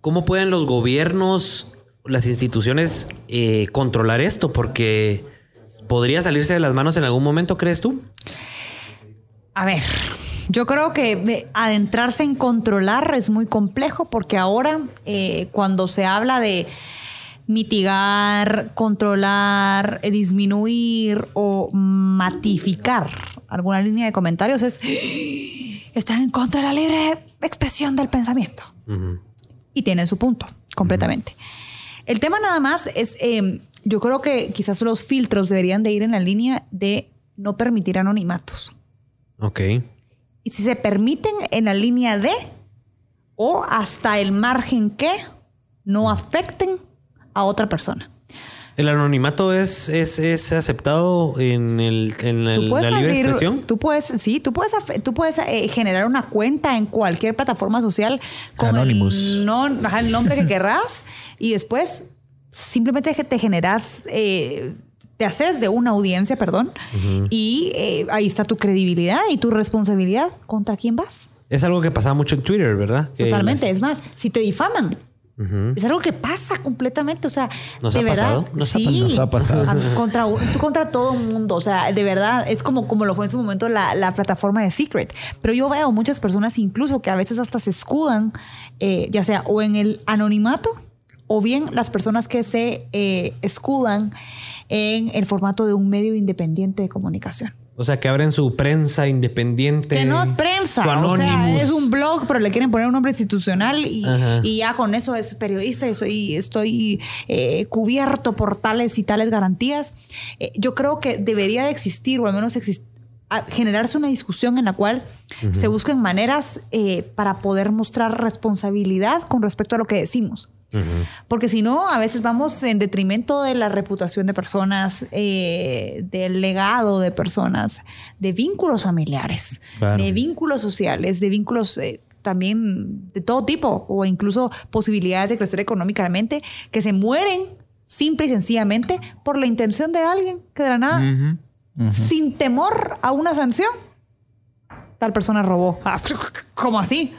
cómo pueden los gobiernos, las instituciones eh, controlar esto? Porque podría salirse de las manos en algún momento, ¿crees tú? A ver, yo creo que adentrarse en controlar es muy complejo porque ahora eh, cuando se habla de mitigar, controlar, eh, disminuir o matificar alguna línea de comentarios es están en contra de la libre expresión del pensamiento. Y tienen su punto, completamente. El tema nada más es, eh, yo creo que quizás los filtros deberían de ir en la línea de no permitir anonimatos. Ok. Y si se permiten en la línea de o hasta el margen que no afecten a otra persona. ¿El anonimato es, es, es aceptado en, el, en el- Tú puedes la libre abrir- expresión? Tú puedes, sí, tú puedes, tú puedes eh, generar una cuenta en cualquier plataforma social con Anonymous. el, no, ajá, el nombre que querrás y después simplemente que te generas, eh, te haces de una audiencia, perdón, y eh, ahí está tu credibilidad y tu responsabilidad contra quién vas. Es algo que pasaba mucho en Twitter, ¿verdad? Que Totalmente. Es más, si te difaman, Es algo que pasa completamente, o sea, ¿Nos de ha verdad, pasado? ¿Nos ha sí, pasado? Nos ha pasado. contra, contra todo el mundo, o sea, de verdad, es como, como lo fue en su momento la, la plataforma de Secret. Pero yo veo muchas personas incluso que a veces hasta se escudan, eh, ya sea o en el anonimato o bien las personas que se eh, escudan en el formato de un medio independiente de comunicación. O sea, que abren su prensa independiente. Que no es prensa, Su o sea, es un blog, pero le quieren poner un nombre institucional y, y ya con eso es periodista y soy, estoy eh, cubierto por tales y tales garantías. Eh, yo creo que debería de existir, o al menos exist- a- generarse una discusión en la cual se busquen maneras eh, para poder mostrar responsabilidad con respecto a lo que decimos. Porque si no, a veces vamos en detrimento de la reputación de personas, eh, del legado de personas, de vínculos familiares, Claro. de vínculos sociales, de vínculos eh, también de todo tipo, o incluso posibilidades de crecer económicamente, que se mueren simple y sencillamente por la intención de alguien que de la nada, sin temor a una sanción, tal persona robó. ¿Cómo así?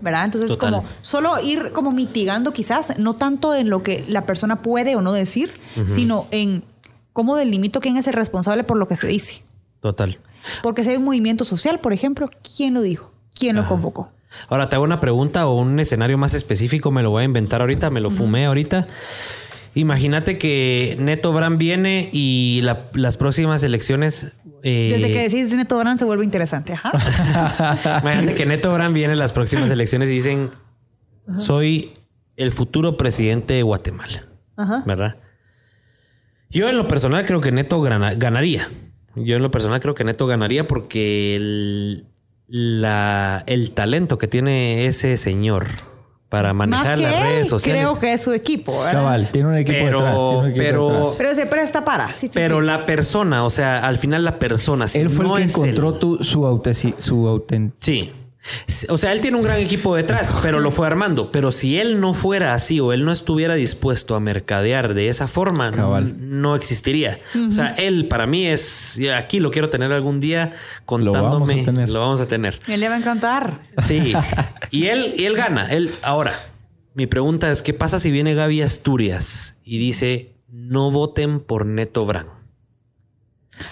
¿Verdad? Entonces, Total. como solo ir como mitigando quizás, no tanto en lo que la persona puede o no decir, sino en cómo delimito quién es el responsable por lo que se dice. Total. Porque si hay un movimiento social, por ejemplo, ¿quién lo dijo? ¿Quién lo convocó? Ahora te hago una pregunta o un escenario más específico, me lo voy a inventar ahorita, me lo fumé ahorita. Imagínate que Neto Brand viene y la- las próximas elecciones. Eh, Desde que decís Neto Brand se vuelve interesante. Ajá. Imagínate que Neto Brand viene en las próximas elecciones y dicen: Soy el futuro presidente de Guatemala. Ajá. ¿Verdad? Yo en lo personal creo que Neto ganaría. Yo en lo personal creo que Neto ganaría porque el, la- el talento que tiene ese señor para manejar las redes él, sociales. creo que es su equipo. ¿verdad? Cabal, tiene un equipo Pero- detrás. Tiene un equipo pero- detrás. Pero se presta para. Sí, sí, Pero sí. la persona, o sea, al final la persona. si Él fue no el que encontró él- tu- su, auteci- su autent- Sí. O sea, él tiene un gran equipo detrás, pero lo fue armando. Pero si él no fuera así o él no estuviera dispuesto a mercadear de esa forma, no existiría. O sea, él para mí es. Aquí lo quiero tener algún día contándome. vamos a tener. Lo vamos a tener. Me le va a encantar. Sí. y él, y él gana. Él, ahora, mi pregunta es: ¿qué pasa si viene Gaby Asturias y dice no voten por Neto Brand?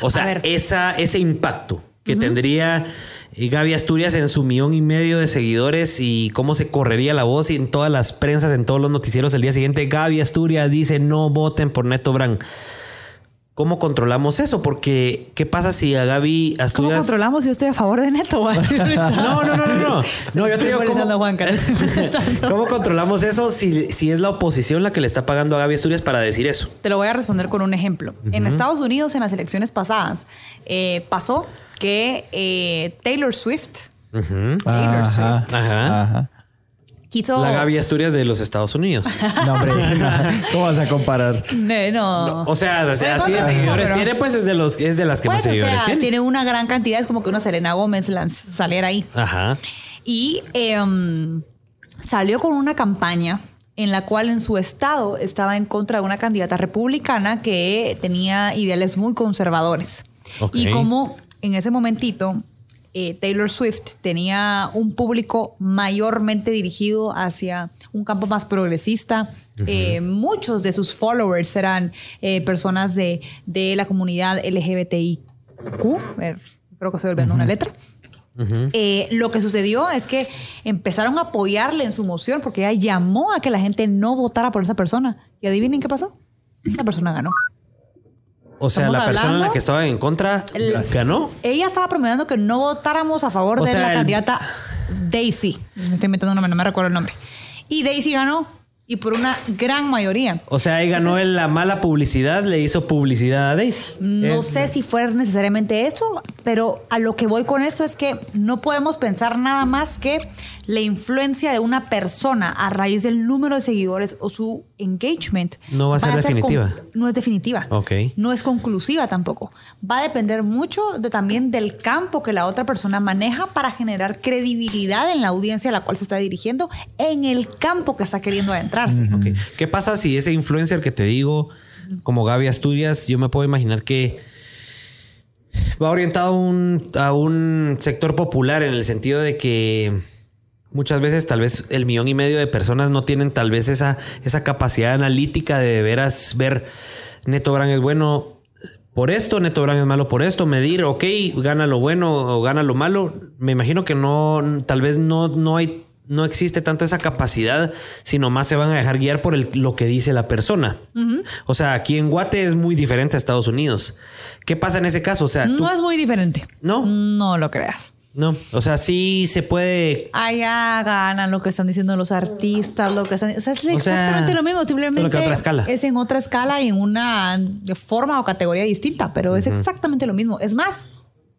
O sea, esa, ese impacto que tendría eh, Gaby Asturias en su millón y medio de seguidores y cómo se correría la voz y en todas las prensas, en todos los noticieros el día siguiente, Gaby Asturias dice no voten por Neto Brand. ¿Cómo controlamos eso? Porque, ¿qué pasa si a Gaby ¿Cómo Asturias... controlamos si yo estoy a favor de Neto? No, no, no, no, no. No, yo te digo, ¿cómo. ¿cómo controlamos eso si, si es la oposición la que le está pagando a Gaby Asturias para decir eso? Te lo voy a responder con un ejemplo. En Estados Unidos, en las elecciones pasadas, eh, pasó que eh, Taylor Swift Taylor Ajá, Swift. Ajá. ajá. quiso... La Gaby Asturias de los Estados Unidos. No, hombre, ¿cómo vas a comparar? No, no. No, o sea, o sea, así de no, seguidores pero- tiene, pues es de los es de las que Pues, más o seguidores sea, tiene. tiene una gran cantidad, es como que una Selena Gómez saliera ahí. Ajá. Y em, salió con una campaña en la cual en su estado estaba en contra de una candidata republicana que tenía ideales muy conservadores. Ok. Y como en ese momentito eh, Taylor Swift tenía un público mayormente dirigido hacia un campo más progresista, eh, muchos de sus followers eran eh, personas de, de la comunidad LGBTIQ, creo que se volviendo una letra. Lo que sucedió es que empezaron a apoyarle en su moción porque ella llamó a que la gente no votara por esa persona. Y adivinen qué pasó. La persona ganó. O sea, la persona en la que estaba en contra ganó. Ella estaba promediando que no votáramos a favor O de sea, la el- candidata Daisy. Me estoy inventando un nombre, no me recuerdo el nombre. Y Daisy ganó. Y por una gran mayoría. O sea, ahí ganó en la mala publicidad, le hizo publicidad a Daisy. No Eh, sé si fue necesariamente eso, pero a lo que voy con esto es que no podemos pensar nada más que la influencia de una persona a raíz del número de seguidores o su engagement. No va a ser definitiva. no es definitiva. Ok. No es conclusiva tampoco. Va a depender mucho de, también del campo que la otra persona maneja para generar credibilidad en la audiencia a la cual se está dirigiendo en el campo que está queriendo adentrarse. Ok. ¿Qué pasa si ese influencer que te digo, como Gaby Asturias, yo me puedo imaginar que va orientado a un, a un sector popular en el sentido de que muchas veces tal vez el millón y medio de personas no tienen tal vez esa, esa capacidad analítica de de veras ver Neto Brand es bueno por esto, Neto Brand es malo por esto, medir, ok, gana lo bueno o gana lo malo. Me imagino que no, tal vez no, no hay, no existe tanto esa capacidad, sino más se van a dejar guiar por el- lo que dice la persona. O sea, aquí en Guate es muy diferente a Estados Unidos. ¿Qué pasa en ese caso? O sea, tú, No es muy diferente. ¿No? No lo creas. No, o sea, sí se puede Allá ganan lo que están diciendo los artistas, lo que están... O sea, es O sea, exactamente lo mismo, simplemente solo que otra escala. es en otra escala y en una forma o categoría distinta, pero es exactamente lo mismo. Es más,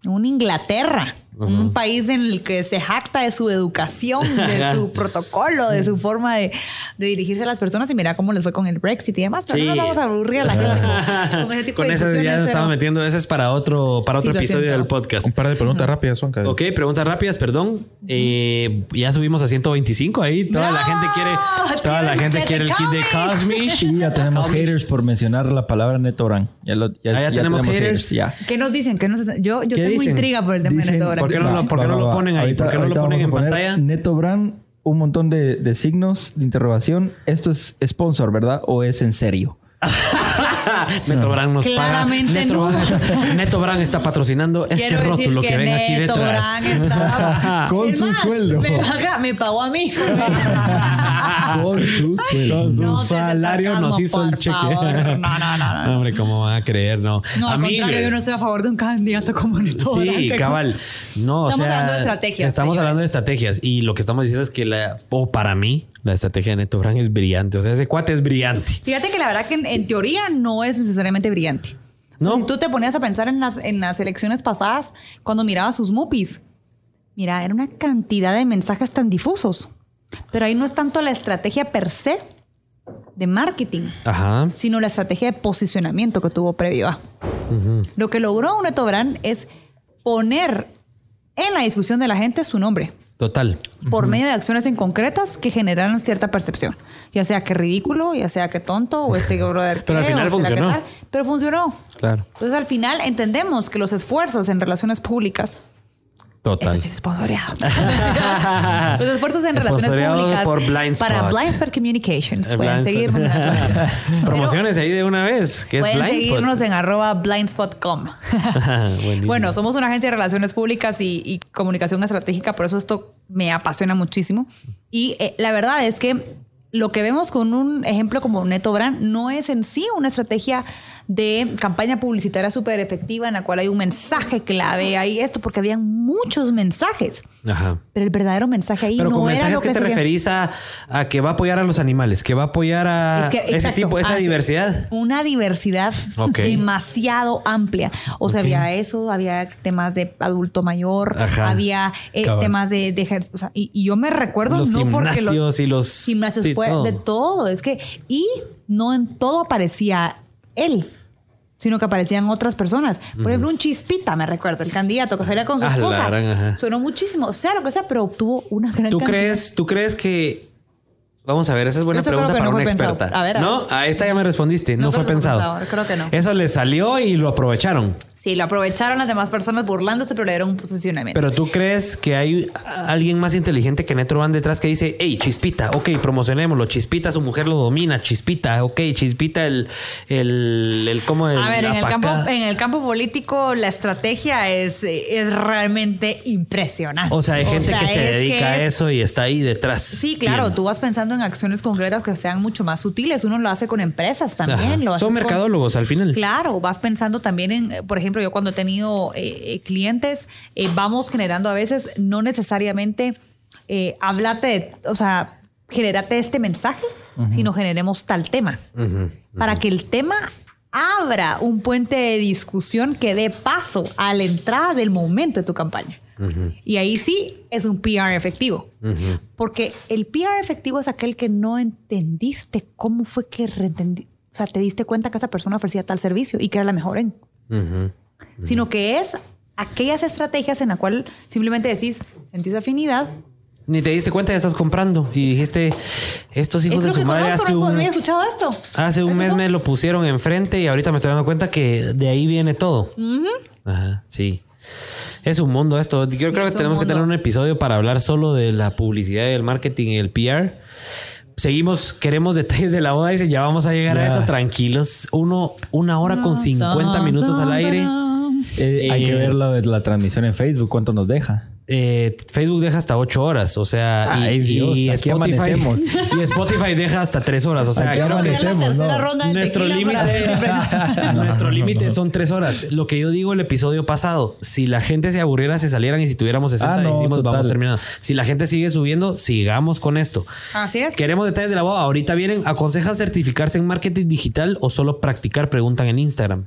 un Inglaterra, un país en el que se jacta de su educación, de su protocolo, de su forma de, de dirigirse a las personas y mira cómo les fue con el Brexit y demás. Pero Sí. no nos vamos a aburrir a la gente con ese tipo Con de esas ya discusiones, nos estamos pero- metiendo. Ese es para otro, para otro Situación, episodio del podcast. Un par de preguntas rápidas son Ok, preguntas rápidas, perdón. Eh, ya subimos a 125 ahí. Toda la ¡No! gente quiere, toda la gente quiere el kit de Cosmic. Y ya tenemos haters por mencionar la palabra Neto Brand. Ya, lo- ya, Ah, ya tenemos haters. Ya. ¿Qué nos dicen? ¿Qué nos Yo, yo ¿Qué tengo dicen? intriga por el tema de Neto Brand. ¿Por qué no lo- por qué no lo ponen ahí? ¿Por qué no lo ponen en pantalla? Neto Brand, un montón de, de signos de interrogación. Esto es sponsor, ¿verdad? ¿O es en serio? Neto Brand nos Claramente paga. Neto, no. Brand, Neto Brand está patrocinando este Quiero rótulo que, ven aquí Neto detrás. Brand estaba- Con su más, sueldo. Me, paga- me pagó a mí. Con su Con su salario nos hizo el cheque. No, no, no. Hombre, ¿cómo van a creer? No. No, al contrario, yo no estoy a favor de un candidato como Neto Brand. Sí, cabal. No, o Estamos sea, hablando de estrategias, Estamos hablando de estrategias y lo que estamos diciendo es que la, o para mí, la estrategia de Neto Brand es brillante. O sea, ese cuate es brillante. Fíjate que la verdad que en, en teoría no es necesariamente brillante. No. Si tú te ponías a pensar en las, en las elecciones pasadas, cuando mirabas sus mupis, mira, era una cantidad de mensajes tan difusos. Pero ahí no es tanto la estrategia per se de marketing, Ajá. sino la estrategia de posicionamiento que tuvo previo a. Lo que logró un Neto Brand es poner en la discusión de la gente su nombre Total. por medio de acciones en concretas que generaran cierta percepción. Ya sea que ridículo, ya sea que tonto, o este brother. Pero al final funcionó. tal. Pero funcionó. Claro. Entonces al final entendemos que los esfuerzos en relaciones públicas. Total. Esto es esponsoreado. los esfuerzos en relaciones públicas. por Blind para. Blind Spot Communications. El pueden Blind seguirnos. Promociones ahí de una vez, que es Pueden Blindspot. seguirnos en arroba blindspot.com. Bueno, somos una agencia de relaciones públicas y, y comunicación estratégica, por eso esto me apasiona muchísimo. Y eh, la verdad es que lo que vemos con un ejemplo como Neto Brand no es en sí una estrategia de campaña publicitaria súper efectiva en la cual hay un mensaje clave, hay esto, porque habían muchos mensajes. Ajá. Pero el verdadero mensaje ahí Pero no con era mensajes lo que, que te referís a, a que va a apoyar a los animales, que va a apoyar a Es que, ese exacto, tipo, esa diversidad. Una diversidad Ok. demasiado amplia. O sea, había eso, había temas de adulto mayor, Ajá. había eh, temas de, de ejer- o sea, y, y yo me recuerdo Los no porque los y los gimnasios sí, fue todo. de todo. Es que, y no en todo aparecía él. Sino que aparecían otras personas. Por ejemplo, un chispita, me recuerdo, el candidato que salía con su Ah, esposa. gran. Sonó muchísimo, sea lo que sea, pero obtuvo una gran ¿Tú cantidad. crees, ¿Tú crees que Vamos a ver, esa es buena Eso pregunta para no una pensado. experta. A ver, a no, ver. a esta ya me respondiste, no, No fue fue pensado. pensado, creo que no. Eso le salió y lo aprovecharon. Sí, lo aprovecharon las demás personas burlándose, pero era un posicionamiento. Pero tú crees que hay alguien más inteligente que Netro van detrás que dice, hey, Chispita, ok, promocionémoslo. Chispita, su mujer lo domina. Chispita, ok, Chispita, el, el, el cómo el, A ver, en el, campo, en el campo político la estrategia es, es realmente impresionante. O sea, hay gente sea, que se dedica a es- eso y está ahí detrás. Sí, claro, Bien. tú vas pensando en acciones concretas que sean mucho más sutiles. Uno lo hace con empresas también. Lo Son con- mercadólogos al final. Claro, vas pensando también en, por ejemplo, yo cuando he tenido eh, eh, clientes, eh, vamos generando a veces, no necesariamente eh, hablarte, de, o sea, generarte este mensaje, sino generemos tal tema. Para que el tema abra un puente de discusión que dé paso a la entrada del momento de tu campaña. Y ahí sí es un PR efectivo. Porque el PR efectivo es aquel que no entendiste cómo fue que reentendí. O sea, te diste cuenta que esa persona ofrecía tal servicio y que era la mejor en. Ujú. Sino que es aquellas estrategias en la cual simplemente decís, sentís afinidad. Ni te diste cuenta, ya estás comprando. Y dijiste, estos hijos es de su madre conozco, hace no, un, escuchado esto. hace un ¿Es mes eso? me lo pusieron enfrente y ahorita me estoy dando cuenta que de ahí viene todo. Ajá, sí. Es un mundo esto. Yo creo que Es tenemos que tener un episodio para hablar solo de la publicidad y el marketing y el PR. Seguimos, queremos detalles de la boda. Dice, ya vamos a llegar a eso tranquilos. Uno, una hora con 50 minutos al aire. Eh, hay Eh, que ver lo de la transmisión en Facebook, cuánto nos deja. Eh, Facebook deja hasta 8 horas, o sea, y, Dios, y aquí Spotify, y Spotify deja hasta 3 horas, o sea, Aquí creo que ¿no? nuestro límite nuestro límite son 3 horas. Lo que yo digo el episodio pasado, si la gente se aburriera, se salieran y si tuviéramos 60 Ah, no, decimos total. vamos terminando. Si la gente sigue subiendo, sigamos con esto. Así es. Queremos detalles de la boda. Ahorita vienen, ¿aconsejan certificarse en marketing digital o solo practicar? Preguntan en Instagram.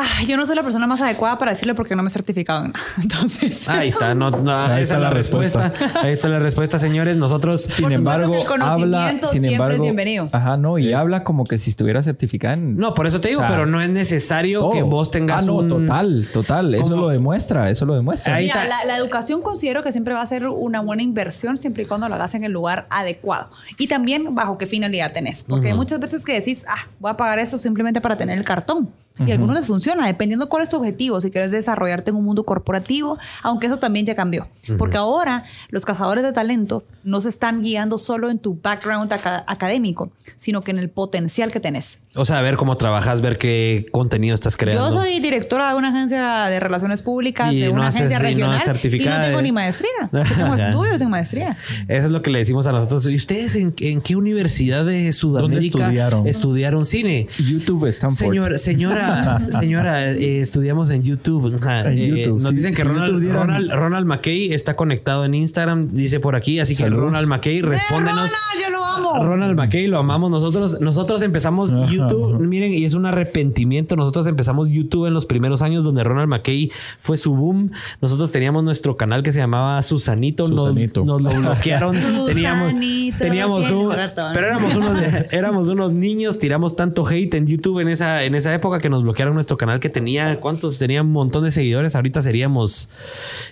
Ah, yo no soy la persona más adecuada para decirle porque no me he certificado en nada. Entonces. Ahí está, no, no, Ahí esa está es la respuesta. Ahí está la respuesta, señores. Nosotros Sin embargo, que el habla, conocimiento sin siempre es embargo, bienvenido. ajá, no, y habla como que si estuviera certificada en No, por eso te digo, O sea, pero no es necesario todo. que vos tengas ah, no, un total, total, eso lo demuestra, eso lo demuestra. Ahí Mira, está. la, la educación considero que siempre va a ser una buena inversión siempre y cuando la hagas en el lugar adecuado. Y también bajo qué finalidad tenés. Porque hay muchas veces que decís, ah, voy a pagar eso simplemente para tener el cartón. Y a algunos les funciona, dependiendo cuál es tu objetivo. Si quieres desarrollarte en un mundo corporativo, aunque eso también ya cambió. Porque ahora los cazadores de talento no se están guiando solo en tu background aca- académico, sino que en el potencial que tenés. O sea, ver cómo trabajas, ver qué contenido estás creando. Yo soy directora de una agencia de relaciones públicas, Y de no una haces- agencia y no regional. y no tengo ni maestría. Yo tengo estudios en maestría. Eso es lo que le decimos a nosotros. ¿Y ustedes en, en qué universidad de Sudamérica estudiaron? estudiaron cine? YouTube Stanford. Señor, señora, señora, eh, estudiamos en YouTube. En eh, YouTube. Nos dicen que si Ronald, Ronald, Ronald McKay está conectado en Instagram, dice por aquí. Así que. Ronald McKay, respóndenos. ¡Eh, yo lo amo! Ronald McKay lo amamos nosotros. Nosotros empezamos YouTube, miren, y es un arrepentimiento. Nosotros empezamos YouTube en los primeros años donde Ronald McKay fue su boom. Nosotros teníamos nuestro canal que se llamaba Susanito. Nos- Susanito. Nos, lo bloquearon. teníamos teníamos un, pero éramos unos, éramos unos niños, tiramos tanto hate en YouTube en esa, en esa época que nos bloquearon nuestro canal que tenía, ¿cuántos? Tenía un montón de seguidores. Ahorita seríamos,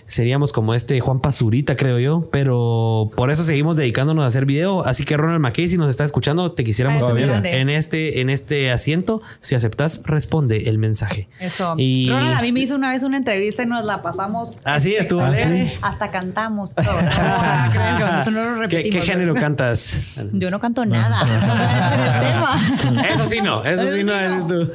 seríamos como este Juan Pazurita, creo yo. Pero por eso seguimos dedicándonos a hacer video. Así que Ronald McKay, si nos está escuchando, te quisiéramos grande. en este, en este asiento. Si aceptas, responde el mensaje. Eso. Y Ronald a mí me hizo una vez una entrevista y nos la pasamos. así estuvo Ah, alegre. sí. Hasta cantamos todo. No, no, creo que eso no lo ¿Qué, repetimos. qué género cantas? Yo no canto nada. No. Eso sí no, eso sí no eres tú.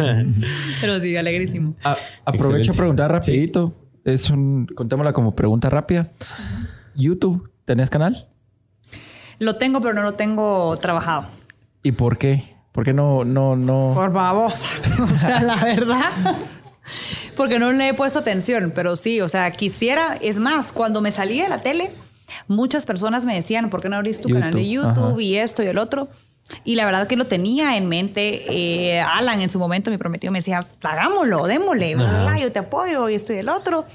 Pero sí, alegrísimo. A- aprovecho Excelente. a preguntar rapidito. Es un, contémosla como pregunta rápida. YouTube, ¿tenés canal? Lo tengo, pero no lo tengo trabajado. ¿Y por qué? ¿Por qué no, no, no? Por babosa. O sea, la verdad. Porque no le he puesto atención, pero sí, o sea, quisiera. Es más, cuando me salí de la tele, muchas personas me decían, ¿por qué no abrís tu canal de YouTube, YouTube ajá. y esto y el otro? Y la verdad que lo tenía en mente. Eh, Alan en su momento, mi prometido, me decía, hagámoslo, démosle, yo te apoyo y esto y el otro.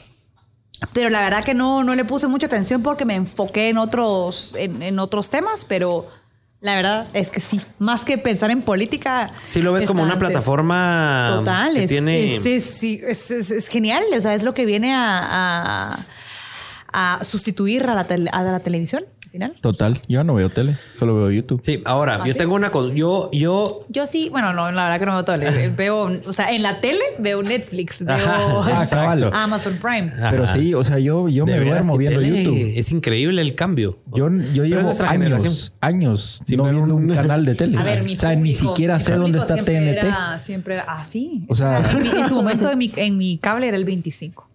Pero la verdad que no, no le puse mucha atención porque me enfoqué en otros, en, en otros temas, pero la verdad es que sí. Más que pensar en política. Si lo ves como una antes. plataforma Total, que es, tiene... es, es- sí, es- es- es genial. O sea, es lo que viene a, a- a sustituir a la, tele- a la televisión al final. Total, yo no veo tele, solo veo YouTube. Sí, ahora, yo tengo una cosa. Yo, yo. Yo sí, bueno, no, la verdad que no veo tele. Veo, o sea, en la tele veo Netflix, veo Ajá, Ah. Amazon Prime. Pero sí, o sea, yo, yo me duermo viendo YouTube. Es increíble el cambio. Yo, yo llevo años, generación. años Sin no ver un- un canal de tele. A ver, mi o sea, ni siquiera sé dónde está siempre TNT. Era, siempre era así. O sea- en, mi- en su momento en mi, en mi cable era el 25.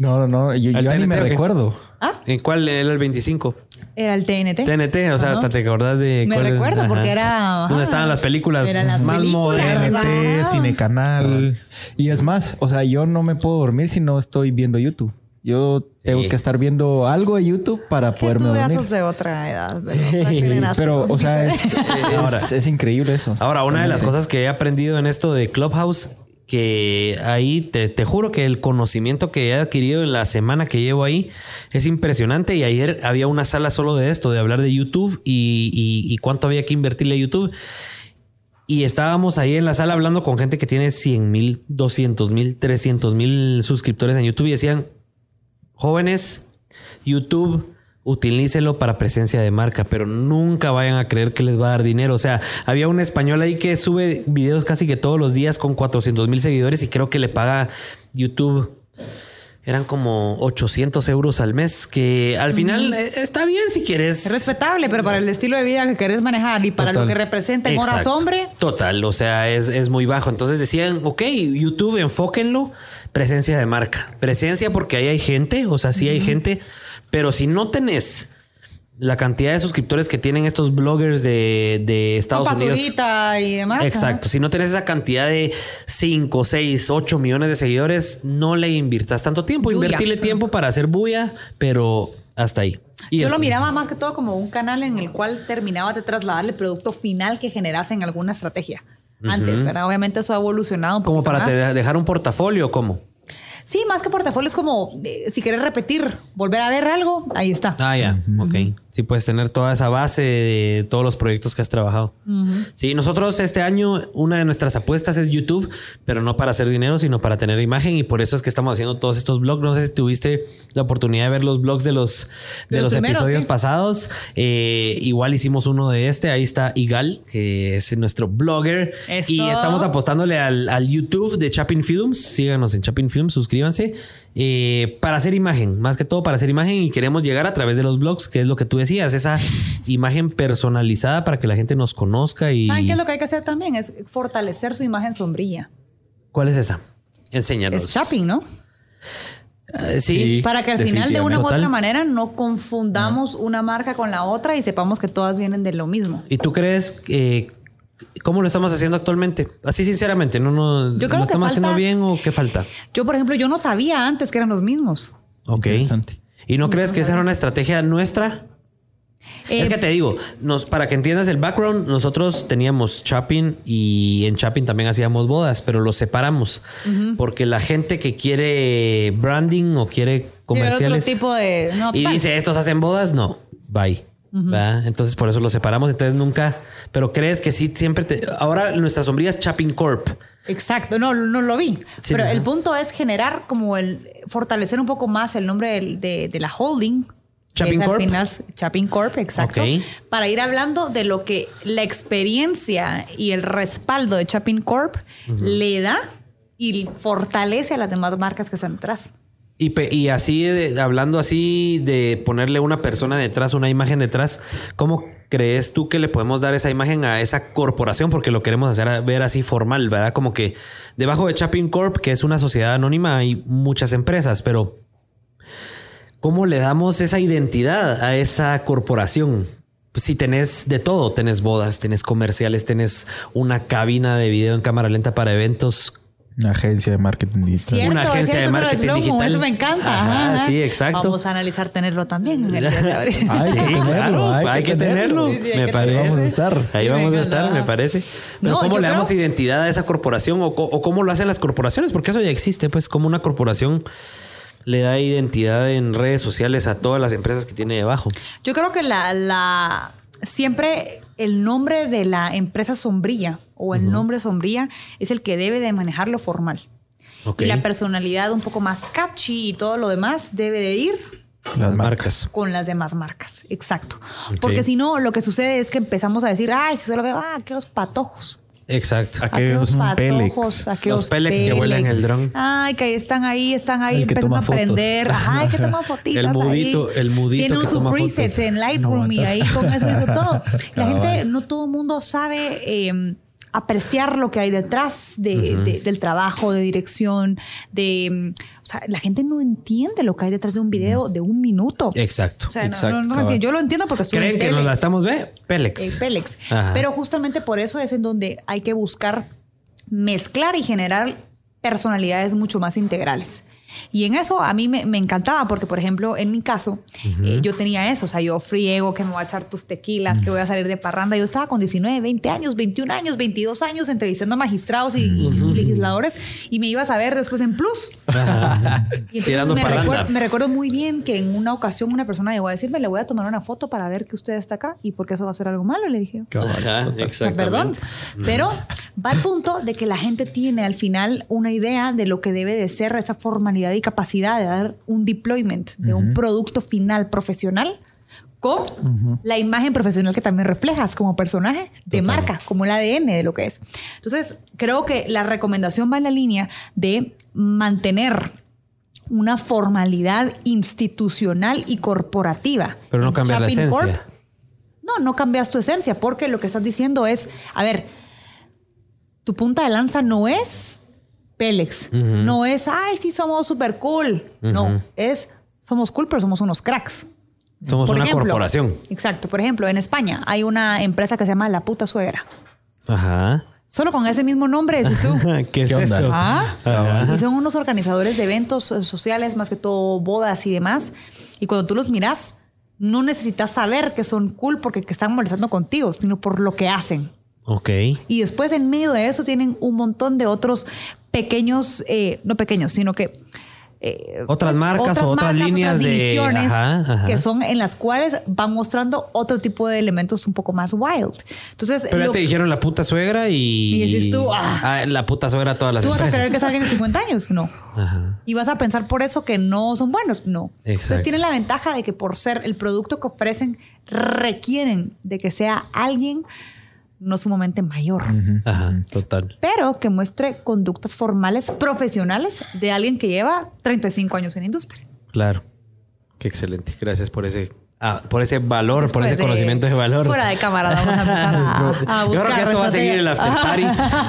No, no, no, yo, ¿Al yo ni me qué? recuerdo. ¿Ah? ¿En cuál era el 25? Era el TNT. TNT, o sea, Ajá. hasta te acordás de. Me cuál recuerdo porque era. Donde estaban las películas Eran las más modernas. TNT, Ajá. Cinecanal. Y es más, o sea, yo no me puedo dormir si no estoy viendo YouTube. Yo tengo Sí. que estar viendo algo de YouTube para Que poderme tú dormir. de otra edad. de otra generación. Pero, o sea, es, es, Ahora. es increíble eso. Ahora, una de las Sí. cosas que he aprendido en esto de Clubhouse, que ahí te, te juro que el conocimiento que he adquirido en la semana que llevo ahí es impresionante. Y ayer había una sala solo de esto, de hablar de YouTube y, y- y cuánto había que invertirle a YouTube. Y estábamos ahí en la sala hablando con gente que tiene 100 mil, 200 mil, 300 mil suscriptores en YouTube y decían, jóvenes, YouTube, utilícelo para presencia de marca, pero nunca vayan a creer que les va a dar dinero. O sea, había un español ahí que sube videos casi que todos los días con 400 mil seguidores y creo que le paga YouTube eran como 800 euros al mes, que al final eh, está bien si quieres. Es respetable, pero para el estilo de vida que querés manejar y para Total. lo que representa en horas hombre, Total, o sea, es, es muy bajo. Entonces decían, ok, YouTube, enfóquenlo. Presencia de marca. Presencia porque ahí hay gente, o sea, sí hay gente. Pero si no tenés la cantidad de suscriptores que tienen estos bloggers de, de Estados Unidos. y demás. Exacto. Si no tenés esa cantidad de 5, 6, 8 millones de seguidores, no le invirtas tanto tiempo. Bulla. Invertirle tiempo para hacer bulla, pero hasta ahí. Y Yo el- lo miraba más que todo como un canal en el cual terminabas de trasladar el producto final que generase en alguna estrategia. Antes, ¿verdad? Obviamente eso ha evolucionado un poco. Como para te- dejar un portafolio, ¿cómo? Sí, más que portafolio es como eh, si quieres repetir, volver a ver algo, ahí está. Ah, ya, ok. Sí, puedes tener toda esa base de todos los proyectos que has trabajado. Sí, nosotros este año una de nuestras apuestas es YouTube, pero no para hacer dinero, sino para tener imagen y por eso es que estamos haciendo todos estos blogs. No sé si tuviste la oportunidad de ver los blogs de los, de De los los, primeros, episodios sí. pasados. Eh, igual hicimos uno de este. Ahí está Igal, que es nuestro blogger. Eso. Y estamos apostándole al, al YouTube de Chapin Films. Síganos en Chapin Films, suscríbanse. eh, para hacer imagen, más que todo para hacer imagen y queremos llegar a través de los blogs, que es lo que tú decías, esa imagen personalizada para que la gente nos conozca y... ¿Saben qué es lo que hay que hacer también? Es fortalecer su imagen sombrilla. ¿Cuál es esa? Enséñanos. Es shopping, ¿no? Eh, sí. Sí. Para que al final de una u otra manera no confundamos una marca con la otra y sepamos que todas vienen de lo mismo. ¿Y tú crees que... ¿Cómo lo estamos haciendo actualmente? Así sinceramente, ¿no, no Yo creo ¿lo que estamos haciendo falta- bien o qué falta? Yo, por ejemplo, yo no sabía antes que eran los mismos. Ok. Interesante. ¿Y no crees que esa era una estrategia nuestra? Eh, es que te digo, nos, para que entiendas el background, nosotros teníamos Chapin y en Chapin también hacíamos bodas, pero los separamos porque la gente que quiere branding o quiere comerciales otro tipo de... No, y dice estos hacen bodas, no, bye. Entonces por eso los separamos. Entonces nunca, pero crees que sí siempre te. Ahora nuestra sombría es Chapin Corp. Exacto, no, no lo vi. Sí, Pero ajá. el punto es generar como el fortalecer un poco más el nombre de la holding. Chapin Corp. final Chapin Corp, exacto. Para ir hablando de lo que la experiencia y el respaldo de Chapin Corp le da y fortalece a las demás marcas que están detrás. Y, así, de- hablando así de ponerle una persona detrás, una imagen detrás, ¿cómo crees tú que le podemos dar esa imagen a esa corporación? Porque lo queremos hacer ver así formal, ¿verdad? Como que debajo de Chapin Corp, que es una sociedad anónima, hay muchas empresas, pero ¿cómo le damos esa identidad a esa corporación? Pues si tenés de todo, tenés bodas, tenés comerciales, tenés una cabina de video en cámara lenta para eventos, Una agencia de marketing digital. Cierto, Una agencia de cierto, marketing digital. Eso me encanta. Ajá, ajá. sí, exacto. Vamos a analizar tenerlo también en el. Hay que Sí, tenerlo, claro, hay hay, que que tenerlo. tenerlo. Sí, hay me parece. Ahí vamos a estar. Ahí vamos me a estar, me parece. Pero No, ¿cómo le damos creo- identidad a esa corporación o, co- o cómo lo hacen las corporaciones? Porque eso ya existe, pues, como una corporación le da identidad en redes sociales a todas las empresas que tiene debajo. Yo creo que la, la siempre el nombre de la empresa sombrilla o el nombre sombrilla es el que debe de manejar lo formal. Y la personalidad un poco más catchy y todo lo demás debe de ir Las marcas. con las demás marcas. Exacto. Porque si no, lo que sucede es que empezamos a decir, ay, si solo veo, ah, aquellos patojos. Exacto. Pélex. patojos, aquellos Los Pélex que vuelan el dron. Ay, que están ahí, están ahí empezando a aprender. Ajá, que toma fotitos. El mudito- ahí. el mudito Tiene que su toma presets fotos. en Lightroom y ahí con eso hizo todo. La gente, no todo el mundo sabe eh, apreciar lo que hay detrás de- de- del trabajo, de dirección, de... mm, O sea, la gente no entiende lo que hay detrás de un video de un minuto. Exacto. O sea, no- Exacto, no, no, yo lo entiendo porque estuve ¿Creen en que nos la estamos ve? Pélex. Eh, Pélex. Pero justamente por eso es en donde hay que buscar mezclar y generar personalidades mucho más integrales. Y en eso a mí me, me encantaba porque, por ejemplo, en mi caso, eh, yo tenía eso. O sea, yo friego, que me voy a echar tus tequilas, que voy a salir de parranda. Yo estaba con 19, 20 años, 21 años, 22 años entrevistando a magistrados y, y legisladores y me ibas a ver después en Plus. Y entonces Tirando me, recuerdo, me recuerdo muy bien que en una ocasión una persona llegó a decirme, le voy a tomar una foto para ver que usted está acá y porque eso va a ser algo malo, le dije. Ajá, perdón. Pero va al punto de que la gente tiene al final una idea de lo que debe de ser esa formalidad y capacidad de dar un deployment de un producto final profesional con la imagen profesional que también reflejas como personaje de Total. marca, como el ADN de lo que es. Entonces, creo que la recomendación va en la línea de mantener una formalidad institucional y corporativa. Pero no cambiar la esencia. no, no cambias tu esencia, porque lo que estás diciendo es, a ver, tu punta de lanza no es Pélex, no es, ay, sí, somos super cool. No, es, somos cool, pero somos unos cracks. Somos Por una ejemplo, corporación. Exacto. Por ejemplo, en España hay una empresa que se llama La Puta Suegra. Ajá. Solo con ese mismo nombre, tú. ¿Qué es ¿Qué onda? eso? Ah, Ajá. son unos organizadores de eventos eh, sociales, más que todo bodas y demás. Y cuando tú los miras, no necesitas saber que son cool porque que están molestando contigo, sino por lo que hacen. Ok. Y después, en medio de eso, tienen un montón de otros pequeños, eh, no pequeños, sino que. eh, Otras marcas o otras líneas de- divisiones ajá, ajá. que son en las cuales van mostrando otro tipo de elementos un poco más wild. Entonces, Pero ya te dijeron la puta suegra y. Y dices tú, ah. la puta suegra todas las ¿Tú vas a creer que es alguien de 50 años? No. Ajá. Y vas a pensar por eso que no son buenos. No. Exacto. Entonces tienen la ventaja de que por ser el producto que ofrecen, requieren de que sea alguien no sumamente mayor, Ajá, total. pero que muestre conductas formales profesionales de alguien que lleva 35 años en industria. Claro. Qué excelente. Gracias por ese, ah, por ese valor, por ese conocimiento de valor. Fuera de cámara vamos a empezar a, a Yo creo que esto va a seguir en el after party.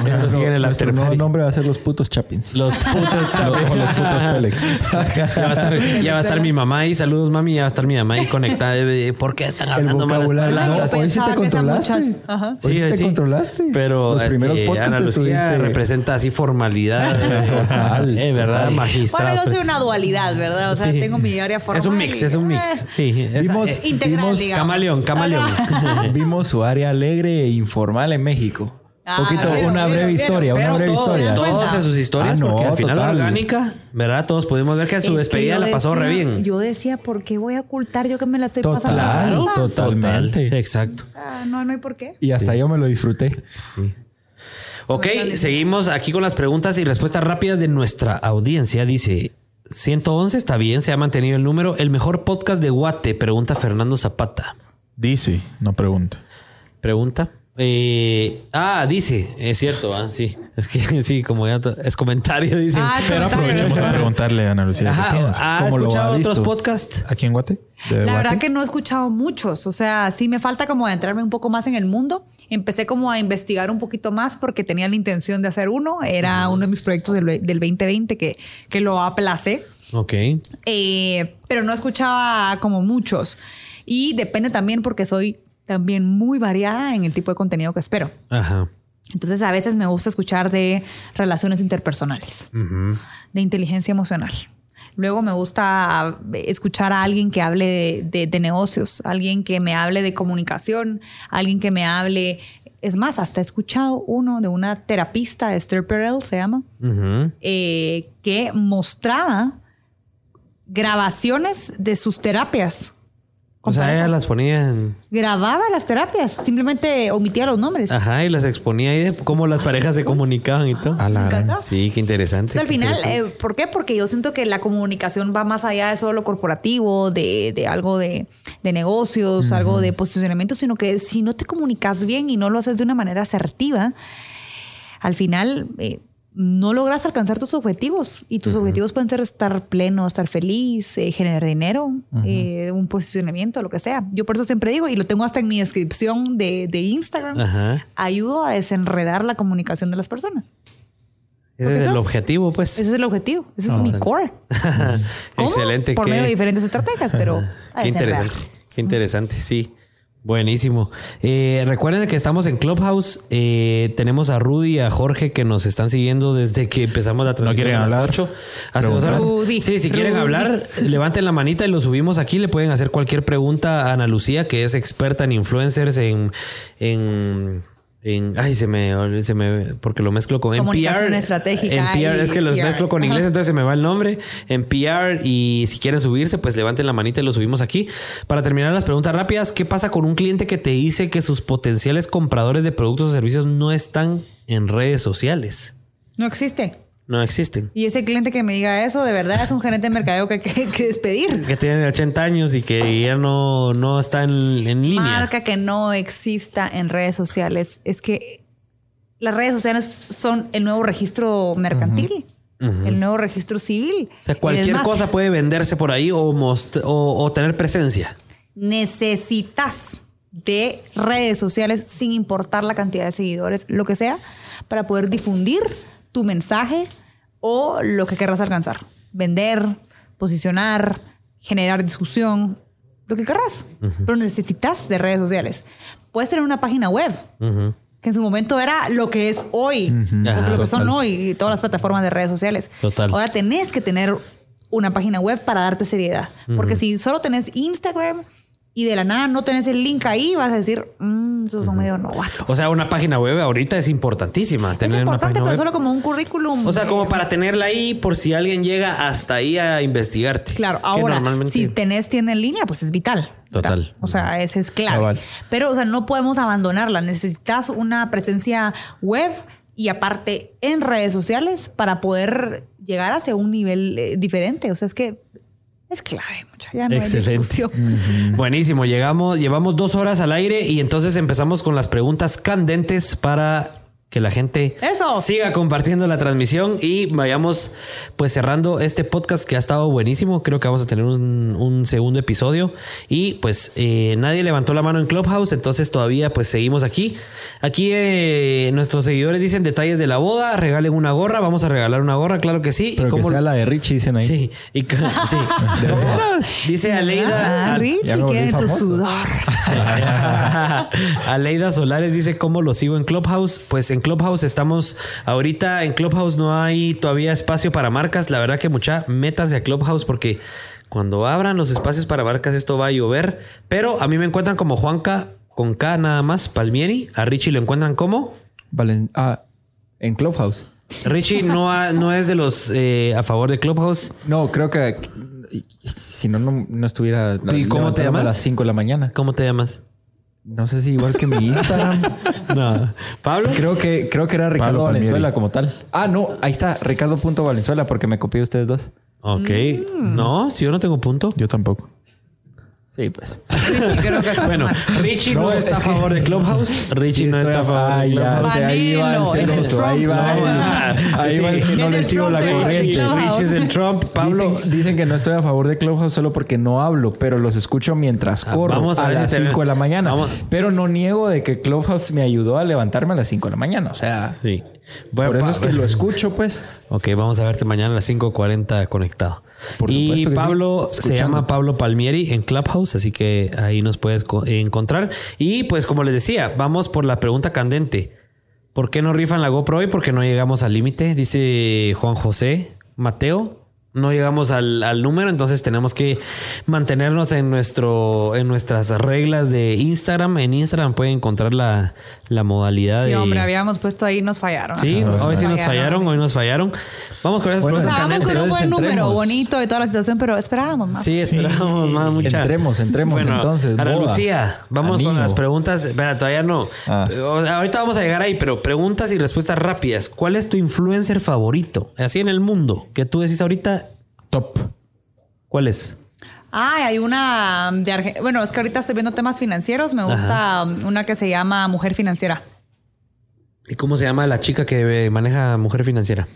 Esto sigue en el Nuestro after party. nombre va a ser los putos Chapins. Los putos chavos. Como los putos Pélex. ya, va a estar, ya va a estar mi mamá ahí. Saludos, mami. Ya va a estar mi mamá ahí conectada. ¿Por qué están hablando malas palabras? Hoy sí te controlaste. Ajá. Hoy sí te controlaste. Pero Los primeros podcasts Ana Lucía representa así formalidad. Total, eh, ¿verdad? total. Magistrada. Bueno, yo soy pues. una dualidad, ¿verdad? O sea, Sí. tengo mi área formal. Es un mix, es un mix. Sí. Vimos- Integral, Vimos- digamos. camaleón, camaleón. Vimos su área alegre e informal en México. Ah, Poquito, una breve historia, una breve todos, historia. todos en sus historias, Ah, no, porque al final total. orgánica, ¿verdad? Todos pudimos ver que su Es que despedida la pasó re decía- bien. Yo decía, ¿por qué voy a ocultar yo que me la estoy pasando? Bomba? totalmente. Exacto. O sea, no, no hay por qué. Y hasta yo me lo disfruté. Ok, seguimos aquí con las preguntas y respuestas rápidas de nuestra audiencia. Dice, 111 está bien, se ha mantenido el número. El mejor podcast de Guate, pregunta Fernando Zapata. Dice, no pregunta. Pregunta. Eh, ah, dice, es cierto, ah, sí. Es que sí, como ya es comentario, dicen. Ah, Pero aprovechemos a preguntarle a Ana Lucía qué Ajá, piensa. ¿ha ¿Cómo lo escuchado ha otros podcasts? ¿Aquí en Guate? ¿De La verdad Guate? que no he escuchado muchos, o sea, sí me falta como adentrarme un poco más en el mundo. Empecé como a investigar un poquito más porque tenía la intención de hacer uno. Era uno de mis proyectos del, del 2020 que, que lo aplacé. Ok. Eh, pero no escuchaba como muchos. Y depende también porque soy también muy variada en el tipo de contenido que espero. Ajá. Entonces a veces me gusta escuchar de relaciones interpersonales, de inteligencia emocional. Luego me gusta escuchar a alguien que hable de, de- de negocios, alguien que me hable de comunicación, alguien que me hable... Es más, hasta he escuchado uno de una terapista, Esther Perel se llama, eh, que mostraba grabaciones de sus terapias. O sea, ella las ponía en... Grababa las terapias, simplemente omitía los nombres. Ajá, y las exponía ahí de cómo las parejas se comunicaban y todo. A la. Sí, qué interesante. Entonces, al qué final, interesante. eh, ¿por qué? Porque yo siento que la comunicación va más allá de solo lo corporativo, de, de algo de, de negocios, algo de posicionamiento, sino que si no te comunicas bien y no lo haces de una manera asertiva, al final eh, no logras alcanzar tus objetivos. Y tus objetivos pueden ser estar pleno, estar feliz, eh, generar dinero, eh, un posicionamiento, lo que sea. Yo por eso siempre digo, y lo tengo hasta en mi descripción de, de Instagram, Ajá. ayudo a desenredar la comunicación de las personas. Ese es ¿Por qué el sos? objetivo, pues. Ese es el objetivo, ese es mi core. ¿Cómo? Excelente. Por qué- medio de diferentes estrategias, pero... Qué interesante. Qué interesante, sí. Buenísimo. Eh, recuerden que estamos en Clubhouse. Eh, tenemos a Rudy y a Jorge que nos están siguiendo desde que empezamos la transmisión. quieren a las hablar? 8, hace dos horas. Rudy, sí, si quieren Rudy. hablar, levanten la manita y lo subimos aquí. Le pueden hacer cualquier pregunta a Ana Lucía, que es experta en influencers, en. en en, ay, se me, se me, porque lo mezclo con NPR. estratégica NPR, es que los PR. mezclo con inglés, Ajá. entonces se me va el nombre. En PR y si quieren subirse, pues levanten la manita y lo subimos aquí. Para terminar las preguntas rápidas, ¿qué pasa con un cliente que te dice que sus potenciales compradores de productos o servicios no están en redes sociales? No existe. No existen. Y ese cliente que me diga eso, de verdad es un gerente de mercadeo que hay que, que despedir. Que tienen 80 años y que ya no, no está en, en línea. Marca que no exista en redes sociales. Es que las redes sociales son el nuevo registro mercantil. el nuevo registro civil. O sea, cualquier cosa puede venderse por ahí o, most- o, o tener presencia. Necesitas de redes sociales sin importar la cantidad de seguidores, lo que sea, para poder difundir tu mensaje o lo que querrás alcanzar. Vender, posicionar, generar discusión, lo que querrás. Pero necesitas de redes sociales. Puedes tener una página web, que en su momento era lo que es hoy, Ajá, lo que son total. hoy todas las plataformas de redes sociales. Total. Ahora tenés que tener una página web para darte seriedad. Porque si solo tenés Instagram y de la nada no tenés el link ahí, vas a decir, mmm, esos son medio novatos. O sea, una página web ahorita es importantísima. Es Tener una importante, página pero web. solo como un currículum. O sea, como para tenerla ahí por si alguien llega hasta ahí a investigarte. Claro, ahora, normalmente- si tenés tienda en línea, pues es vital. ¿verdad? Total. O sea, ese es clave. Cabal. Pero, o sea, no podemos abandonarla. Necesitas una presencia web y aparte en redes sociales para poder llegar hacia un nivel eh, diferente. O sea, es que es clave, mucha. Ya no Excelente. Buenísimo, llegamos, llevamos dos horas al aire y entonces empezamos con las preguntas candentes para que la gente Eso. siga compartiendo la transmisión y vayamos pues cerrando este podcast que ha estado buenísimo. Creo que vamos a tener un, un segundo episodio y pues eh, nadie levantó la mano en Clubhouse, entonces todavía pues seguimos aquí. Aquí eh, nuestros seguidores dicen detalles de la boda, regalen una gorra, vamos a regalar una gorra, claro que sí. Pero ¿Y que cómo- sea la de Richie, dicen ahí. Sí, y sí. Dice Aleida. Ah, Richie, qué de tu sudor. Aleida Solares dice cómo lo sigo en Clubhouse. Pues en Clubhouse estamos ahorita en Clubhouse no hay todavía espacio para marcas. La verdad que mucha metas a Clubhouse porque cuando abran los espacios para marcas esto va a llover. Pero a mí me encuentran como Juanca con K nada más Palmieri. A Richie lo encuentran como Valen- ah, en Clubhouse. Richie no, ha- no es de los eh, a favor de Clubhouse. No, creo que si no, no, no estuviera. ¿Y cómo te llamas? A las 5 de la mañana. ¿Cómo te llamas? No sé si igual que mi Instagram. No. Pablo. creo que creo que era Ricardo Pablo Palmieri. Valenzuela como tal. Ah, no, ahí está, Ricardo.valenzuela, porque me copié ustedes dos. Ok. No, si yo no tengo punto. Yo tampoco. Sí, pues. Bueno. Richie no, No, está a favor de Clubhouse. Richie no está a favor de Clubhouse. o sea, ahí va el celoso, ahí va. ¿no? el- Ahí va el que no le sigo la corriente. Richie es el Trump. Pablo. Dicen, dicen que no estoy a favor de Clubhouse solo porque no hablo, pero los escucho mientras Ah, corro vamos a a, las te- 5 de la mañana. Vamos. Pero no niego de que Clubhouse me ayudó a levantarme a las 5 de la mañana. O sea, Sí. Bueno, por eso es que lo escucho, pues. Ok, vamos a verte mañana a las 5.40 conectado. Por y Pablo sí, se llama Pablo Palmieri en Clubhouse, así que ahí nos puedes co- encontrar. Y pues como les decía, vamos por la pregunta candente. ¿Por qué no rifan la GoPro hoy? Porque no llegamos al límite, dice Juan José Mateo. No llegamos al, al número, entonces tenemos que mantenernos en nuestro en nuestras reglas de Instagram. En Instagram pueden encontrar la, la modalidad Sí, de... hombre, habíamos puesto ahí, nos fallaron. Sí, Ajá. hoy sí nos fallaron, hoy nos fallaron. Vamos con esas Bueno, vamos con un buen Entonces, número, bonito y toda la situación, pero esperábamos más. Sí, esperamos más mucha. Entremos, entremos, entonces, Ana boda. Lucía, vamos con las preguntas. Espera, todavía no. Ah. Ahorita vamos a llegar ahí, pero preguntas y respuestas rápidas. ¿Cuál es tu influencer favorito? Así en el mundo, que tú decís ahorita, Top. ¿cuál es? Ay, hay una de Arge- Bueno, es que ahorita estoy viendo temas financieros. Me gusta um, una que se llama Mujer Financiera. ¿Y cómo se llama la chica que eh, maneja Mujer Financiera?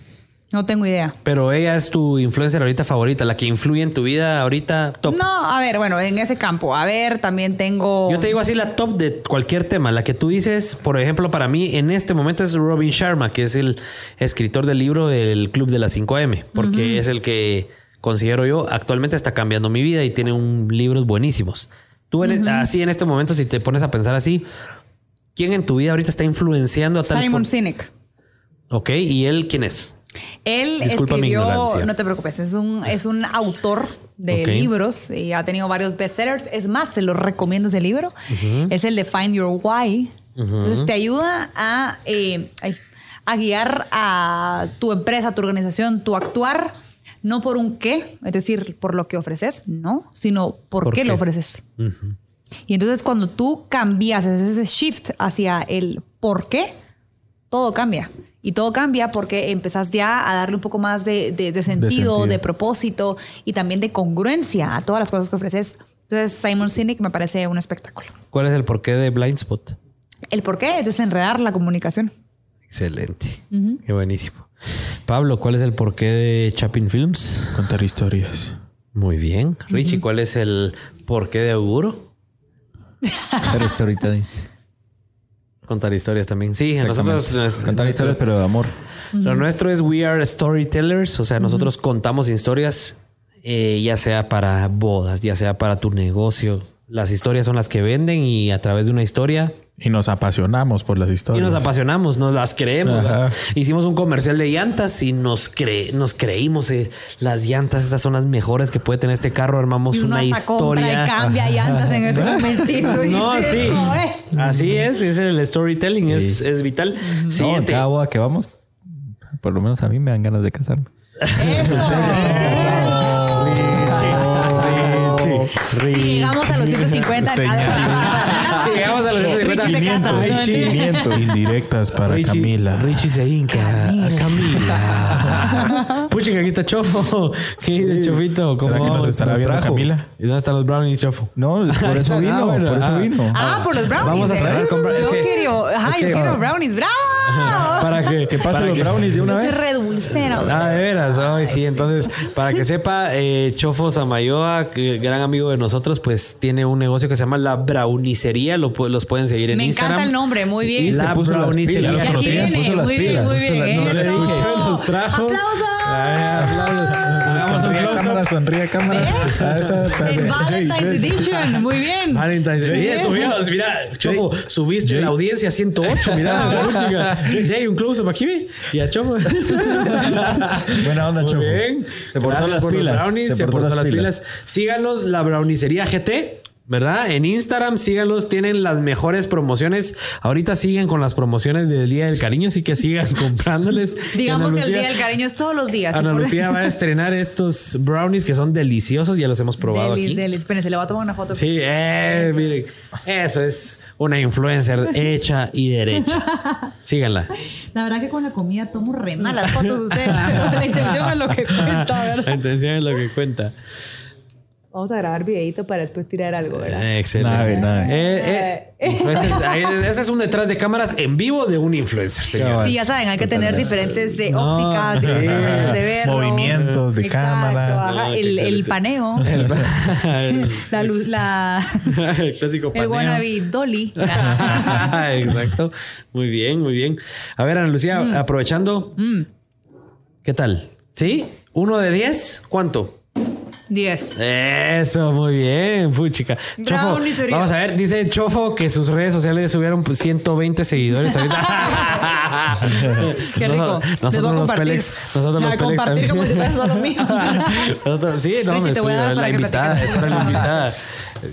No tengo idea. Pero ella es tu influencer ahorita favorita, la que influye en tu vida ahorita top. No, a ver, bueno, en ese campo. A ver, también tengo. Yo te digo así la top de cualquier tema. La que tú dices, por ejemplo, para mí en este momento es Robin Sharma, que es el escritor del libro del Club de las 5M, porque es el que considero yo actualmente está cambiando mi vida y tiene un libros buenísimos. Tú así en este momento, si te pones a pensar así, ¿quién en tu vida ahorita está influenciando a tal Simon Sinek. Ok, ¿y él quién es? Él Disculpa escribió, no te preocupes, es un, es un autor de libros y ha tenido varios bestsellers. Es más, se los recomiendo ese libro. Es el de Find Your Why. Entonces te ayuda a, eh, a guiar a tu empresa, tu organización, tu actuar, no por un qué, es decir, por lo que ofreces, no, sino por, ¿Por qué, qué? lo ofreces. Y entonces cuando tú cambias ese shift hacia el por qué, todo cambia. Y todo cambia porque empezás ya a darle un poco más de, de- de sentido, de, sentido. propósito y también de congruencia a todas las cosas que ofreces. Entonces Simon Sinek me parece un espectáculo. ¿Cuál es el porqué de Blind Spot? El por qué es desenredar la comunicación. Excelente. Qué buenísimo. Pablo, ¿cuál es el porqué de Chapin Films? Contar historias. Muy bien. Richie, ¿cuál es el porqué de Auguro? Pero storytelling. Contar historias también. Sí, nosotros nos- Contar historias, pero de amor. Lo nuestro es We Are Storytellers, o sea, nosotros contamos historias, eh, ya sea para bodas, ya sea para tu negocio. Las historias son las que venden y a través de una historia Y nos apasionamos por las y historias. nos apasionamos, nos las creemos. Hicimos un comercial de llantas y nos cre nos creímos eh, las llantas, estas son las mejores que puede tener este carro. Armamos Y uno una hasta historia. y cambia llantas en ese momentito. y No, dice, sí. "¿Cómo es?". Así es, es el storytelling, es, es vital. No, en Siguiente. cada boda que vamos, por lo menos a mí me dan ganas de casarme. Sí, llegamos a los 150. Sí, llegamos a los 150. Richie se casa. Richie. Indirectas para Richie- Camila. Richie se hinca. Camila. Puchica, aquí está Chofo. ¿Qué dice Chofito? ¿Cómo ¿Será que nos estará viendo? Camila? ¿Y dónde están los brownies, Chofo? No, por eso Ah, vino, bueno, por eso ah. vino. Ah, por los brownies. Vamos a ¿eh? cerrar con brownies. Yo que- que- quiero brownies. ¡Bravo! Para que, ¿Qué pasa para los que- brownies de una Yo soy vez? redulcera. Ah, de veras, ay, sí. Entonces, para que sepa, eh, Chofo Samayoa, que gran amigo de nosotros, pues tiene un negocio que se llama La Brownicería. Lo, los pueden seguir en Me Instagram. encanta el nombre, muy Y bien. se La las brownicería. pilas. Puso las muy bien, muy bien. Nos trajo. ¡Aplausos! Close-up. Cámara, sonríe cámara. Ah, esa- El Valentine's Edition, muy bien. Valentine's Day. Bien. subimos, mira, Chofo, subiste la audiencia a 108. Mira, chica. Jay, un close up aquí. Y a Chofo. Buena onda, Muy Chofo. bien. Se portó Gracias las pilas. brownies, se, portó las pilas. Síganos, la brownicería GT. ¿Verdad? En Instagram síganlos, tienen las mejores promociones. Ahorita siguen con las promociones del Día del Cariño, así que sigan comprándoles. Digamos Ana que el día del cariño es todos los días. Ana Lucía va a estrenar estos brownies que son deliciosos, ya los hemos probado Delis, aquí. delis. Espérense, le voy a tomar una foto. Sí, eh, miren, eso es una influencer hecha y derecha. Síganla. La verdad que con la comida tomo re mal las fotos de ustedes. la intención es lo que cuenta, La ¿verdad? intención es lo que cuenta. Vamos a grabar videito para después tirar algo, ¿verdad? Eh, Excelente. Eh, eh, ese es un detrás de cámaras en vivo de un influencer, señor. Sí, ya saben, hay que tener diferentes de ópticas, sí. diferentes maneras de verlo. Movimientos de Exacto, cámara. ajá, No, qué el, el paneo, el, la luz, la... el clásico El paneo. wannabe dolly. Exacto. Muy bien, muy bien. A ver, Ana Lucía, Mm. aprovechando. ¿Qué tal? ¿Sí? ¿Uno de diez? ¿Cuánto? 10. Eso, muy bien, puchica. Chofo, vamos a ver, dice Chofo que sus redes sociales subieron pues, 120 seguidores ahorita. Qué rico. Nosotros, los. Pelex, nosotros los Pelex también. como si solo mío. Nosotros- sí, no, Richie, me dar la invitada, es para la invitada.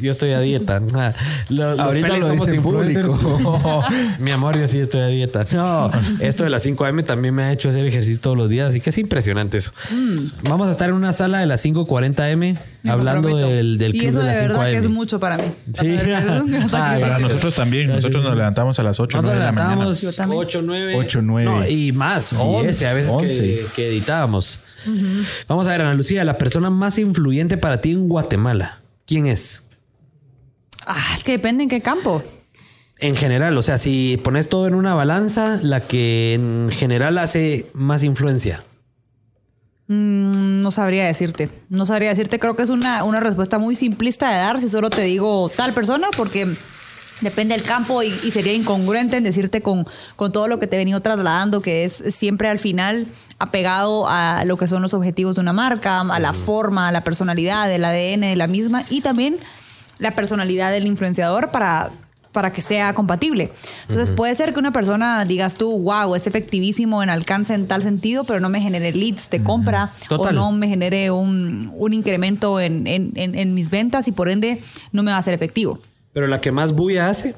Yo estoy a dieta. Ah, lo- Ahorita lo somos en público. Mi amor, yo sí estoy a dieta. No, esto de las 5 AM también me ha hecho hacer ejercicio todos los días, así que es impresionante eso. Vamos a estar en una sala de las 5.40 M Mm. Me hablando del, del Y club eso de de las 5 verdad que es AM. mucho para mí. Sí. Para nosotros también. Nosotros nos levantamos a las 8 o Nosotros 9 de la mañana. levantamos Yo también. 8, 9. 8, 9. No, y más, 11 a veces que, 11. que editábamos. Vamos a ver, Ana Lucía, la persona más influyente para ti en Guatemala. ¿Quién es? Ah, es que depende en qué campo. En general, o sea, si pones todo en una balanza, la que en general hace más influencia. Mm, no sabría decirte. No sabría decirte. Creo que es una, una respuesta muy simplista de dar si solo te digo tal persona, porque depende del campo y, y sería incongruente en decirte con, con todo lo que te he venido trasladando, que es siempre al final apegado a lo que son los objetivos de una marca, a la forma, a la personalidad, el ADN de la misma y también la personalidad del influenciador para para que sea compatible. Entonces puede ser que una persona digas tú, wow, es efectivísimo en alcance en tal sentido, pero no me genere leads de compra o no me genere un, un incremento en, en- en- en mis ventas y por ende no me va a ser efectivo. Pero la que más bulla hace.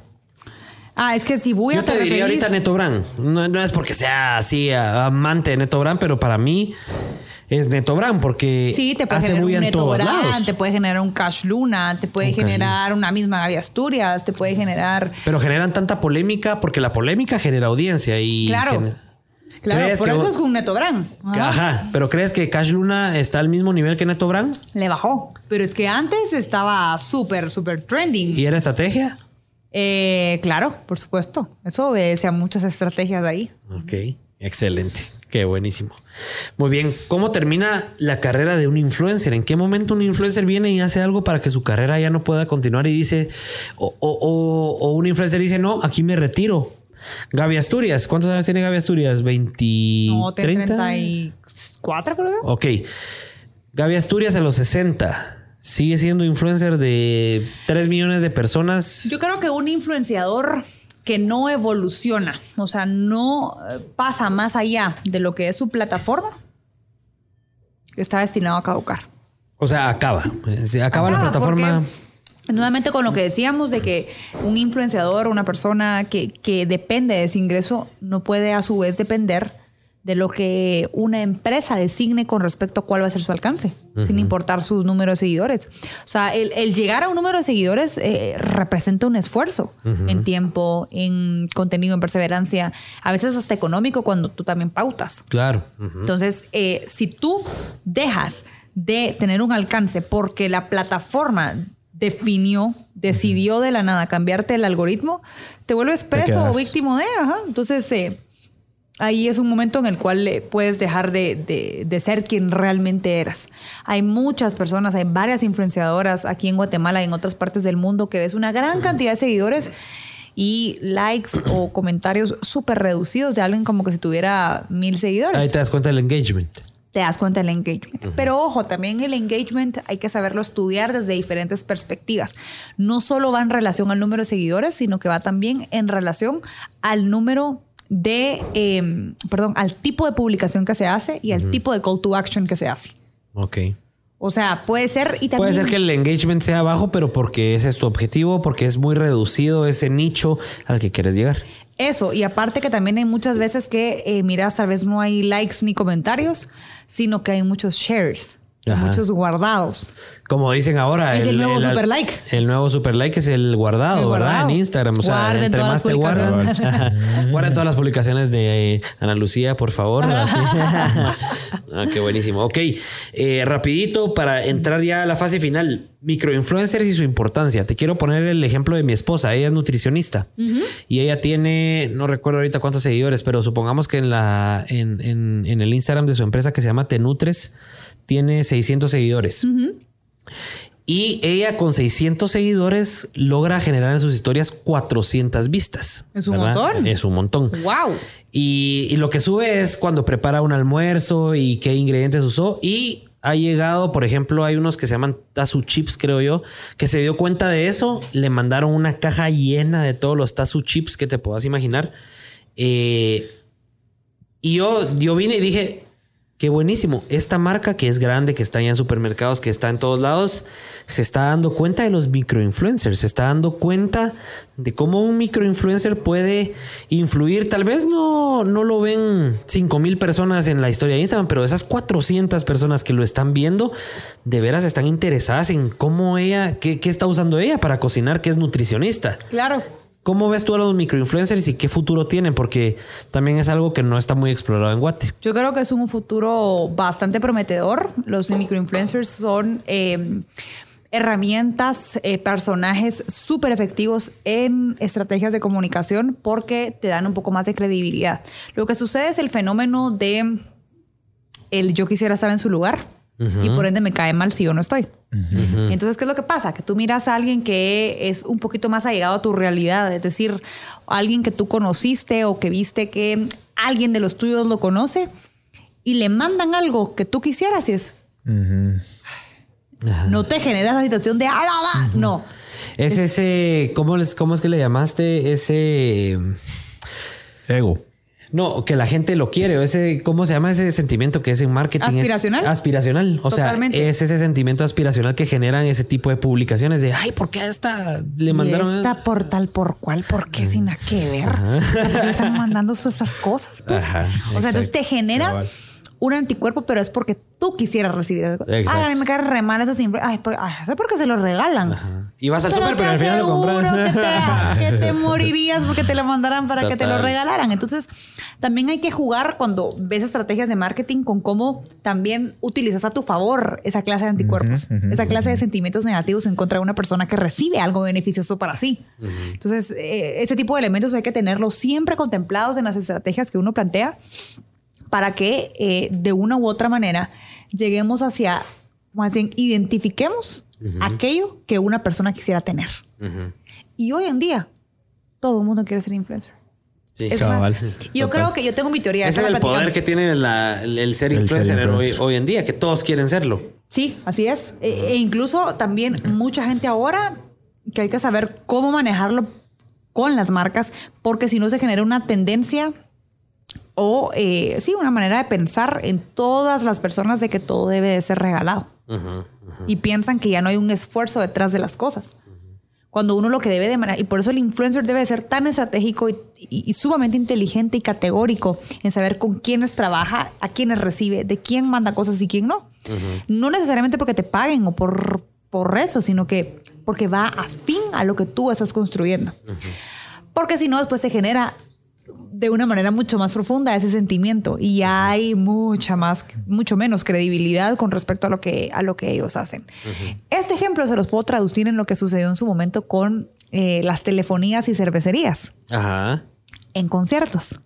Ah, es que si voy a Yo te diría ahorita Neto Brand. No, no es porque sea así amante de Neto Brand, pero para mí es Neto Brand porque Sí, te puede hace generar bulla un en Neto todos Brand, lados. te puede generar un Cash Luna, te puede Un generar una misma Gaby Asturias, te puede generar... Pero generan tanta polémica porque la polémica genera audiencia y Claro. Claro, ¿Crees por eso vos- es un Neto Brand. Ajá. Ajá. Pero ¿crees que Cash Luna está al mismo nivel que Neto Brand? Le bajó. Pero es que antes estaba súper, súper trending. ¿Y era estrategia? Eh, claro, por supuesto. Eso obedece a muchas estrategias de ahí. Ok, excelente. Qué buenísimo. Muy bien. ¿Cómo termina la carrera de un influencer? ¿En qué momento un influencer viene y hace algo para que su carrera ya no pueda continuar y dice, o, o- o- o un influencer dice, no, aquí me retiro? Gaby Asturias, ¿cuántos años tiene Gaby Asturias? ¿20? No, te 30? 34 creo yo. Ok. Gaby Asturias a los 60. Sigue siendo influencer de 3 millones de personas. Yo creo que un influenciador que no evoluciona, o sea, no eh, pasa más allá de lo que es su plataforma, está destinado a caducar. O sea, acaba. Se acaba, la plataforma. Nuevamente con lo que decíamos de que un influenciador, una persona que, que depende de ese ingreso, no puede a su vez depender de lo que una empresa designe con respecto a cuál va a ser su alcance, sin importar sus números de seguidores. O sea, el, el llegar a un número de seguidores eh, representa un esfuerzo en tiempo, en contenido, en perseverancia, a veces hasta económico cuando tú también pautas. Claro. Entonces, eh, si tú dejas de tener un alcance porque la plataforma definió, decidió de la nada cambiarte el algoritmo, te vuelves preso o víctima de, ajá. Entonces, eh, ahí es un momento en el cual eh, puedes dejar de, de- de ser quien realmente eras. Hay muchas personas, hay varias influenciadoras aquí en Guatemala y en otras partes del mundo que ves una gran cantidad de seguidores y likes o comentarios súper reducidos de alguien como que si tuviera mil seguidores Ahí te das cuenta del engagement. te das cuenta del engagement. Pero ojo, también el engagement hay que saberlo estudiar desde diferentes perspectivas. No solo va en relación al número de seguidores, sino que va también en relación al número de, eh, perdón, al tipo de publicación que se hace y al tipo de call to action que se hace. Ok. O sea, puede ser y también... Puede ser que el engagement sea bajo, pero porque ese es tu objetivo, porque es muy reducido ese nicho al que quieres llegar. Eso, y aparte que también hay muchas veces que, eh, miras, tal vez no hay likes ni comentarios, sino que hay muchos shares, Ajá. muchos guardados. Como dicen ahora. Es el nuevo super like. El nuevo super like es el guardado, El ¿verdad? guardado. En Instagram. O sea, Guarden entre más te guardan. Guarden todas las publicaciones de eh, Ana Lucía, por favor. Ah, qué buenísimo. Ok. Eh, rapidito para entrar ya a la fase final. Microinfluencers y su importancia. Te quiero poner el ejemplo de mi esposa. Ella es nutricionista. Y ella tiene, no recuerdo ahorita cuántos seguidores, pero supongamos que en, la, en, en- en el Instagram de su empresa que se llama Tenutres tiene 600 seguidores. Y ella con 600 seguidores logra generar en sus historias 400 vistas. Es un ¿verdad? montón. Es un montón. ¡Wow! Y, y lo que sube es cuando prepara un almuerzo y qué ingredientes usó. Y ha llegado, por ejemplo, hay unos que se llaman Tazu Chips, creo yo, que se dio cuenta de eso. Le mandaron una caja llena de todos los Tazu Chips que te puedas imaginar. Eh, y yo, yo vine y dije, qué buenísimo. Esta marca que es grande, que está ya en supermercados, que está en todos lados, se está dando cuenta de los microinfluencers. Se está dando cuenta de cómo un microinfluencer puede influir. Tal vez no, no lo ven 5 mil personas en la historia de Instagram, pero esas 400 personas que lo están viendo, de veras están interesadas en cómo ella, qué, qué está usando ella para cocinar, que es nutricionista. Claro. ¿Cómo ves tú a los microinfluencers y qué futuro tienen? Porque también es algo que no está muy explorado en Guate. Yo creo que es un futuro bastante prometedor. Los microinfluencers son eh, herramientas, eh, personajes súper efectivos en estrategias de comunicación porque te dan un poco más de credibilidad. Lo que sucede es el fenómeno de el yo quisiera estar en su lugar y por ende me cae mal si yo no estoy. Entonces, ¿qué es lo que pasa? Que tú miras a alguien que es un poquito más allegado a tu realidad, es decir, alguien que tú conociste o que viste que alguien de los tuyos lo conoce y le mandan algo que tú quisieras y es... No te genera esa situación de... "Ah, va, va". No. Es ese, ¿cómo, les, ¿cómo es que le llamaste? Ese... Ego. No, que la gente lo quiere. o Ese, ¿Cómo se llama ese sentimiento que es en marketing? Es ¿Aspiracional? aspiracional. O Totalmente. sea, es ese sentimiento aspiracional que generan ese tipo de publicaciones de, ay, ¿por qué a esta le mandaron? Y esta por tal por cual, ¿por qué sin nada que ver? O sea, ¿por qué están mandando esas cosas? pues? Ajá, o sea, entonces te genera. Un anticuerpo, pero es porque tú quisieras recibir eso. Exacto. Ay, a mí me cae re mal esos influ- Ay, por- ay, eso es porque se los regalan. Ajá. Y vas al súper, pero al final lo compras. que te, que te morirías porque te lo mandaran para que te lo regalaran. Entonces, también hay que jugar cuando ves estrategias de marketing con cómo también utilizas a tu favor esa clase de anticuerpos, esa clase de sentimientos negativos en contra de una persona que recibe algo beneficioso para sí. Entonces, eh, ese tipo de elementos hay que tenerlos siempre contemplados en las estrategias que uno plantea para que eh, de una u otra manera lleguemos hacia, más bien, identifiquemos aquello que una persona quisiera tener. Y hoy en día, todo el mundo quiere ser influencer. Sí. Es más, Cabal. yo creo que yo tengo mi teoría. Ese es el poder que tiene la- el ser El ser influencer hoy, hoy en día, que todos quieren serlo. Sí, así es. E, e incluso también mucha gente ahora que hay que saber cómo manejarlo con las marcas, porque si no se genera una tendencia o eh, sí, una manera de pensar en todas las personas de que todo debe de ser regalado. Y piensan que ya no hay un esfuerzo detrás de las cosas. Cuando uno lo que debe de manejar, y por eso el influencer debe de ser tan estratégico y, y- y sumamente inteligente y categórico en saber con quiénes trabaja, a quiénes recibe, de quién manda cosas y quién no. No necesariamente porque te paguen o por, por eso, sino que porque va afín a lo que tú estás construyendo. Porque si no, después se genera de una manera mucho más profunda ese sentimiento y hay mucha más, mucho menos credibilidad con respecto a lo que, a lo que ellos hacen. Este ejemplo se los puedo traducir en lo que sucedió en su momento con eh, las telefonías y cervecerías Ajá. en conciertos.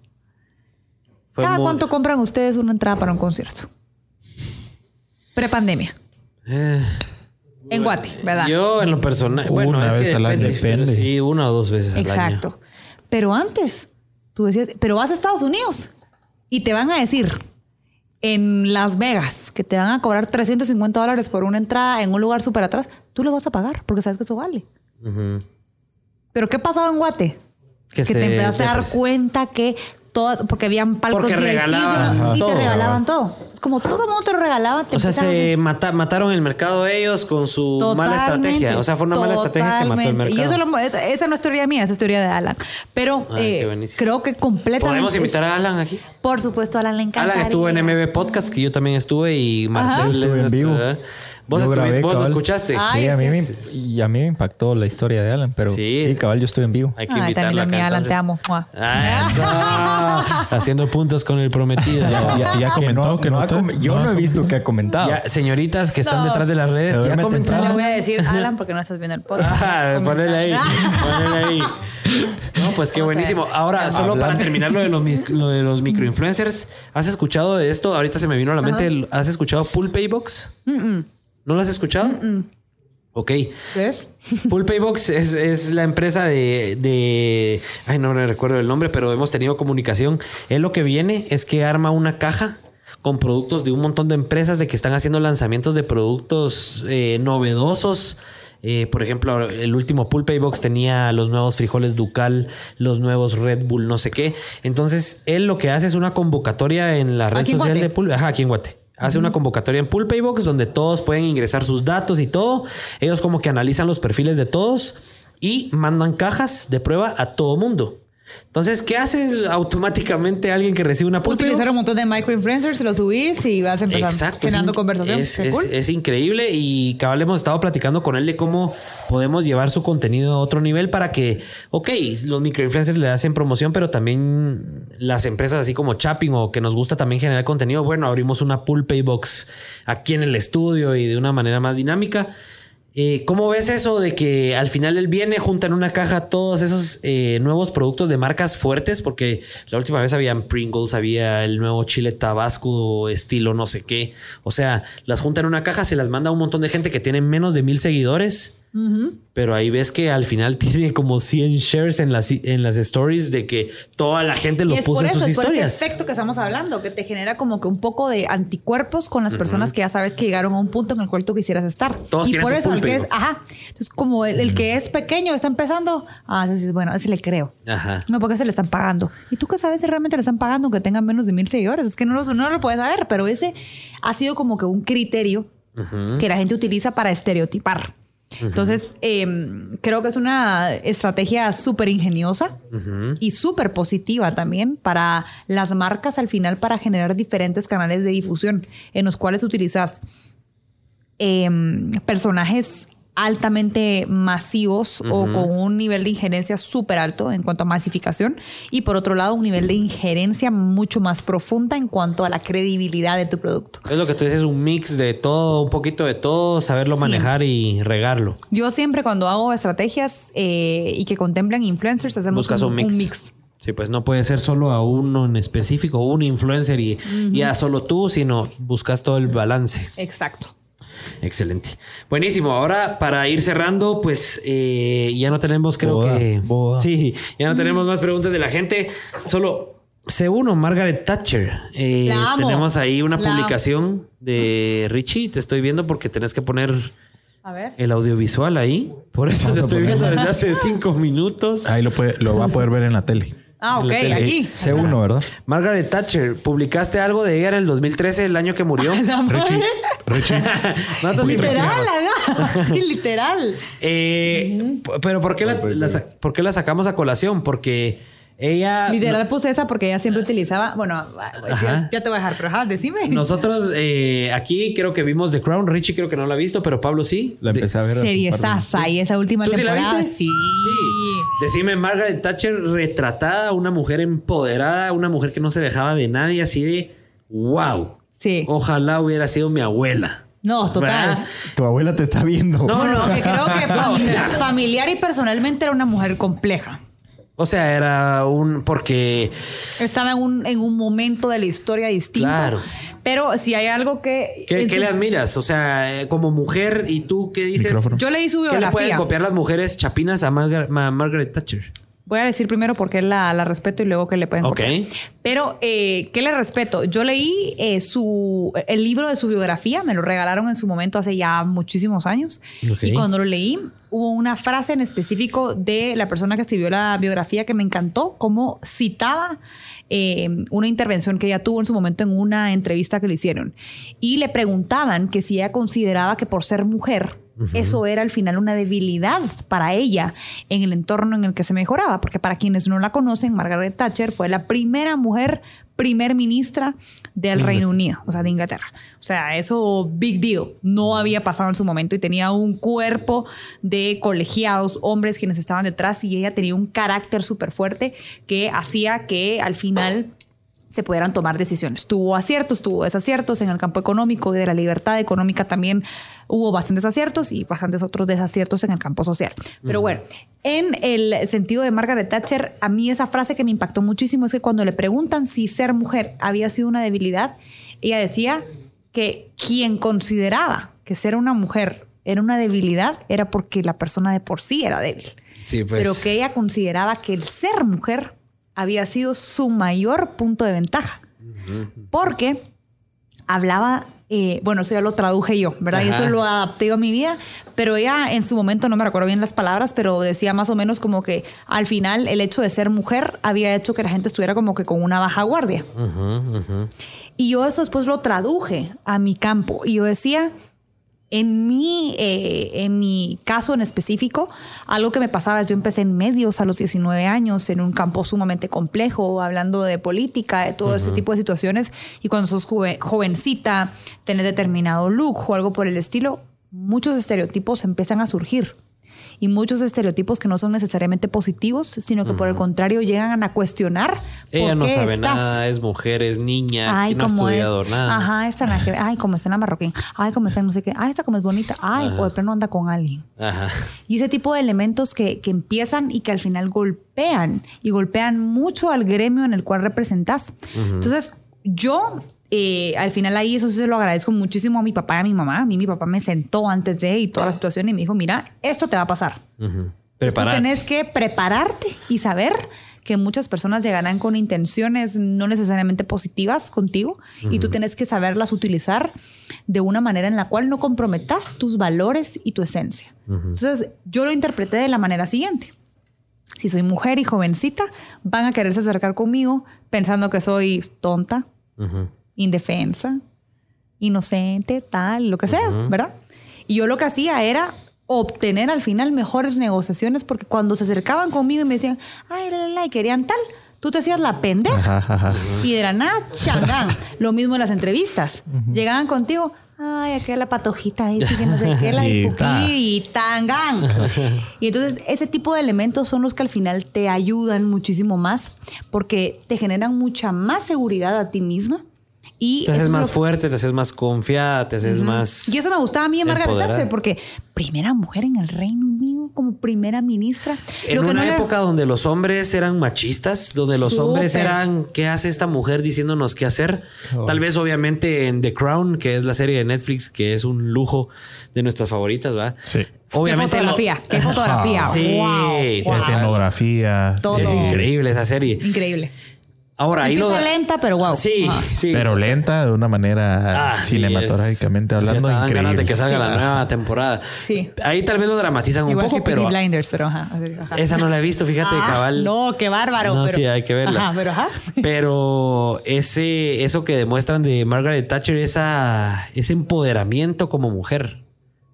Fue ¿Cada muy- cuánto compran ustedes una entrada para un concierto? Prepandemia. Eh, En Guate, ¿verdad? Yo en lo personal, bueno, Una es vez que al año. depende, pero Depende. Sí, una o dos veces al año. Exacto. Pero antes, tú decías, pero vas a Estados Unidos y te van a decir en Las Vegas que te van a cobrar 350 dólares por una entrada en un lugar súper atrás, tú lo vas a pagar porque sabes que eso vale. Pero ¿qué pasaba en Guate? Que Que, te empezaste a dar cuenta que todas, porque habían palcos Porque regalaban y todo. te regalaban todo. Es como todo el mundo te lo regalaba. Te O sea, empezaron- se mata- mataron el mercado ellos con su mala estrategia. O sea, fue una mala estrategia que mató el mercado. Y eso lo- esa, esa no es teoría mía, esa es teoría de Alan. Pero Ay, eh, creo que completamente. ¿Podemos invitar a Alan aquí? Por supuesto, Alan le encanta. Alan estuvo en MB Podcast, que yo también estuve, y Marcel Estuve en vivo. ¿verdad? Vos, grabé, vos lo escuchaste. Ay, sí, a mí, me, y a mí me impactó la historia de Alan, pero Sí. sí, cabal, yo estuve en vivo. Hay que Ay, también a mí, acá, Alan, te amo. Ah, eso. Haciendo puntos con el prometido. Ya, ya- ya comentó que no, ha está- com- Yo no no, he visto que ha comentado. Ya, señoritas que están No. detrás de las redes, ya duerme comentaron. Le voy a decir Alan porque no estás viendo el podcast. Ah, ponele ahí, ponele ahí. No, pues qué buenísimo. Ahora, solo para terminar lo de los, mi- lo de los microinfluencers, ¿has escuchado de esto? Ahorita se me vino a la mente, ¿has escuchado Pool Paybox? ¿No lo has escuchado? Ok. ¿Ves? Pool Paybox es, es la empresa de, de- Ay, no me recuerdo el nombre, pero hemos tenido comunicación. Él lo que viene es que arma una caja con productos de un montón de empresas de que están haciendo lanzamientos de productos eh, novedosos. Eh, por ejemplo, el último Pool Paybox tenía los nuevos frijoles Ducal, los nuevos Red Bull, no sé qué. Entonces, él lo que hace es una convocatoria en la red social Guate. de Pool. Ajá, aquí en Guate. Hace una convocatoria en Pool Paybox donde todos pueden ingresar sus datos y todo. Ellos como que analizan los perfiles de todos y mandan cajas de prueba a todo mundo. Entonces, ¿qué hace automáticamente alguien que recibe una Pool Utilizar un montón de microinfluencers, lo subís y vas a empezar Exacto. generando conversación. Es, Qué es- cool. es increíble y cabal hemos estado platicando con él de cómo podemos llevar su contenido a otro nivel para que, ok, los microinfluencers le hacen promoción, pero también las empresas así como Chapping o que nos gusta también generar contenido, bueno, abrimos una pool pay box aquí en el estudio y de una manera más dinámica. Eh, ¿Cómo ves eso de que al final él viene, junta en una caja todos esos eh, nuevos productos de marcas fuertes? Porque la última vez habían Pringles, había el nuevo chile tabasco estilo no sé qué. O sea, las junta en una caja, se las manda a un montón de gente que tiene menos de mil seguidores. Pero ahí ves que al final tiene como 100 shares en las, en las stories de que toda la gente lo y es puso por en eso, sus es por ese historias. efecto que estamos hablando, que te genera como que un poco de anticuerpos con las personas que ya sabes que llegaron a un punto en el cual tú quisieras estar. Todos y por eso, el que es, ajá, entonces como el, el que es pequeño está empezando, ah, bueno, ese le creo. Ajá. No, porque se le están pagando. ¿Y tú qué sabes si realmente le están pagando aunque tengan menos de mil seguidores? Es que no lo, no lo puedes saber, pero ese ha sido como que un criterio que la gente utiliza para estereotipar. Entonces, eh, creo que es una estrategia súper ingeniosa y súper positiva también para las marcas al final para generar diferentes canales de difusión en los cuales utilizas em, personajes altamente masivos o con un nivel de injerencia súper alto en cuanto a masificación y por otro lado un nivel de injerencia mucho más profunda en cuanto a la credibilidad de tu producto. Es lo que tú dices, un mix de todo, un poquito de todo, saberlo Sí. manejar y regarlo. Yo siempre cuando hago estrategias eh, y que contemplan influencers hacemos un mix. mix. Sí, pues no puede ser solo a uno en específico, un influencer y, y a solo tú, sino buscas todo el balance. Exacto. Excelente. Buenísimo. Ahora, para ir cerrando, pues eh, ya no tenemos, creo Boda, que. boda. Sí, ya no tenemos más preguntas de la gente. Solo C1, Margaret Thatcher. Eh, La amo. tenemos ahí una La amo. publicación de Richie. Te estoy viendo porque tenés que poner A ver. el audiovisual ahí. Por eso te estoy viendo desde hace cinco minutos. Ahí lo, puede, lo va a poder ver en la tele. Ah, ok, la aquí. C1, ¿verdad? Margaret Thatcher, publicaste algo de ella en el 2013, el año que murió. Richie, Richie. No te Literal, haga. Sí, literal. Eh, p- Pero ¿por qué la, la sa- por qué la sacamos a colación? Porque ella... Literal puse esa porque ella siempre utilizaba. Bueno, ya, ya te voy a dejar, pero ajá, decime. Nosotros eh, aquí creo que vimos The Crown. Richie creo que no la ha visto, pero Pablo sí. La empecé a ver. Serie. Sasa y esa última ¿Tú sí la viste? Sí. Sí. Decime, Margaret Thatcher retratada, una mujer empoderada, una mujer que no se dejaba de nadie, así de wow. Sí. Ojalá hubiera sido mi abuela. No, total. ¿Verdad? Tu abuela te está viendo. No, Bueno, no. que creo que familiar y personalmente era una mujer compleja. O sea, era un porque Estaba en un, en un momento de la historia distinto. Claro. Pero si hay algo que. ¿qué, qué su- le admiras? O sea, eh, como mujer y tú qué dices? Micrófono. Yo leí su ¿Qué le pueden biografía. copiar las mujeres chapinas a, Margar- a Margaret Thatcher? Voy a decir primero por qué la, la respeto y luego qué le pueden Ok. copiar. Pero, eh, ¿qué le respeto? Yo leí eh, su, el libro de su biografía, me lo regalaron en su momento hace ya muchísimos años. Ok. Y cuando lo leí, hubo una frase en específico de la persona que escribió la biografía que me encantó, como citaba eh, una intervención que ella tuvo en su momento en una entrevista que le hicieron. Y le preguntaban que si ella consideraba que por ser mujer, eso era al final una debilidad para ella en el entorno en el que se mejoraba, porque para quienes no la conocen, Margaret Thatcher fue la primera mujer primer ministra del Reino Unido, o sea, de Inglaterra. O sea, eso big deal, no había pasado en su momento y tenía un cuerpo de colegiados, hombres quienes estaban detrás y ella tenía un carácter súper fuerte que hacía que al final se pudieran tomar decisiones. Tuvo aciertos, tuvo desaciertos en el campo económico y de la libertad económica también hubo bastantes aciertos y bastantes otros desaciertos en el campo social. Pero bueno, en el sentido de Margaret Thatcher, a mí esa frase que me impactó muchísimo es que cuando le preguntan si ser mujer había sido una debilidad, ella decía que quien consideraba que ser una mujer era una debilidad era porque la persona de por sí era débil Sí, pues. pero que ella consideraba que el ser mujer había sido su mayor punto de ventaja. Porque hablaba, eh, bueno, eso ya lo traduje yo, ¿verdad? Y eso lo adapté yo a mi vida, pero ella en su momento, no me recuerdo bien las palabras, pero decía más o menos como que al final el hecho de ser mujer había hecho que la gente estuviera como que con una baja guardia. Y yo eso después lo traduje a mi campo y yo decía, en mi, eh, en mi caso en específico, algo que me pasaba es yo empecé en medios a los 19 años, en un campo sumamente complejo, hablando de política, de todo ese tipo de situaciones. Y cuando sos joven- jovencita, tenés determinado look o algo por el estilo, muchos estereotipos empiezan a surgir. Y muchos estereotipos que no son necesariamente positivos, sino que por el contrario llegan a cuestionar. Ella por no qué sabe estás nada, es mujer, es niña, Ay, no ha es. estudiado nada. Ajá, esta nada que ver. Ay, como está en la marroquín. Ay, como está en no sé qué. Ay, esta como es bonita. Ay, o de plano anda con alguien. Ajá. Y ese tipo de elementos que, que empiezan y que al final golpean y golpean mucho al gremio en el cual representas. Entonces, yo eh, al final ahí eso se lo agradezco muchísimo a mi papá y a mi mamá. A mí mi papá me sentó antes de y toda la situación y me dijo, mira, esto te va a pasar. Ujú. Tú Preparate. tenés que prepararte y saber que muchas personas llegarán con intenciones no necesariamente positivas contigo y tú tienes que saberlas utilizar de una manera en la cual no comprometas tus valores y tu esencia. Entonces, yo lo interpreté de la manera siguiente. Si soy mujer y jovencita, van a quererse acercar conmigo pensando que soy tonta, Ujú. Indefensa, inocente, tal, lo que sea, ¿verdad? Y yo lo que hacía era obtener al final mejores negociaciones porque cuando se acercaban conmigo y me decían, ay, la, la, la, y querían tal, tú te hacías la pendeja. Ajá, ajá. Y de la nada, changán. Lo mismo en las entrevistas. Llegaban contigo, ay, aquí la patojita ahí, que no sé qué, la Y y, ta. y tangán. y entonces, ese tipo de elementos son los que al final te ayudan muchísimo más porque te generan mucha más seguridad a ti misma. Y Te haces más que- fuerte, te haces más confiada, te haces más. y eso me gustaba a mí en Margaret. Thatcher porque primera mujer en el Reino Unido como primera ministra. En Lo que una no época donde los hombres eran machistas, donde los hombres eran ¿qué hace esta mujer diciéndonos qué hacer? Tal vez obviamente en The Crown, que es la serie de Netflix, que es un lujo de nuestras favoritas, ¿va? Sí. Obviamente qué lo- fotografía, qué fotografía. Sí, wow, wow. Escenografía. Todo. Es increíble esa serie. Increíble. Ahora ahí lo lenta, pero wow. Sí, Ajá. sí. Pero lenta de una manera Ah, cinematográficamente es- hablando ya estaban ganas increíble. de que salga la Sí. nueva temporada. Sí. Ahí tal vez lo dramatizan un poco, que pero Blinders, pero ajá. ajá. esa no la he visto, fíjate, Ah, cabal. No, qué bárbaro. No, pero- sí, hay que verla. Ajá, pero ajá. Pero ese, eso que demuestran de Margaret Thatcher, esa, ese empoderamiento como mujer,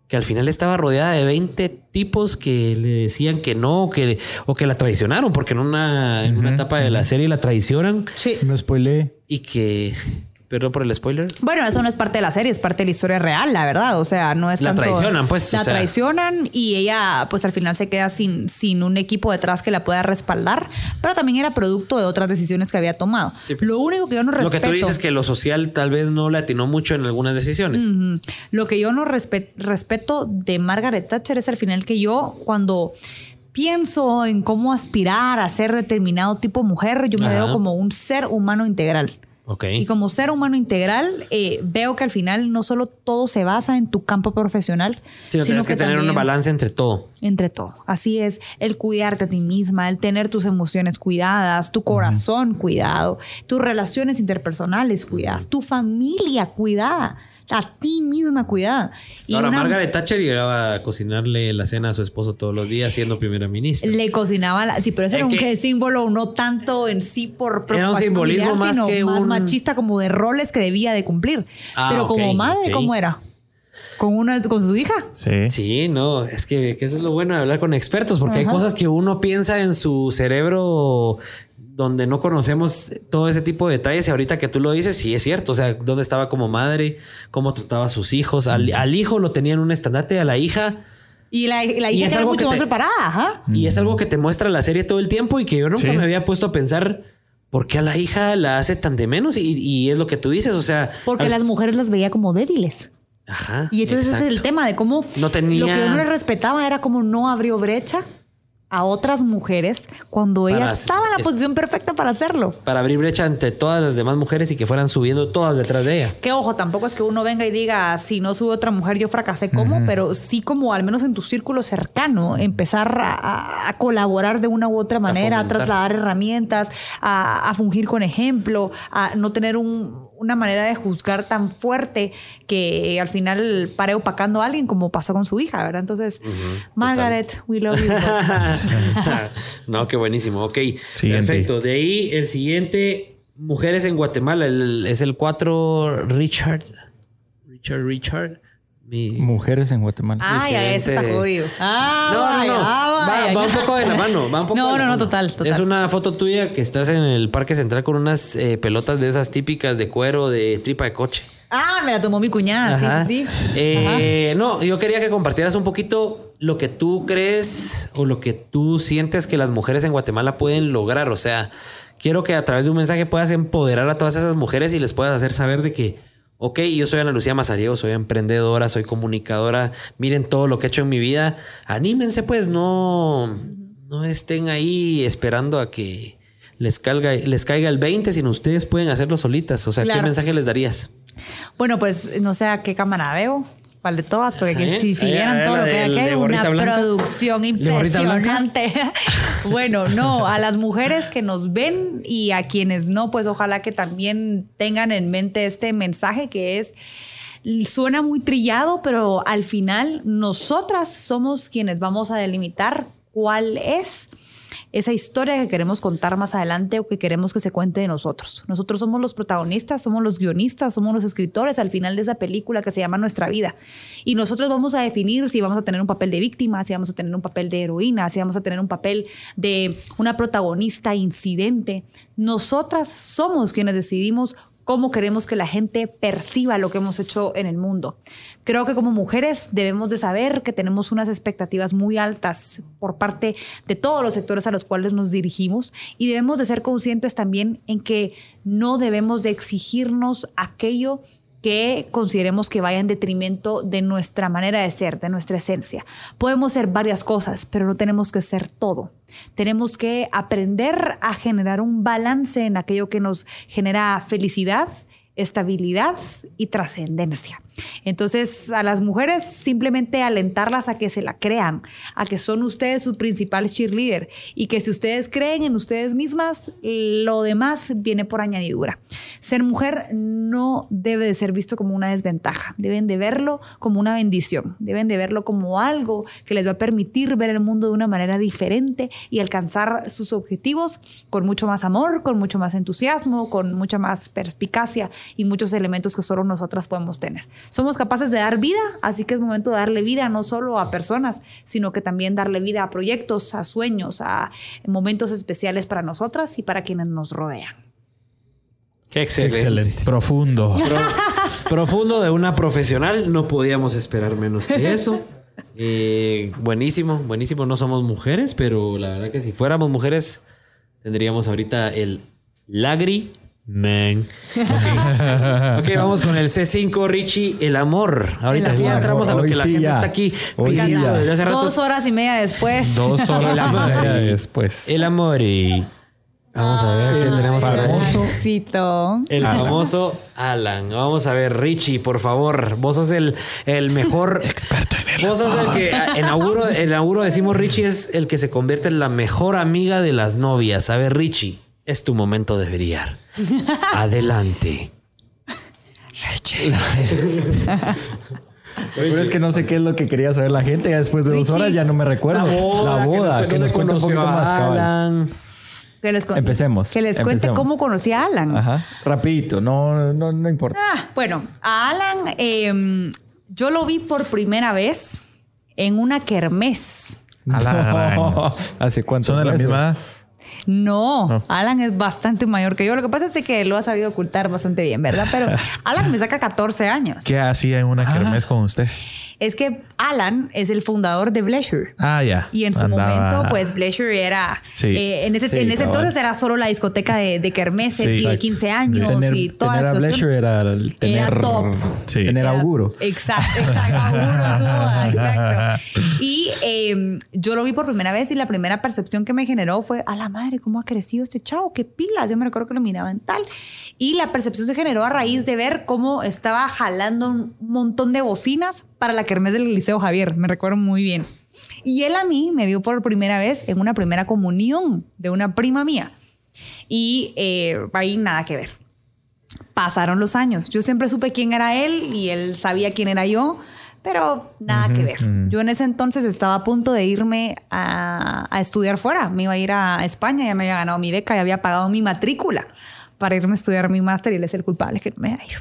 que al final estaba rodeada de 20 tipos que le decían que no, o que, o que la traicionaron, porque en una, en una etapa de la serie la traicionan Sí. No spoilé. y que, perdón por el spoiler, Bueno, eso no es parte de la serie, es parte de la historia real, la verdad. O sea, no es La tanto- traicionan, pues, o La sea. traicionan y ella, pues al final se queda sin, sin un equipo detrás que la pueda respaldar, pero también era producto de otras decisiones que había tomado. Sí. Lo único que yo no lo respeto... que tú dices es que lo social tal vez no le atinó mucho en algunas decisiones. Lo que yo no respe- respeto de Margaret Thatcher es al final que yo, cuando pienso en cómo aspirar a ser determinado tipo de mujer, yo me Ajá. veo como un ser humano integral. Ok. Y como ser humano integral, eh, veo que al final no solo todo se basa en tu campo profesional, Sí, no sino tienes que, tener una balanza entre todo. entre todo. Así es, el cuidarte a ti misma, el tener tus emociones cuidadas, tu corazón cuidado, tus relaciones interpersonales cuidadas, tu familia cuidada, a ti misma cuidada. Y Ahora, una- Margaret Thatcher llegaba a cocinarle la cena a su esposo todos los días siendo primera ministra. le cocinaba, la- sí, pero ese ¿En era un símbolo no tanto en sí por Era un simbolismo más que más un- machista como de roles que debía de cumplir. Ah, pero como madre. ¿cómo era? Con una con su hija. Sí. Sí, no, es que, que eso es lo bueno de hablar con expertos, porque hay cosas que uno piensa en su cerebro donde no conocemos todo ese tipo de detalles y ahorita que tú lo dices, sí es cierto, o sea, dónde estaba como madre, cómo trataba a sus hijos, al, al hijo lo tenía en un estandarte, a la hija, Y la, la Y hija es era algo mucho que más te- preparada, ajá. y es algo que te muestra la serie todo el tiempo y que yo nunca Sí. me había puesto a pensar por qué a la hija la hace tan de menos y, y es lo que tú dices, o sea... Porque al- las mujeres las veía como débiles. Ajá. Y entonces ese es el tema de cómo No tenía- lo que yo no le respetaba era cómo no abrió brecha a otras mujeres cuando ella Para- estaba en la es- posición perfecta para hacerlo. Para abrir brecha ante todas las demás mujeres y que fueran subiendo todas detrás de ella. Que ojo, tampoco es que uno venga y diga, si no sube otra mujer, yo fracasé como, pero sí como al menos en tu círculo cercano, empezar a, a- a colaborar de una u otra manera, a, fomentar. trasladar herramientas, a, a fungir con ejemplo, a no tener un- una manera de juzgar tan fuerte que al final pare opacando a alguien como pasó con su hija, ¿verdad? Entonces, Margaret, we love you. no, qué buenísimo. Ok, Siguiente. perfecto. De ahí el siguiente, mujeres en Guatemala, el- es el 4 Richard. Richard, Richard. Mi- Mujeres en Guatemala. Ay, ay, ese está jodido. Ah, no, no, vaya, no. ah, Va, un poco de la mano. Va un poco No, de la no, no, total, total. Es una foto tuya que estás en el Parque Central con unas eh, pelotas de esas típicas de cuero de tripa de coche. Ah, me la tomó mi cuñada, Ajá. sí, sí. sí. Eh, no, yo quería que compartieras un poquito lo que tú crees o lo que tú sientes que las mujeres en Guatemala pueden lograr. O sea, quiero que a través de un mensaje puedas empoderar a todas esas mujeres y les puedas hacer saber de que, ok, yo soy Ana Lucía Mazariego, soy emprendedora, soy comunicadora, miren todo lo que he hecho en mi vida. Anímense, pues, no, no estén ahí esperando a que les caiga, les caiga el 20, sino ustedes pueden hacerlo solitas. O sea, ¿qué mensaje les darías? Bueno, pues no sé a qué cámara veo. ¿Cuál de todas? Porque si, si ahí, vieran ahí, todo lo que hay una producción impresionante. bueno, no, a las mujeres que nos ven y a quienes no, pues ojalá que también tengan en mente este mensaje que es suena muy trillado, pero al final nosotras somos quienes vamos a delimitar cuál es esa historia que queremos contar más adelante o que queremos que se cuente de nosotros. Nosotros somos los protagonistas, somos los guionistas, somos los escritores al final de esa película que se llama Nuestra vida. Y nosotros vamos a definir si vamos a tener un papel de víctima, si vamos a tener un papel de heroína, si vamos a tener un papel de una protagonista incidente. Nosotras somos quienes decidimos cómo queremos que la gente perciba lo que hemos hecho en el mundo. Creo que como mujeres debemos de saber que tenemos unas expectativas muy altas por parte de todos los sectores a los cuales nos dirigimos y debemos de ser conscientes también en que no debemos de exigirnos aquello que consideremos que vaya en detrimento de nuestra manera de ser, de nuestra esencia. Podemos ser varias cosas, pero no tenemos que ser todo. Tenemos que aprender a generar un balance en aquello que nos genera felicidad, estabilidad y trascendencia. Entonces, a las mujeres simplemente alentarlas a que se la crean, a que son ustedes su principal cheerleader y que si ustedes creen en ustedes mismas, lo demás viene por añadidura. Ser mujer no debe de ser visto como una desventaja, deben de verlo como una bendición, deben de verlo como algo que les va a permitir ver el mundo de una manera diferente y alcanzar sus objetivos con mucho más amor, con mucho más entusiasmo, con mucha más perspicacia y muchos elementos que solo nosotras podemos tener somos capaces de dar vida, así que es momento de darle vida no solo a personas, sino que también darle vida a proyectos, a sueños, a momentos especiales para nosotras y para quienes nos rodean. Qué excelente. Profundo. profundo de una profesional. No podíamos esperar menos que eso. Eh, buenísimo, buenísimo. No somos mujeres, pero la verdad que si fuéramos mujeres, tendríamos ahorita el Lagri Man. ok, vamos con el C5, Richie, el amor. Ahorita sí entramos a lo que la gente está aquí pidiendo desde hace rato. Dos horas y media después. Dos horas y media después. El amor y... Vamos a ver qué tenemos famoso. El famoso Alan. Vamos a ver, Richie, por favor. Vos sos el, el mejor experto en el Vos sos el que en auguro, en auguro decimos Richie es el que se convierte en la mejor amiga de las novias. A ver, Richie, es tu momento de brillar. Adelante. Pero es que no sé qué es lo que quería saber la gente. Ya después de dos horas ya no me recuerdo. La boda, que nos, cuente un poquito más, Alan. Empecemos. Que les cuente cómo conocí a Alan. Ajá. Rapidito, no, no, no importa. Ah, bueno, a Alan em, yo lo vi por primera vez en una kermés. ¿Hace cuánto? ¿Son de la misma no, Alan es bastante mayor que yo. Lo que pasa es que lo ha sabido ocultar bastante bien, ¿verdad? Pero Alan me saca 14 años. ¿Qué hacía en una ah. kermés con usted? Es que Alan es el fundador de Bleasure. Ah, ya. Y en su momento, pues Bleasure era. Sí. Eh, en ese, en ese entonces era solo la discoteca de, de Kermeses y 15 años y toda tener a Bleasure era tener. Era top. Sí. Tener auguro. Exacto, exacto. auguro, exacto. Y eh, yo lo vi por primera vez y la primera percepción que me generó fue: a la madre, ¿cómo ha crecido este chavo? ¿Qué pilas? Yo me recuerdo que lo miraba en tal. Y la percepción se generó a raíz de ver cómo estaba jalando un montón de bocinas para la kermés del Liceo Javier, me recuerdo muy bien. Y él a mí me vio por primera vez en una primera comunión de una prima mía. Y eh, ahí nada que ver. Pasaron los años. Yo siempre supe quién era él y él sabía quién era yo, pero nada que ver. Yo en ese entonces estaba a punto de irme a, a, estudiar fuera. Me iba a ir a España, ya me había ganado mi beca y había pagado mi matrícula para irme a estudiar mi máster y él es el culpable que no me ido.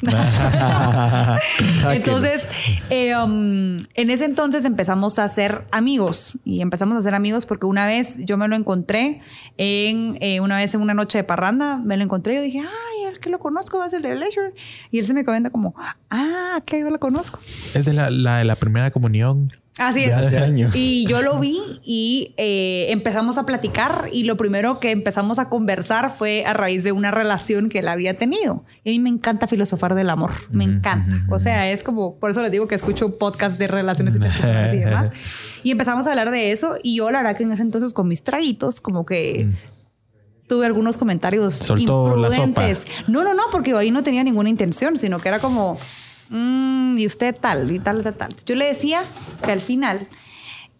entonces, eh, um, en ese entonces empezamos a ser amigos y empezamos a ser amigos porque una vez yo me lo encontré en eh, una vez en una noche de parranda, me lo encontré y yo dije, ay, el que lo conozco es el de Leisure. Y él se me comenta como, ah, que yo lo conozco. Es de la, la, la primera comunión. Así es. Y yo lo vi y eh, empezamos a platicar y lo primero que empezamos a conversar fue a raíz de una relación que él había tenido. Y a mí me encanta filosofar del amor, me encanta. O sea, es como, por eso les digo que escucho podcast de relaciones y demás. Y empezamos a hablar de eso y yo la verdad que en ese entonces con mis traguitos como que... Mm. Tuve algunos comentarios Soltó imprudentes. No, no, no, porque ahí no tenía ninguna intención, sino que era como, Mm, y usted tal, y tal, tal, tal. Yo le decía que al final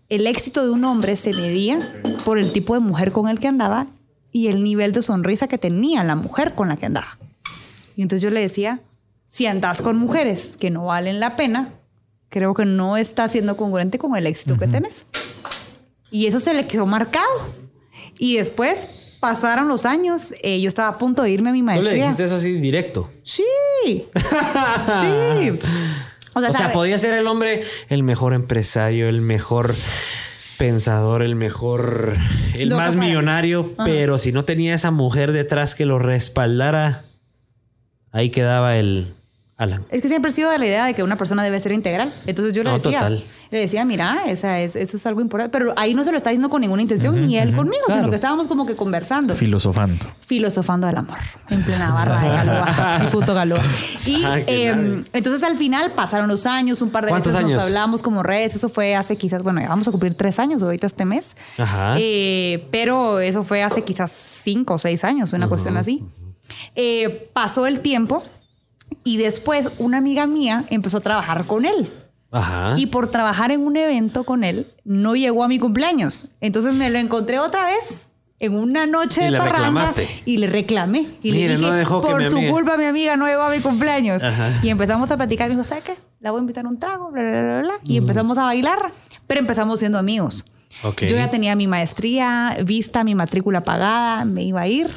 el éxito de un hombre se medía por el tipo de mujer con el que andaba y el nivel de sonrisa que tenía la mujer con la que andaba. Y entonces yo le decía, si andas con mujeres que no valen la pena, creo que no está siendo congruente con el éxito que tenés. Y eso se le quedó marcado. Y después pasaron los años, eh, yo estaba a punto de irme a mi maestría. ¿Tú le dijiste eso así directo? Sí. sí. O sea, podía ser el hombre el mejor empresario, el mejor pensador, el mejor, el más millonario, pero si no tenía esa mujer detrás que lo respaldara, ahí quedaba el, Alan. Es que siempre he sido de la idea de que una persona debe ser integral. Entonces yo le No, decía, total. le decía, mira, esa es, eso es algo importante. Pero ahí no se lo está diciendo con ninguna intención, ni él conmigo, Claro. sino que estábamos como que conversando. Filosofando. filosofando del amor en plena barra de Galoa, y Futo Galoa. Y eh, grave. entonces al final pasaron los años, un par de ¿Cuántos veces años? nos hablamos como redes. Eso fue hace quizás, bueno, ya vamos a cumplir tres años ahorita este mes. Ajá. Eh, pero eso fue hace quizás cinco o seis años, una cuestión así. Eh, pasó el tiempo y después una amiga mía empezó a trabajar con él. Ajá. Y por trabajar en un evento con él, no llegó a mi cumpleaños. Entonces me lo encontré otra vez en una noche Y de parranda y le reclamé. Y Mire, le dije, no dejó por su amiga- culpa mi amiga no llegó a mi cumpleaños. Ajá. Y empezamos a platicar. Me dijo, ¿sabes qué? La voy a invitar a un trago, bla, bla, bla, bla. Y empezamos a bailar, pero empezamos siendo amigos. Ok. Yo ya tenía mi maestría vista, mi matrícula pagada, me iba a ir.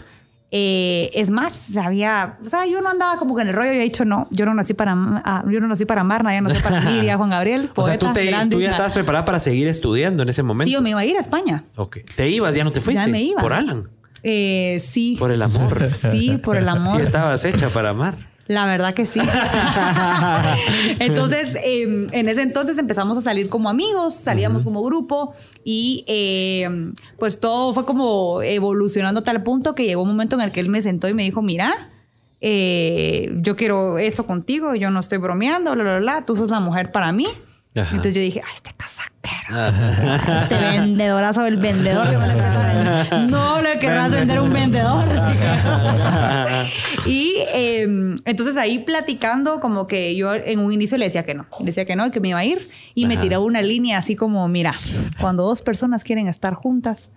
Eh, es más, sabía, o sea, yo no andaba como que en el rollo, yo he dicho no, yo no nací para, ah, yo no nací para amar, nadie nació para mí, Juan Gabriel, o sea, tú, te- grande. tú ya estabas preparada para seguir estudiando en ese momento. Sí, yo me iba a ir a España. Ok. Te ibas, ya no te fuiste. Ya me iba. Por Alan. Eh, sí. Por el amor. Sí, por el amor. Sí, estabas hecha para amar. La verdad que sí. entonces, eh, en ese entonces empezamos a salir como amigos, salíamos como grupo y eh, pues todo fue como evolucionando a tal punto que llegó un momento en el que él me sentó y me dijo, mira, eh, yo quiero esto contigo, yo no estoy bromeando, bla, bla, bla, tú sos la mujer para mí. Ajá. Entonces yo dije, ay, este casaquero. Este vendedorazo del vendedor que me le querrás- No le querrás vender un vendedor. y eh, entonces ahí platicando, como que yo en un inicio le decía que no. Le decía que no y que me iba a ir. Y me tiraba una línea así como: mira, cuando dos personas quieren estar juntas.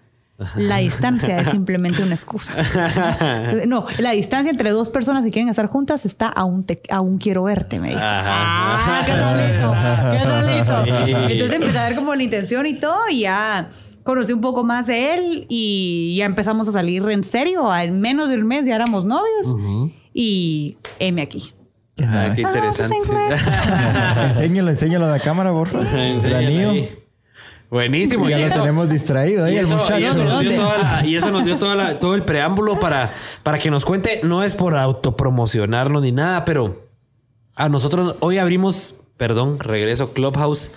La distancia es simplemente una excusa. No, la distancia entre dos personas que quieren estar juntas está aún, te, aún quiero verte, me dijo. Ajá. Ah, qué solito, qué solito. Entonces empecé a ver como la intención y todo y ya conocí un poco más de él y ya empezamos a salir en serio. Al menos de un mes ya éramos novios y M aquí. Ah, qué Ah, interesante. enséñalo, enséñalo a la cámara, por favor. El Enséñalo anillo. Buenísimo. Ya Y lo eso- tenemos distraído ahí, Y el eso, y muchacho. eso nos dio ¿Dónde? toda la- y eso nos dio toda la- todo el preámbulo para, para que nos cuente. No es por autopromocionarnos ni nada, pero a nosotros hoy abrimos, perdón, regreso Clubhouse.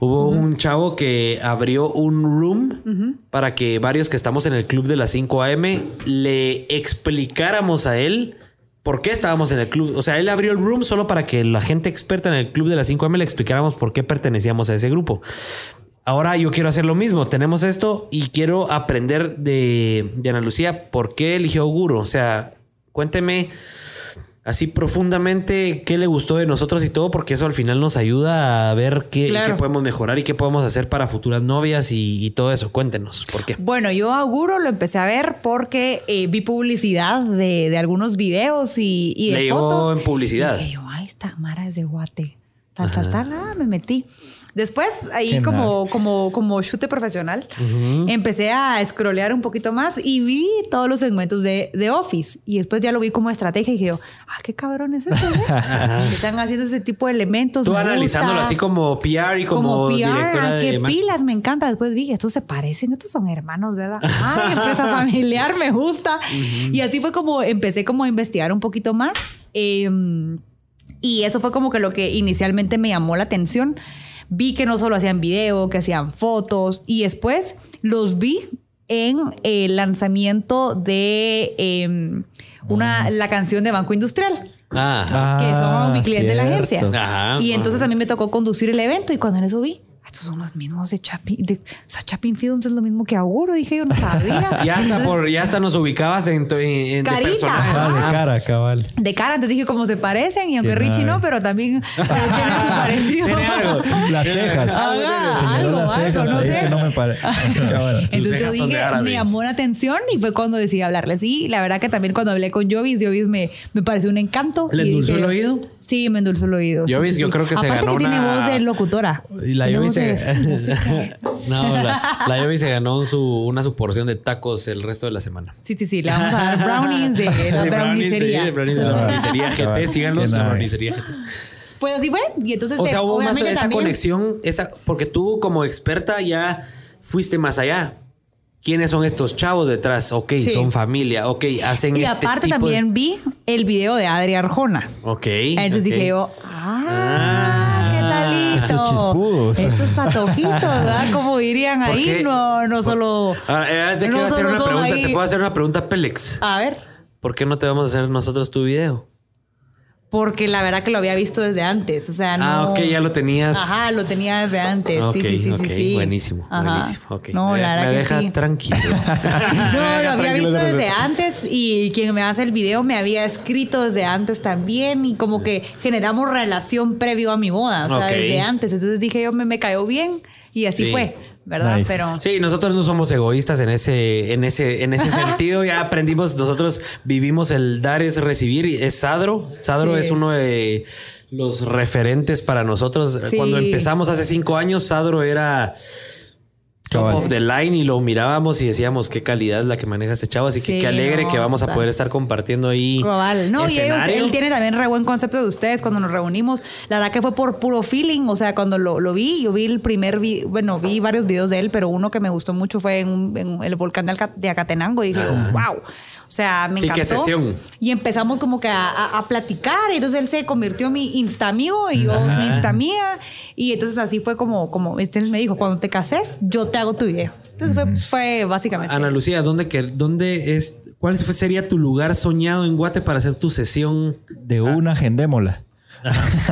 Hubo un chavo que abrió un room para que varios que estamos en el club de las 5 AM le explicáramos a él por qué estábamos en el club. O sea, él abrió el room solo para que la gente experta en el club de las 5 AM le explicáramos por qué pertenecíamos a ese grupo. Ahora yo quiero hacer lo mismo. Tenemos esto y quiero aprender de, de Ana Lucía por qué eligió Guru. O sea, cuénteme así profundamente qué le gustó de nosotros y todo, porque eso al final nos ayuda a ver qué, Claro. qué podemos mejorar y qué podemos hacer para futuras novias y, y todo eso. Cuéntenos, ¿por qué? Bueno, yo auguro lo empecé a ver porque eh, vi publicidad de, de algunos videos y, y de Le llegó fotos. en publicidad. Y dije yo, ay, esta Mara es de Guate. Tal, tal, tal, ah, me metí. Después, ahí como, como, como chute profesional, empecé a scrollear un poquito más y vi todos los segmentos de, de Office. Y después ya lo vi como estrategia y dije yo, ah, qué cabrón es eso. ¿eh? Que Están haciendo ese tipo de elementos. Tú analizándolo gusta. así como PR y como, PR, directora ah, de qué pilas, me encanta. Después vi, estos se parecen, estos son hermanos, ¿verdad? Ay, empresa familiar, me gusta. Y así fue como empecé como a investigar un poquito más. Eh, y eso fue como que lo que inicialmente me llamó la atención. Vi que no solo hacían video, que hacían fotos y después los vi en el lanzamiento de eh, una, la canción de Banco Industrial Ah, que son Ah, mi cliente de la agencia. Ajá, y entonces ajá. a mí me tocó conducir el evento y cuando en eso vi, "Ah, estos son los mismos de Chapin, de, o sea, Chapin Films es lo mismo que Auguro, dije yo no sabía. ya hasta por, ya hasta nos ubicabas en, tu- en, en de personaje. Ah, de cara, cabal. De cara, entonces dije como se parecen y aunque Qué Richie no, pero también se tiene su parecido. Tiene algo. Las cejas. Señaló algo, las cejas algo, no sé. que no me parece. Entonces yo dije, me llamó la atención y fue cuando decidí hablarles. Y la verdad que también cuando hablé con Jovis, Jovis me, me pareció un encanto. ¿Le endulzó el oído? Sí, me endulzó el oído. Jovis, sí, yo creo que se Aparte ganó que tiene voz de locutora. Y la de se, música. no, la, la Yobi se ganó su, una su porción de tacos el resto de la semana. Sí, sí, sí. Le vamos a dar brownies de la De brownies, brownicería. sí, de brownies de la brownicería Cabal. GT. Síganos, la brownicería GT. Pues así fue. Y entonces, O sea, hubo más esa también- conexión, esa, porque tú como experta ya fuiste más allá. quiénes son estos chavos detrás. Ok, Sí. son familia. Ok, hacen Y este aparte tipo de- también vi el video de Adri Arjona. Ok. Entonces ok. dije yo, ah. Estos chispudos. Estos patojitos, ¿verdad? Como dirían ¿Por ahí, qué? no, no solo... Ahora, eh, te no quiero hacer solo una son pregunta. ahí- Te puedo hacer una pregunta, Pélex. A ver, ¿Por qué no te vamos a hacer nosotros tu video? Porque la verdad que lo había visto desde antes, o sea, no... Ah, ok, ya lo tenías. Ajá, lo tenía desde antes. Ok, sí, sí, buenísimo, Ajá. buenísimo. ok. No, la verdad me deja sí. tranquilo. No, lo había visto desde antes y quien me hace el video me había escrito desde antes también y como que generamos relación previo a mi boda, o sea, desde antes. Entonces dije yo, me, me cayó bien y así Sí. fue, ¿verdad? Nice. Pero Sí, nosotros no somos egoístas en ese, en ese, en ese sentido. Ya aprendimos, nosotros vivimos el dar es recibir. y Es Sadro. Sadro Sí. es uno de los referentes para nosotros. Sí. Cuando empezamos hace cinco años, Sadro era top Cabal. of the line y lo mirábamos y decíamos qué calidad es la que maneja este chavo. Así que Sí, qué alegre no, que vamos a poder estar compartiendo ahí. Cabal. No, y ellos, él tiene también re buen concepto de ustedes cuando nos reunimos. La verdad que fue por puro feeling. O sea, cuando lo, lo vi, yo vi el primer vi- bueno, vi varios videos de él, pero uno que me gustó mucho fue en, en el volcán de, Alca- de Acatenango. Y dije, wow. O sea, me Sí, encantó. qué sesión. Y empezamos como que a, a- a platicar. Y entonces él se convirtió en mi insta amigo y yo Ajá. mi insta mía. Y entonces así fue como, como este me dijo, cuando te cases, yo te hago tu video. Entonces fue, fue básicamente. Ana Lucía, ¿dónde, que, dónde es, cuál fue- sería tu lugar soñado en Guate para hacer tu sesión De una, agendémosla.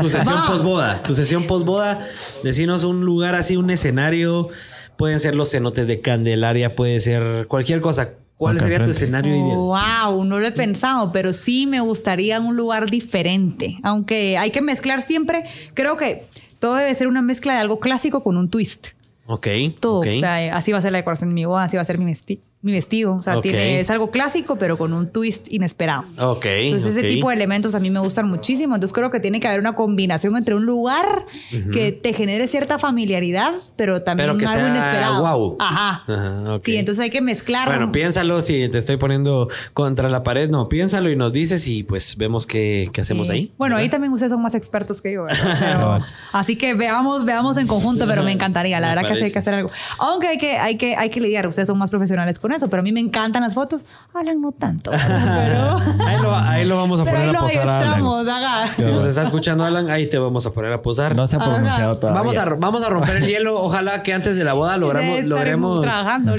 Tu sesión posboda. Tu sesión posboda. Decinos un lugar así, un escenario. Pueden ser los cenotes de Candelaria, puede ser cualquier cosa. ¿Cuál sería tu escenario ideal? Wow, no lo he pensado, pero sí me gustaría un lugar diferente. Aunque hay que mezclar siempre, creo que todo debe ser una mezcla de algo clásico con un twist. Ok. Todo. O sea, así va a ser la decoración de mi boda, así va a ser mi, vesti- mi vestido. O sea, Ok. tiene, es algo clásico, pero con un twist inesperado. Ok. Entonces, ok. ese tipo de elementos a mí me gustan muchísimo. Entonces, creo que tiene que haber una combinación entre un lugar que te genere cierta familiaridad, pero también Pero que algo sea inesperado. guau. Ajá. Ajá, ok. Sí, entonces hay que mezclar. Bueno, piénsalo si te estoy poniendo contra la pared. No, piénsalo y nos dices y pues vemos qué, qué hacemos Sí. ahí. Bueno, ahí ¿verdad? también ustedes son más expertos que yo. Pero- así que veamos, veamos en conjunto, pero me encantaría. La Me verdad que sí hay parece. que hacer algo. Aunque hay que, hay que, hay que lidiar. Ustedes son más profesionales con eso, pero a mí me encantan las fotos. Alan no tanto. Pero, Ahí lo, ahí lo vamos a pero poner ahí a posar Alan. haga. Si nos está escuchando Alan, ahí te vamos a poner a posar. No se ha Ajá. pronunciado todavía. Vamos a, vamos a romper el hielo. Ojalá que antes de la boda logramos, logremos. trabajando.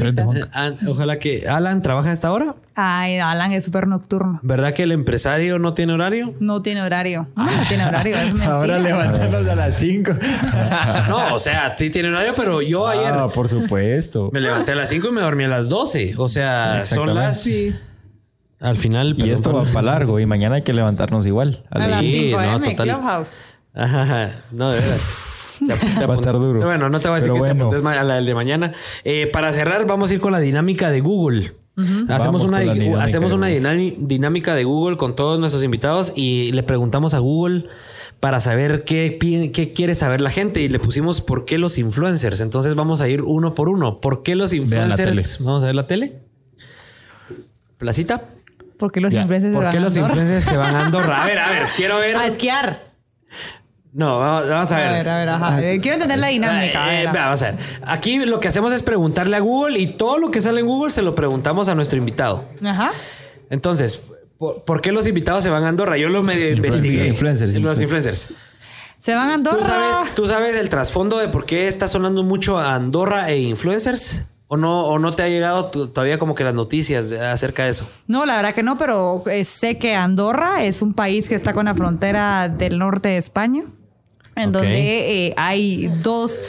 Ah, Ojalá que Alan trabaja a esta hora. Ay, Alan es súper nocturno. ¿Verdad que el empresario no tiene horario? No tiene horario. No, no tiene horario. Es mentira. Ahora levantamos a las 5. No, o sea, sí tiene horario, pero yo ayer Ah, por supuesto. me levanté a las 5 y me dormí a las 12. O sea, son las. Al final. Y perdón, esto va para largo y mañana hay que levantarnos igual. A las Sí, 5 no, AM, total. Clubhouse. Ajá. No, de. Te- te Va a estar duro. Bueno, no te voy a decir Pero que te bueno. apuntes ma- a la del de mañana. Eh, para cerrar, vamos a ir con la dinámica de Google. Hacemos Vamos una, con la dinámica hacemos de una dinámica de Google con todos nuestros invitados y le preguntamos a Google para saber qué, quiere saber la gente y le pusimos por qué los influencers. Entonces vamos a ir uno por uno. ¿Por qué los la influencers? tele. Vamos a ver la tele. Placita. ¿Por qué los Ya. influencers se ¿Por van qué a los Andorra? influencers se van a Andorra? A ver, a ver, quiero ver. A esquiar. No, vamos, vamos a A ver. ver, a ver, ajá. Quiero entender la dinámica. Eh, a ver, vea, vamos a ver. Aquí lo que hacemos es preguntarle a Google y todo lo que sale en Google se lo preguntamos a nuestro invitado. Ajá. Entonces, ¿por, por qué los invitados se van a Andorra? Yo lo medio investigué. influencers, Los influencers. influencers. Se van a Andorra. ¿Tú sabes, ¿Tú sabes el trasfondo de por qué está sonando mucho a Andorra e influencers? ¿O no, o no te ha llegado todavía como que las noticias acerca de eso? No, la verdad que no, pero eh, sé que Andorra es un país que está con la frontera del norte de España, en donde eh, hay dos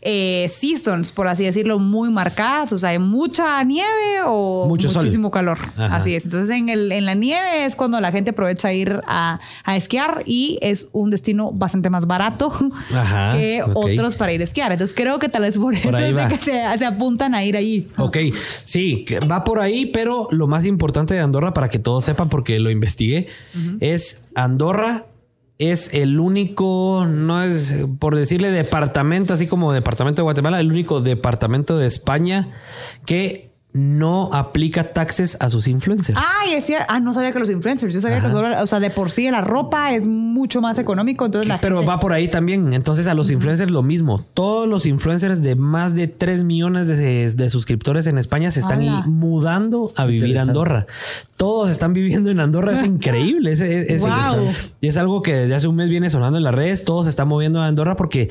eh, seasons, por así decirlo, muy marcadas. O sea, hay mucha nieve o Mucho sol. muchísimo calor. Ajá. Así es. Entonces, en, el, en la nieve es cuando la gente aprovecha a ir a, a esquiar y es un destino bastante más barato Ajá, que otros para ir a esquiar. Entonces, creo que tal vez por, eso es de que se, se apuntan a ir allí. Ok, sí, va por ahí, pero lo más importante de Andorra, para que todos sepan, porque lo investigué, es Andorra es el único, no es por decirle departamento, así como departamento de Guatemala, el único departamento de España que no aplica taxes a sus influencers. Ay, es cierto. Ah, no sabía que los influencers. Yo sabía que solo, o sea, de por sí la ropa es mucho más económico. Entonces la Pero gente- va por ahí también. Entonces a los influencers lo mismo. Todos los influencers de más de 3 millones de, de suscriptores en España se están mudando a vivir a Andorra. Todos están viviendo en Andorra. Es increíble. Es, es- es- Wow. y es algo que desde hace un mes viene sonando en las redes. Todos se están moviendo a Andorra porque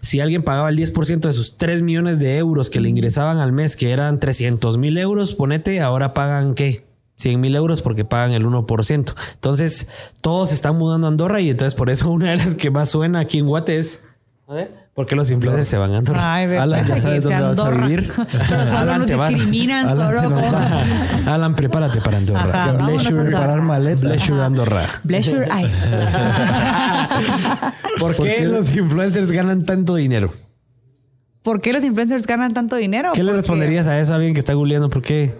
si alguien pagaba el 10% de sus 3 millones de euros que le ingresaban al mes, que eran 300 mil euros, ponete, ahora pagan qué? 100 mil euros porque pagan el 1%. Entonces, todos están mudando a Andorra y entonces por eso una de las que más suena aquí en Guate es... ¿Por qué los influencers se van a Andorra? Ay, Alan, ya sabes dónde vas a vivir. Pero solo Alan, nos te discriminan, Alan solo con-. Alan, prepárate para Andorra. Ajá, Andorra. preparar maletas. Andorra. Pleasure Eyes. ¿Por qué los influencers ganan tanto dinero? ¿Por qué los influencers ganan tanto dinero? ¿Qué le Porque responderías a eso a alguien que está googleando? ¿Por qué?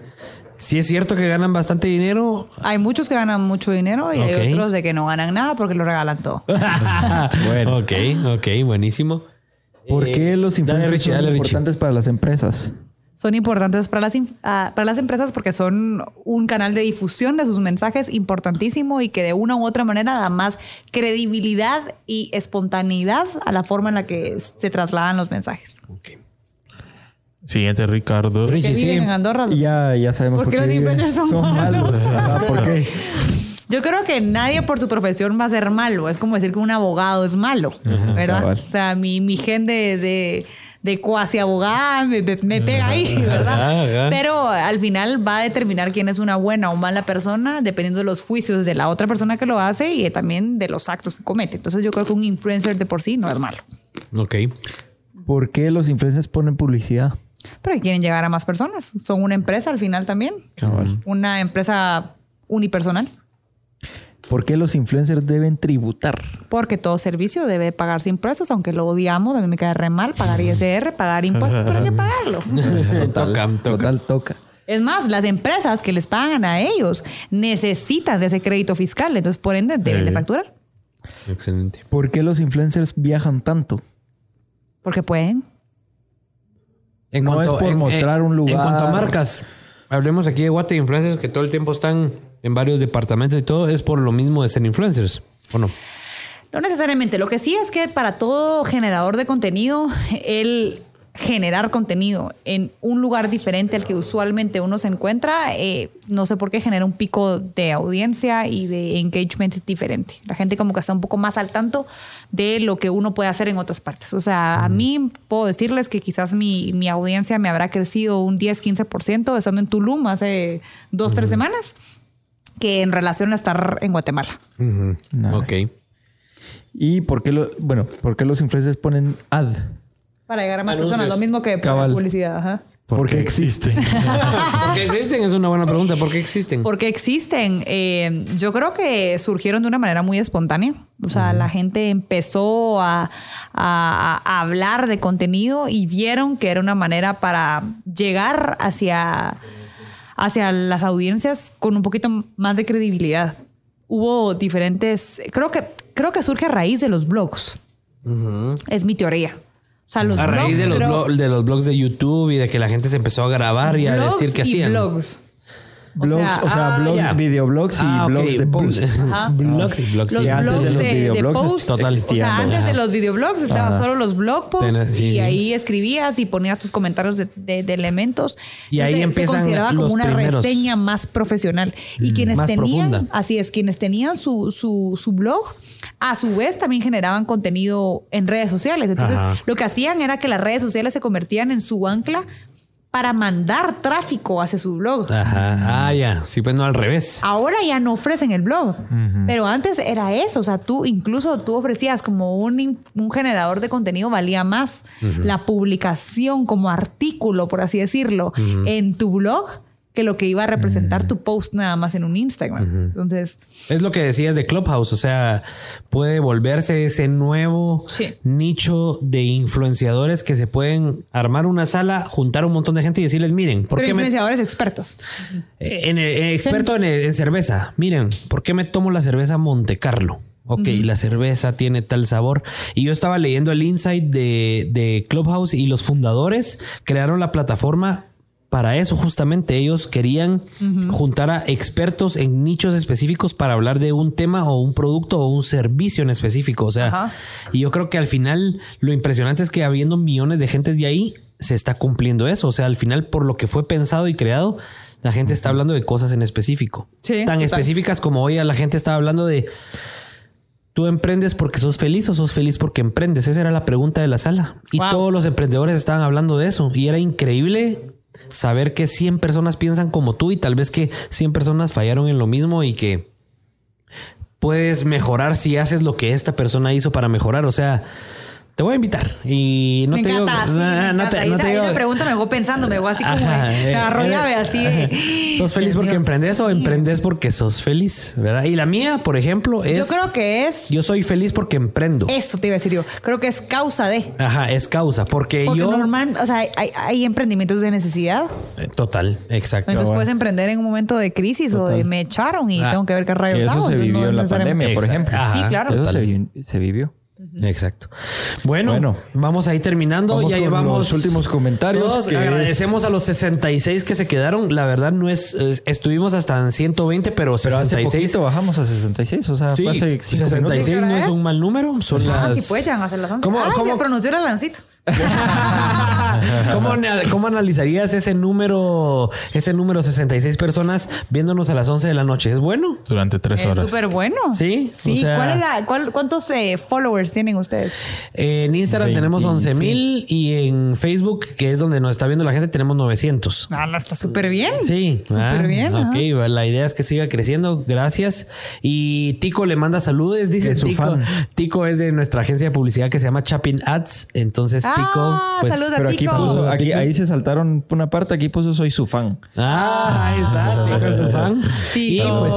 Si es cierto que ganan bastante dinero. Hay muchos que ganan mucho dinero y hay otros de que no ganan nada porque lo regalan todo. bueno. Ok, ok, buenísimo. ¿Por qué los Dale, influencers Richie, son Richie. importantes para las empresas? Son importantes para las, ah, para las empresas porque son un canal de difusión de sus mensajes importantísimo y que de una u otra manera da más credibilidad y espontaneidad a la forma en la que se trasladan los mensajes. Siguiente, Ricardo. Richie, sí. en Andorra. Ya, ya sabemos ¿Por qué los influencers son malos. malos? ¿Por qué? Yo creo que nadie por su profesión va a ser malo. Es como decir que un abogado es malo, ¿verdad? cabal. O sea, mi, mi gen de, de, de cuasi abogada me, me- pega ahí, ¿verdad? Ajá, ajá. Pero al final va a determinar quién es una buena o mala persona dependiendo de los juicios de la otra persona que lo hace y también de los actos que comete. Entonces yo creo que un influencer de por sí no es malo. Ok. ¿Por qué los influencers ponen publicidad? Pero quieren llegar a más personas. Son una empresa al final también. Una empresa unipersonal. ¿Por qué los influencers deben tributar? Porque todo servicio debe pagarse impuestos, aunque lo odiamos, a mí me cae re mal pagar ISR, pagar impuestos, pero hay que pagarlo. toca, toca. Total, toca. Es más, las empresas que les pagan a ellos necesitan de ese crédito fiscal, entonces por ende deben de facturar, Excelente. ¿Por qué los influencers viajan tanto? porque pueden. En No es por mostrar un lugar. En cuanto a marcas, hablemos aquí de Guate influencers que todo el tiempo están en varios departamentos y todo, es por lo mismo de ser influencers, ¿o no? No necesariamente. Lo que sí es que para todo generador de contenido, el generar contenido en un lugar diferente al que usualmente uno se encuentra, eh, no sé por qué genera un pico de audiencia y de engagement diferente. La gente como que está un poco más al tanto de lo que uno puede hacer en otras partes. O sea, a mí puedo decirles que quizás mi, mi audiencia me habrá crecido un 10-15% estando en Tulum hace dos, tres semanas que en relación a estar en Guatemala. Nada. Ok. ¿Y por qué, lo, bueno, por qué los influencers ponen ad? Para llegar a más Anuncios. personas, lo mismo que Cabal. publicidad. Ajá. Porque existe. ¿Por qué existen? Es una buena pregunta. ¿Por qué existen? Porque existen. Eh, yo creo que surgieron de una manera muy espontánea. O sea, la gente empezó a, a- a hablar de contenido y vieron que era una manera para llegar hacia, hacia las audiencias con un poquito más de credibilidad. Hubo diferentes. Creo que, creo que surge a raíz de los blogs. Es mi teoría. O sea, los A raíz blogs, de los, creo- blo- de los blogs de YouTube y de que la gente se empezó a grabar y a decir que y hacían. blogs. Blogs, sea- o sea, Ah, videoblogs y Ah, blogs de posts. Blogs y blogs. Los antes blogs de los de, de videoblogs total o sea, antes de los videoblogs estaban solo los blog posts sí, y sí. ahí escribías y ponías tus comentarios de, de- de elementos. Y ahí se- empiezan se consideraba como una primeros. reseña más profesional. Y quienes Más tenían, profunda. así es, quienes tenían su, su, su blog, a su vez también generaban contenido en redes sociales. Entonces, Ajá. lo que hacían era que las redes sociales se convertían en su ancla para mandar tráfico hacia su blog. Ajá. Ah, ya. Sí, pues no al revés. Ahora ya no ofrecen el blog, pero antes era eso, o sea, tú incluso tú ofrecías como un, un generador de contenido valía más la publicación como artículo, por así decirlo, en tu blog que lo que iba a representar tu post nada más en un Instagram. Entonces, Es lo que decías de Clubhouse, o sea, puede volverse ese nuevo Sí. nicho de influenciadores que se pueden armar una sala, juntar un montón de gente y decirles, miren, ¿por pero qué me... influenciadores expertos. Eh, en- eh, experto en, en cerveza, miren, ¿por qué me tomo la cerveza Monte Carlo? Ok, la cerveza tiene tal sabor. Y yo estaba leyendo el insight de, de Clubhouse y los fundadores crearon la plataforma para eso justamente. Ellos querían juntar a expertos en nichos específicos para hablar de un tema o un producto o un servicio en específico. O sea, Ajá. y yo creo que al final lo impresionante es que habiendo millones de gentes de ahí, se está cumpliendo eso. O sea, al final, por lo que fue pensado y creado, la gente está hablando de cosas en específico. Sí, Tan total. específicas como hoy a la gente estaba hablando de ¿Tú emprendes porque sos feliz o sos feliz porque emprendes? Esa era la pregunta de la sala. Y Wow. todos los emprendedores estaban hablando de eso. Y era increíble saber que 100 personas piensan como tú y tal vez que 100 personas fallaron en lo mismo y que puedes mejorar si haces lo que esta persona hizo para mejorar. O sea, te voy a invitar. Y no me te encanta, digo... sí, no- me no te- no te digo- esa pregunta me dejó pensando, me dejó así como Ajá, eh, eh, llave así de, ¿Sos feliz Dios porque emprendes o emprendes porque sos feliz? ¿Verdad? Y la mía, por ejemplo, es... Yo creo que es Yo soy feliz porque emprendo. eso te iba a decir yo. Creo que es causa de. Ajá, es causa. Porque, Porque yo... normal, o sea, hay, hay emprendimientos de necesidad. Eh, Total, exacto. Entonces bueno. puedes emprender en un momento de crisis o de me echaron y Ah, tengo que ver qué rayos Que eso hago. se vivió no en la pandemia, por ejemplo. Ajá, Sí, claro. Eso se vivió. Exacto. Bueno, Bueno. vamos a ir terminando. Vamos ya llevamos los últimos comentarios, Todos que agradecemos es- a los 66 que se quedaron. La verdad no es, es- estuvimos hasta en 120, pero Pero hace 66. poquito bajamos a 66, o sea, Sí, fue hace cinco 66 minutos. no es un mal número. Son Ah, las. sí, pues ya van a hacer las 11. ¿Cómo- Ay, cómo- se pronunció el lancito. ¿Cómo, cómo analizarías ese número, ese número 66 personas viéndonos a las 11 de la noche? ¿Es bueno? Durante tres Es horas. súper bueno. Sí, Sí. o sea- ¿Cuál es la, cuál- ¿Cuántos eh, followers tienen ustedes? En Instagram tenemos 25. 11 mil y en Facebook, que es donde nos está viendo la gente, tenemos 900. Ah, está súper bien. Sí, Súper ah, bien. ajá. Ok, la idea es que siga creciendo. Gracias. Y Tico le manda saludos. Dice Es su Tico. fan. Tico es de nuestra agencia de publicidad que se llama Chapin Ads. Entonces, Ah, Tico, pues. saludos a Pero aquí puso, aquí, ahí se saltaron una parte, aquí puso soy su fan. Ah, ahí está, Tico es su fan. Y pues,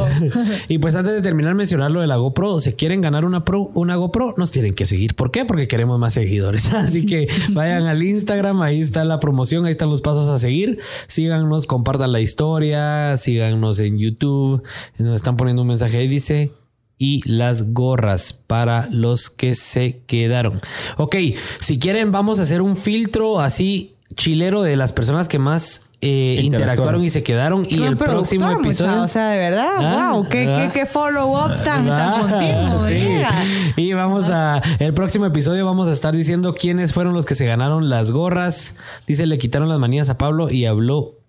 y pues antes de terminar mencionar lo de la GoPro, si quieren ganar una Pro, una GoPro, nos tienen que seguir. ¿Por qué? Porque queremos más seguidores. Así que vayan al Instagram, ahí está la promoción, ahí están los pasos a seguir. Síganos, compartan la historia, síganos en YouTube. Nos están poniendo un mensaje ahí, dice. Y las gorras para los que se quedaron. Ok, si quieren, vamos a hacer un filtro así chilero de las personas que más eh, Interactuaron. y se quedaron. Y Qué el próximo episodio. mucha, O sea, de verdad, Ah, wow, qué, ah. qué, qué follow-up tan, tan Ah, continuo. sí. Y vamos a el próximo episodio vamos a estar diciendo quiénes fueron los que se ganaron las gorras. Dice, le quitaron las manías a Pablo y habló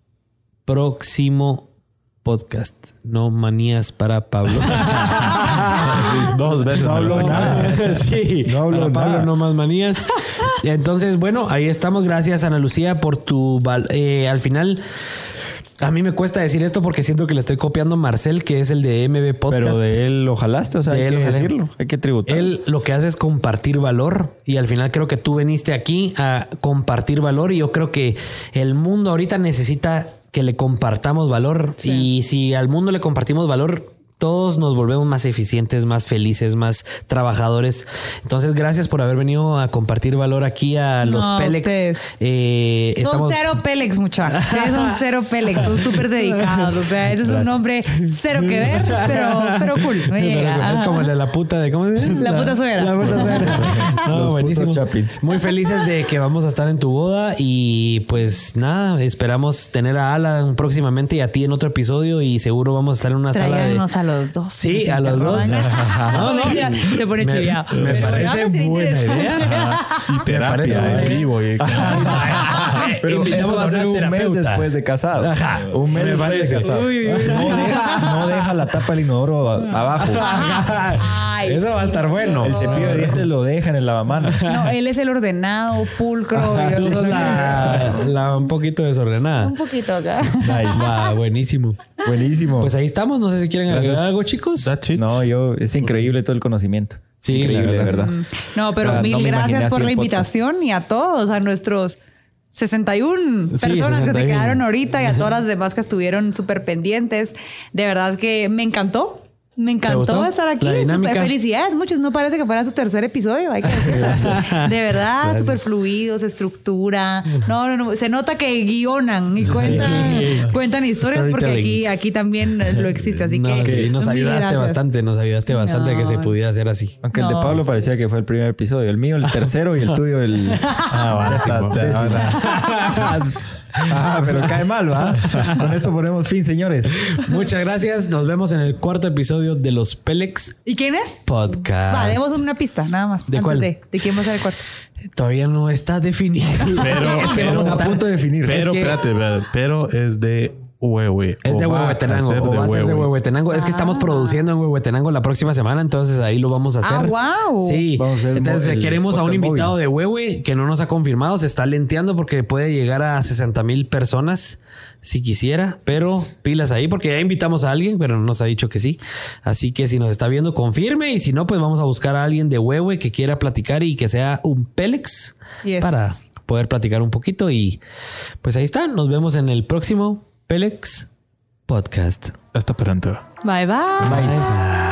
próximo podcast. No manías para Pablo. Dos veces. No me lo hablo sacaron. nada. sí, No hablo Pablo nada. no más manías. Entonces, bueno, ahí estamos. Gracias, Ana Lucía, por tu... eh, al final... A mí me cuesta decir esto porque siento que le estoy copiando a Marcel, que es el de MB Podcast. Pero de él lo jalaste, o sea, De hay él que decirlo, hay que tributar. Él lo que hace es compartir valor y al final creo que tú veniste aquí a compartir valor y yo creo que el mundo ahorita necesita que le compartamos valor y si al mundo le compartimos valor todos nos volvemos más eficientes, más felices, más trabajadores. Entonces, gracias por haber venido a compartir valor aquí a los No, Pélex. Eh, Son estamos- cero Pélex, muchachos. Son cero Pélex, son súper dedicados. O sea, eres un nombre cero que ver, pero, pero cool. Pero es como el de la puta de ¿cómo se dice? La puta suegra. La puta suegra. No, Los buenísimo. Muy felices de que vamos a estar en tu boda y pues nada, esperamos tener a Alan próximamente y a ti en otro episodio y seguro vamos a estar en una sala de los dos. Sí, a los dos. No, no. Se pone Me- chiviado. me parece buena idea. Y terapia en vivo. y- Pero Invitamos a una un mes después de casado. Ajá. Un mes Me parece. de casado. Uy, uy, uy. No deja, no deja la tapa del inodoro abajo. Ay, Eso va a estar bueno. El cepillo de dientes lo deja en el lavamanos. No, él es el ordenado, pulcro. Tú sos la, la un poquito desordenada. Un poquito acá. Va, buenísimo. Buenísimo. Pues ahí estamos. No sé si quieren agregar algo, chicos. That's it. no, yo, es increíble todo el conocimiento. Sí, increíble, la de verdad. verdad. No, pero Ah, mil gracias por la podcast. invitación y a todos, a nuestros 61 Sí, personas que se 61. quedaron ahorita y a todas las demás que estuvieron súper pendientes. De verdad que me encantó. Me encantó estar aquí. La dinámica. Súper Felicidades, muchos. No parece que fuera su tercer episodio, hay que. De verdad, súper fluidos, estructura. No, no, no. Se nota que guionan y cuentan, Sí. cuentan historias porque aquí, aquí también lo existe. Así No, que. sí, nos ayudaste gracias. bastante, nos ayudaste bastante a que se pudiera hacer así. Aunque el de. Pablo parecía que fue el primer episodio. El mío, el tercero y el tuyo, el. Ah, bastante. Ahora. Ah, pero cae mal, ¿va? Con esto ponemos fin, señores. Muchas gracias. Nos vemos en el cuarto episodio de los Pelex ¿Y quién es? Podcast. Va, demos una pista, nada más. ¿De antes cuál? De, de quién va a ser el cuarto. Todavía no está definido. Pero- Es que pero- vamos a punto de definir. Pero Es que- espérate, espérate, pero es de Huehue. Es de Huehuetenango. O va a ser de Huehue. Huehuetenango. Es que estamos produciendo en Huehuetenango la próxima semana, entonces ahí lo vamos a hacer. Ah, guau. Sí. Vamos a hacer el entonces el queremos a un invitado móvil. de Huehue que no nos ha confirmado. Se está lenteando porque puede llegar a 60 mil personas si quisiera, pero pilas ahí porque ya invitamos a alguien, pero no nos ha dicho que sí. Así que si nos está viendo, confirme y si no, pues vamos a buscar a alguien de Huehue que quiera platicar y que sea un Pélex Yes. para poder platicar un poquito y pues ahí está. Nos vemos en el próximo Pélex Podcast. Hasta pronto. Bye, bye. Bye.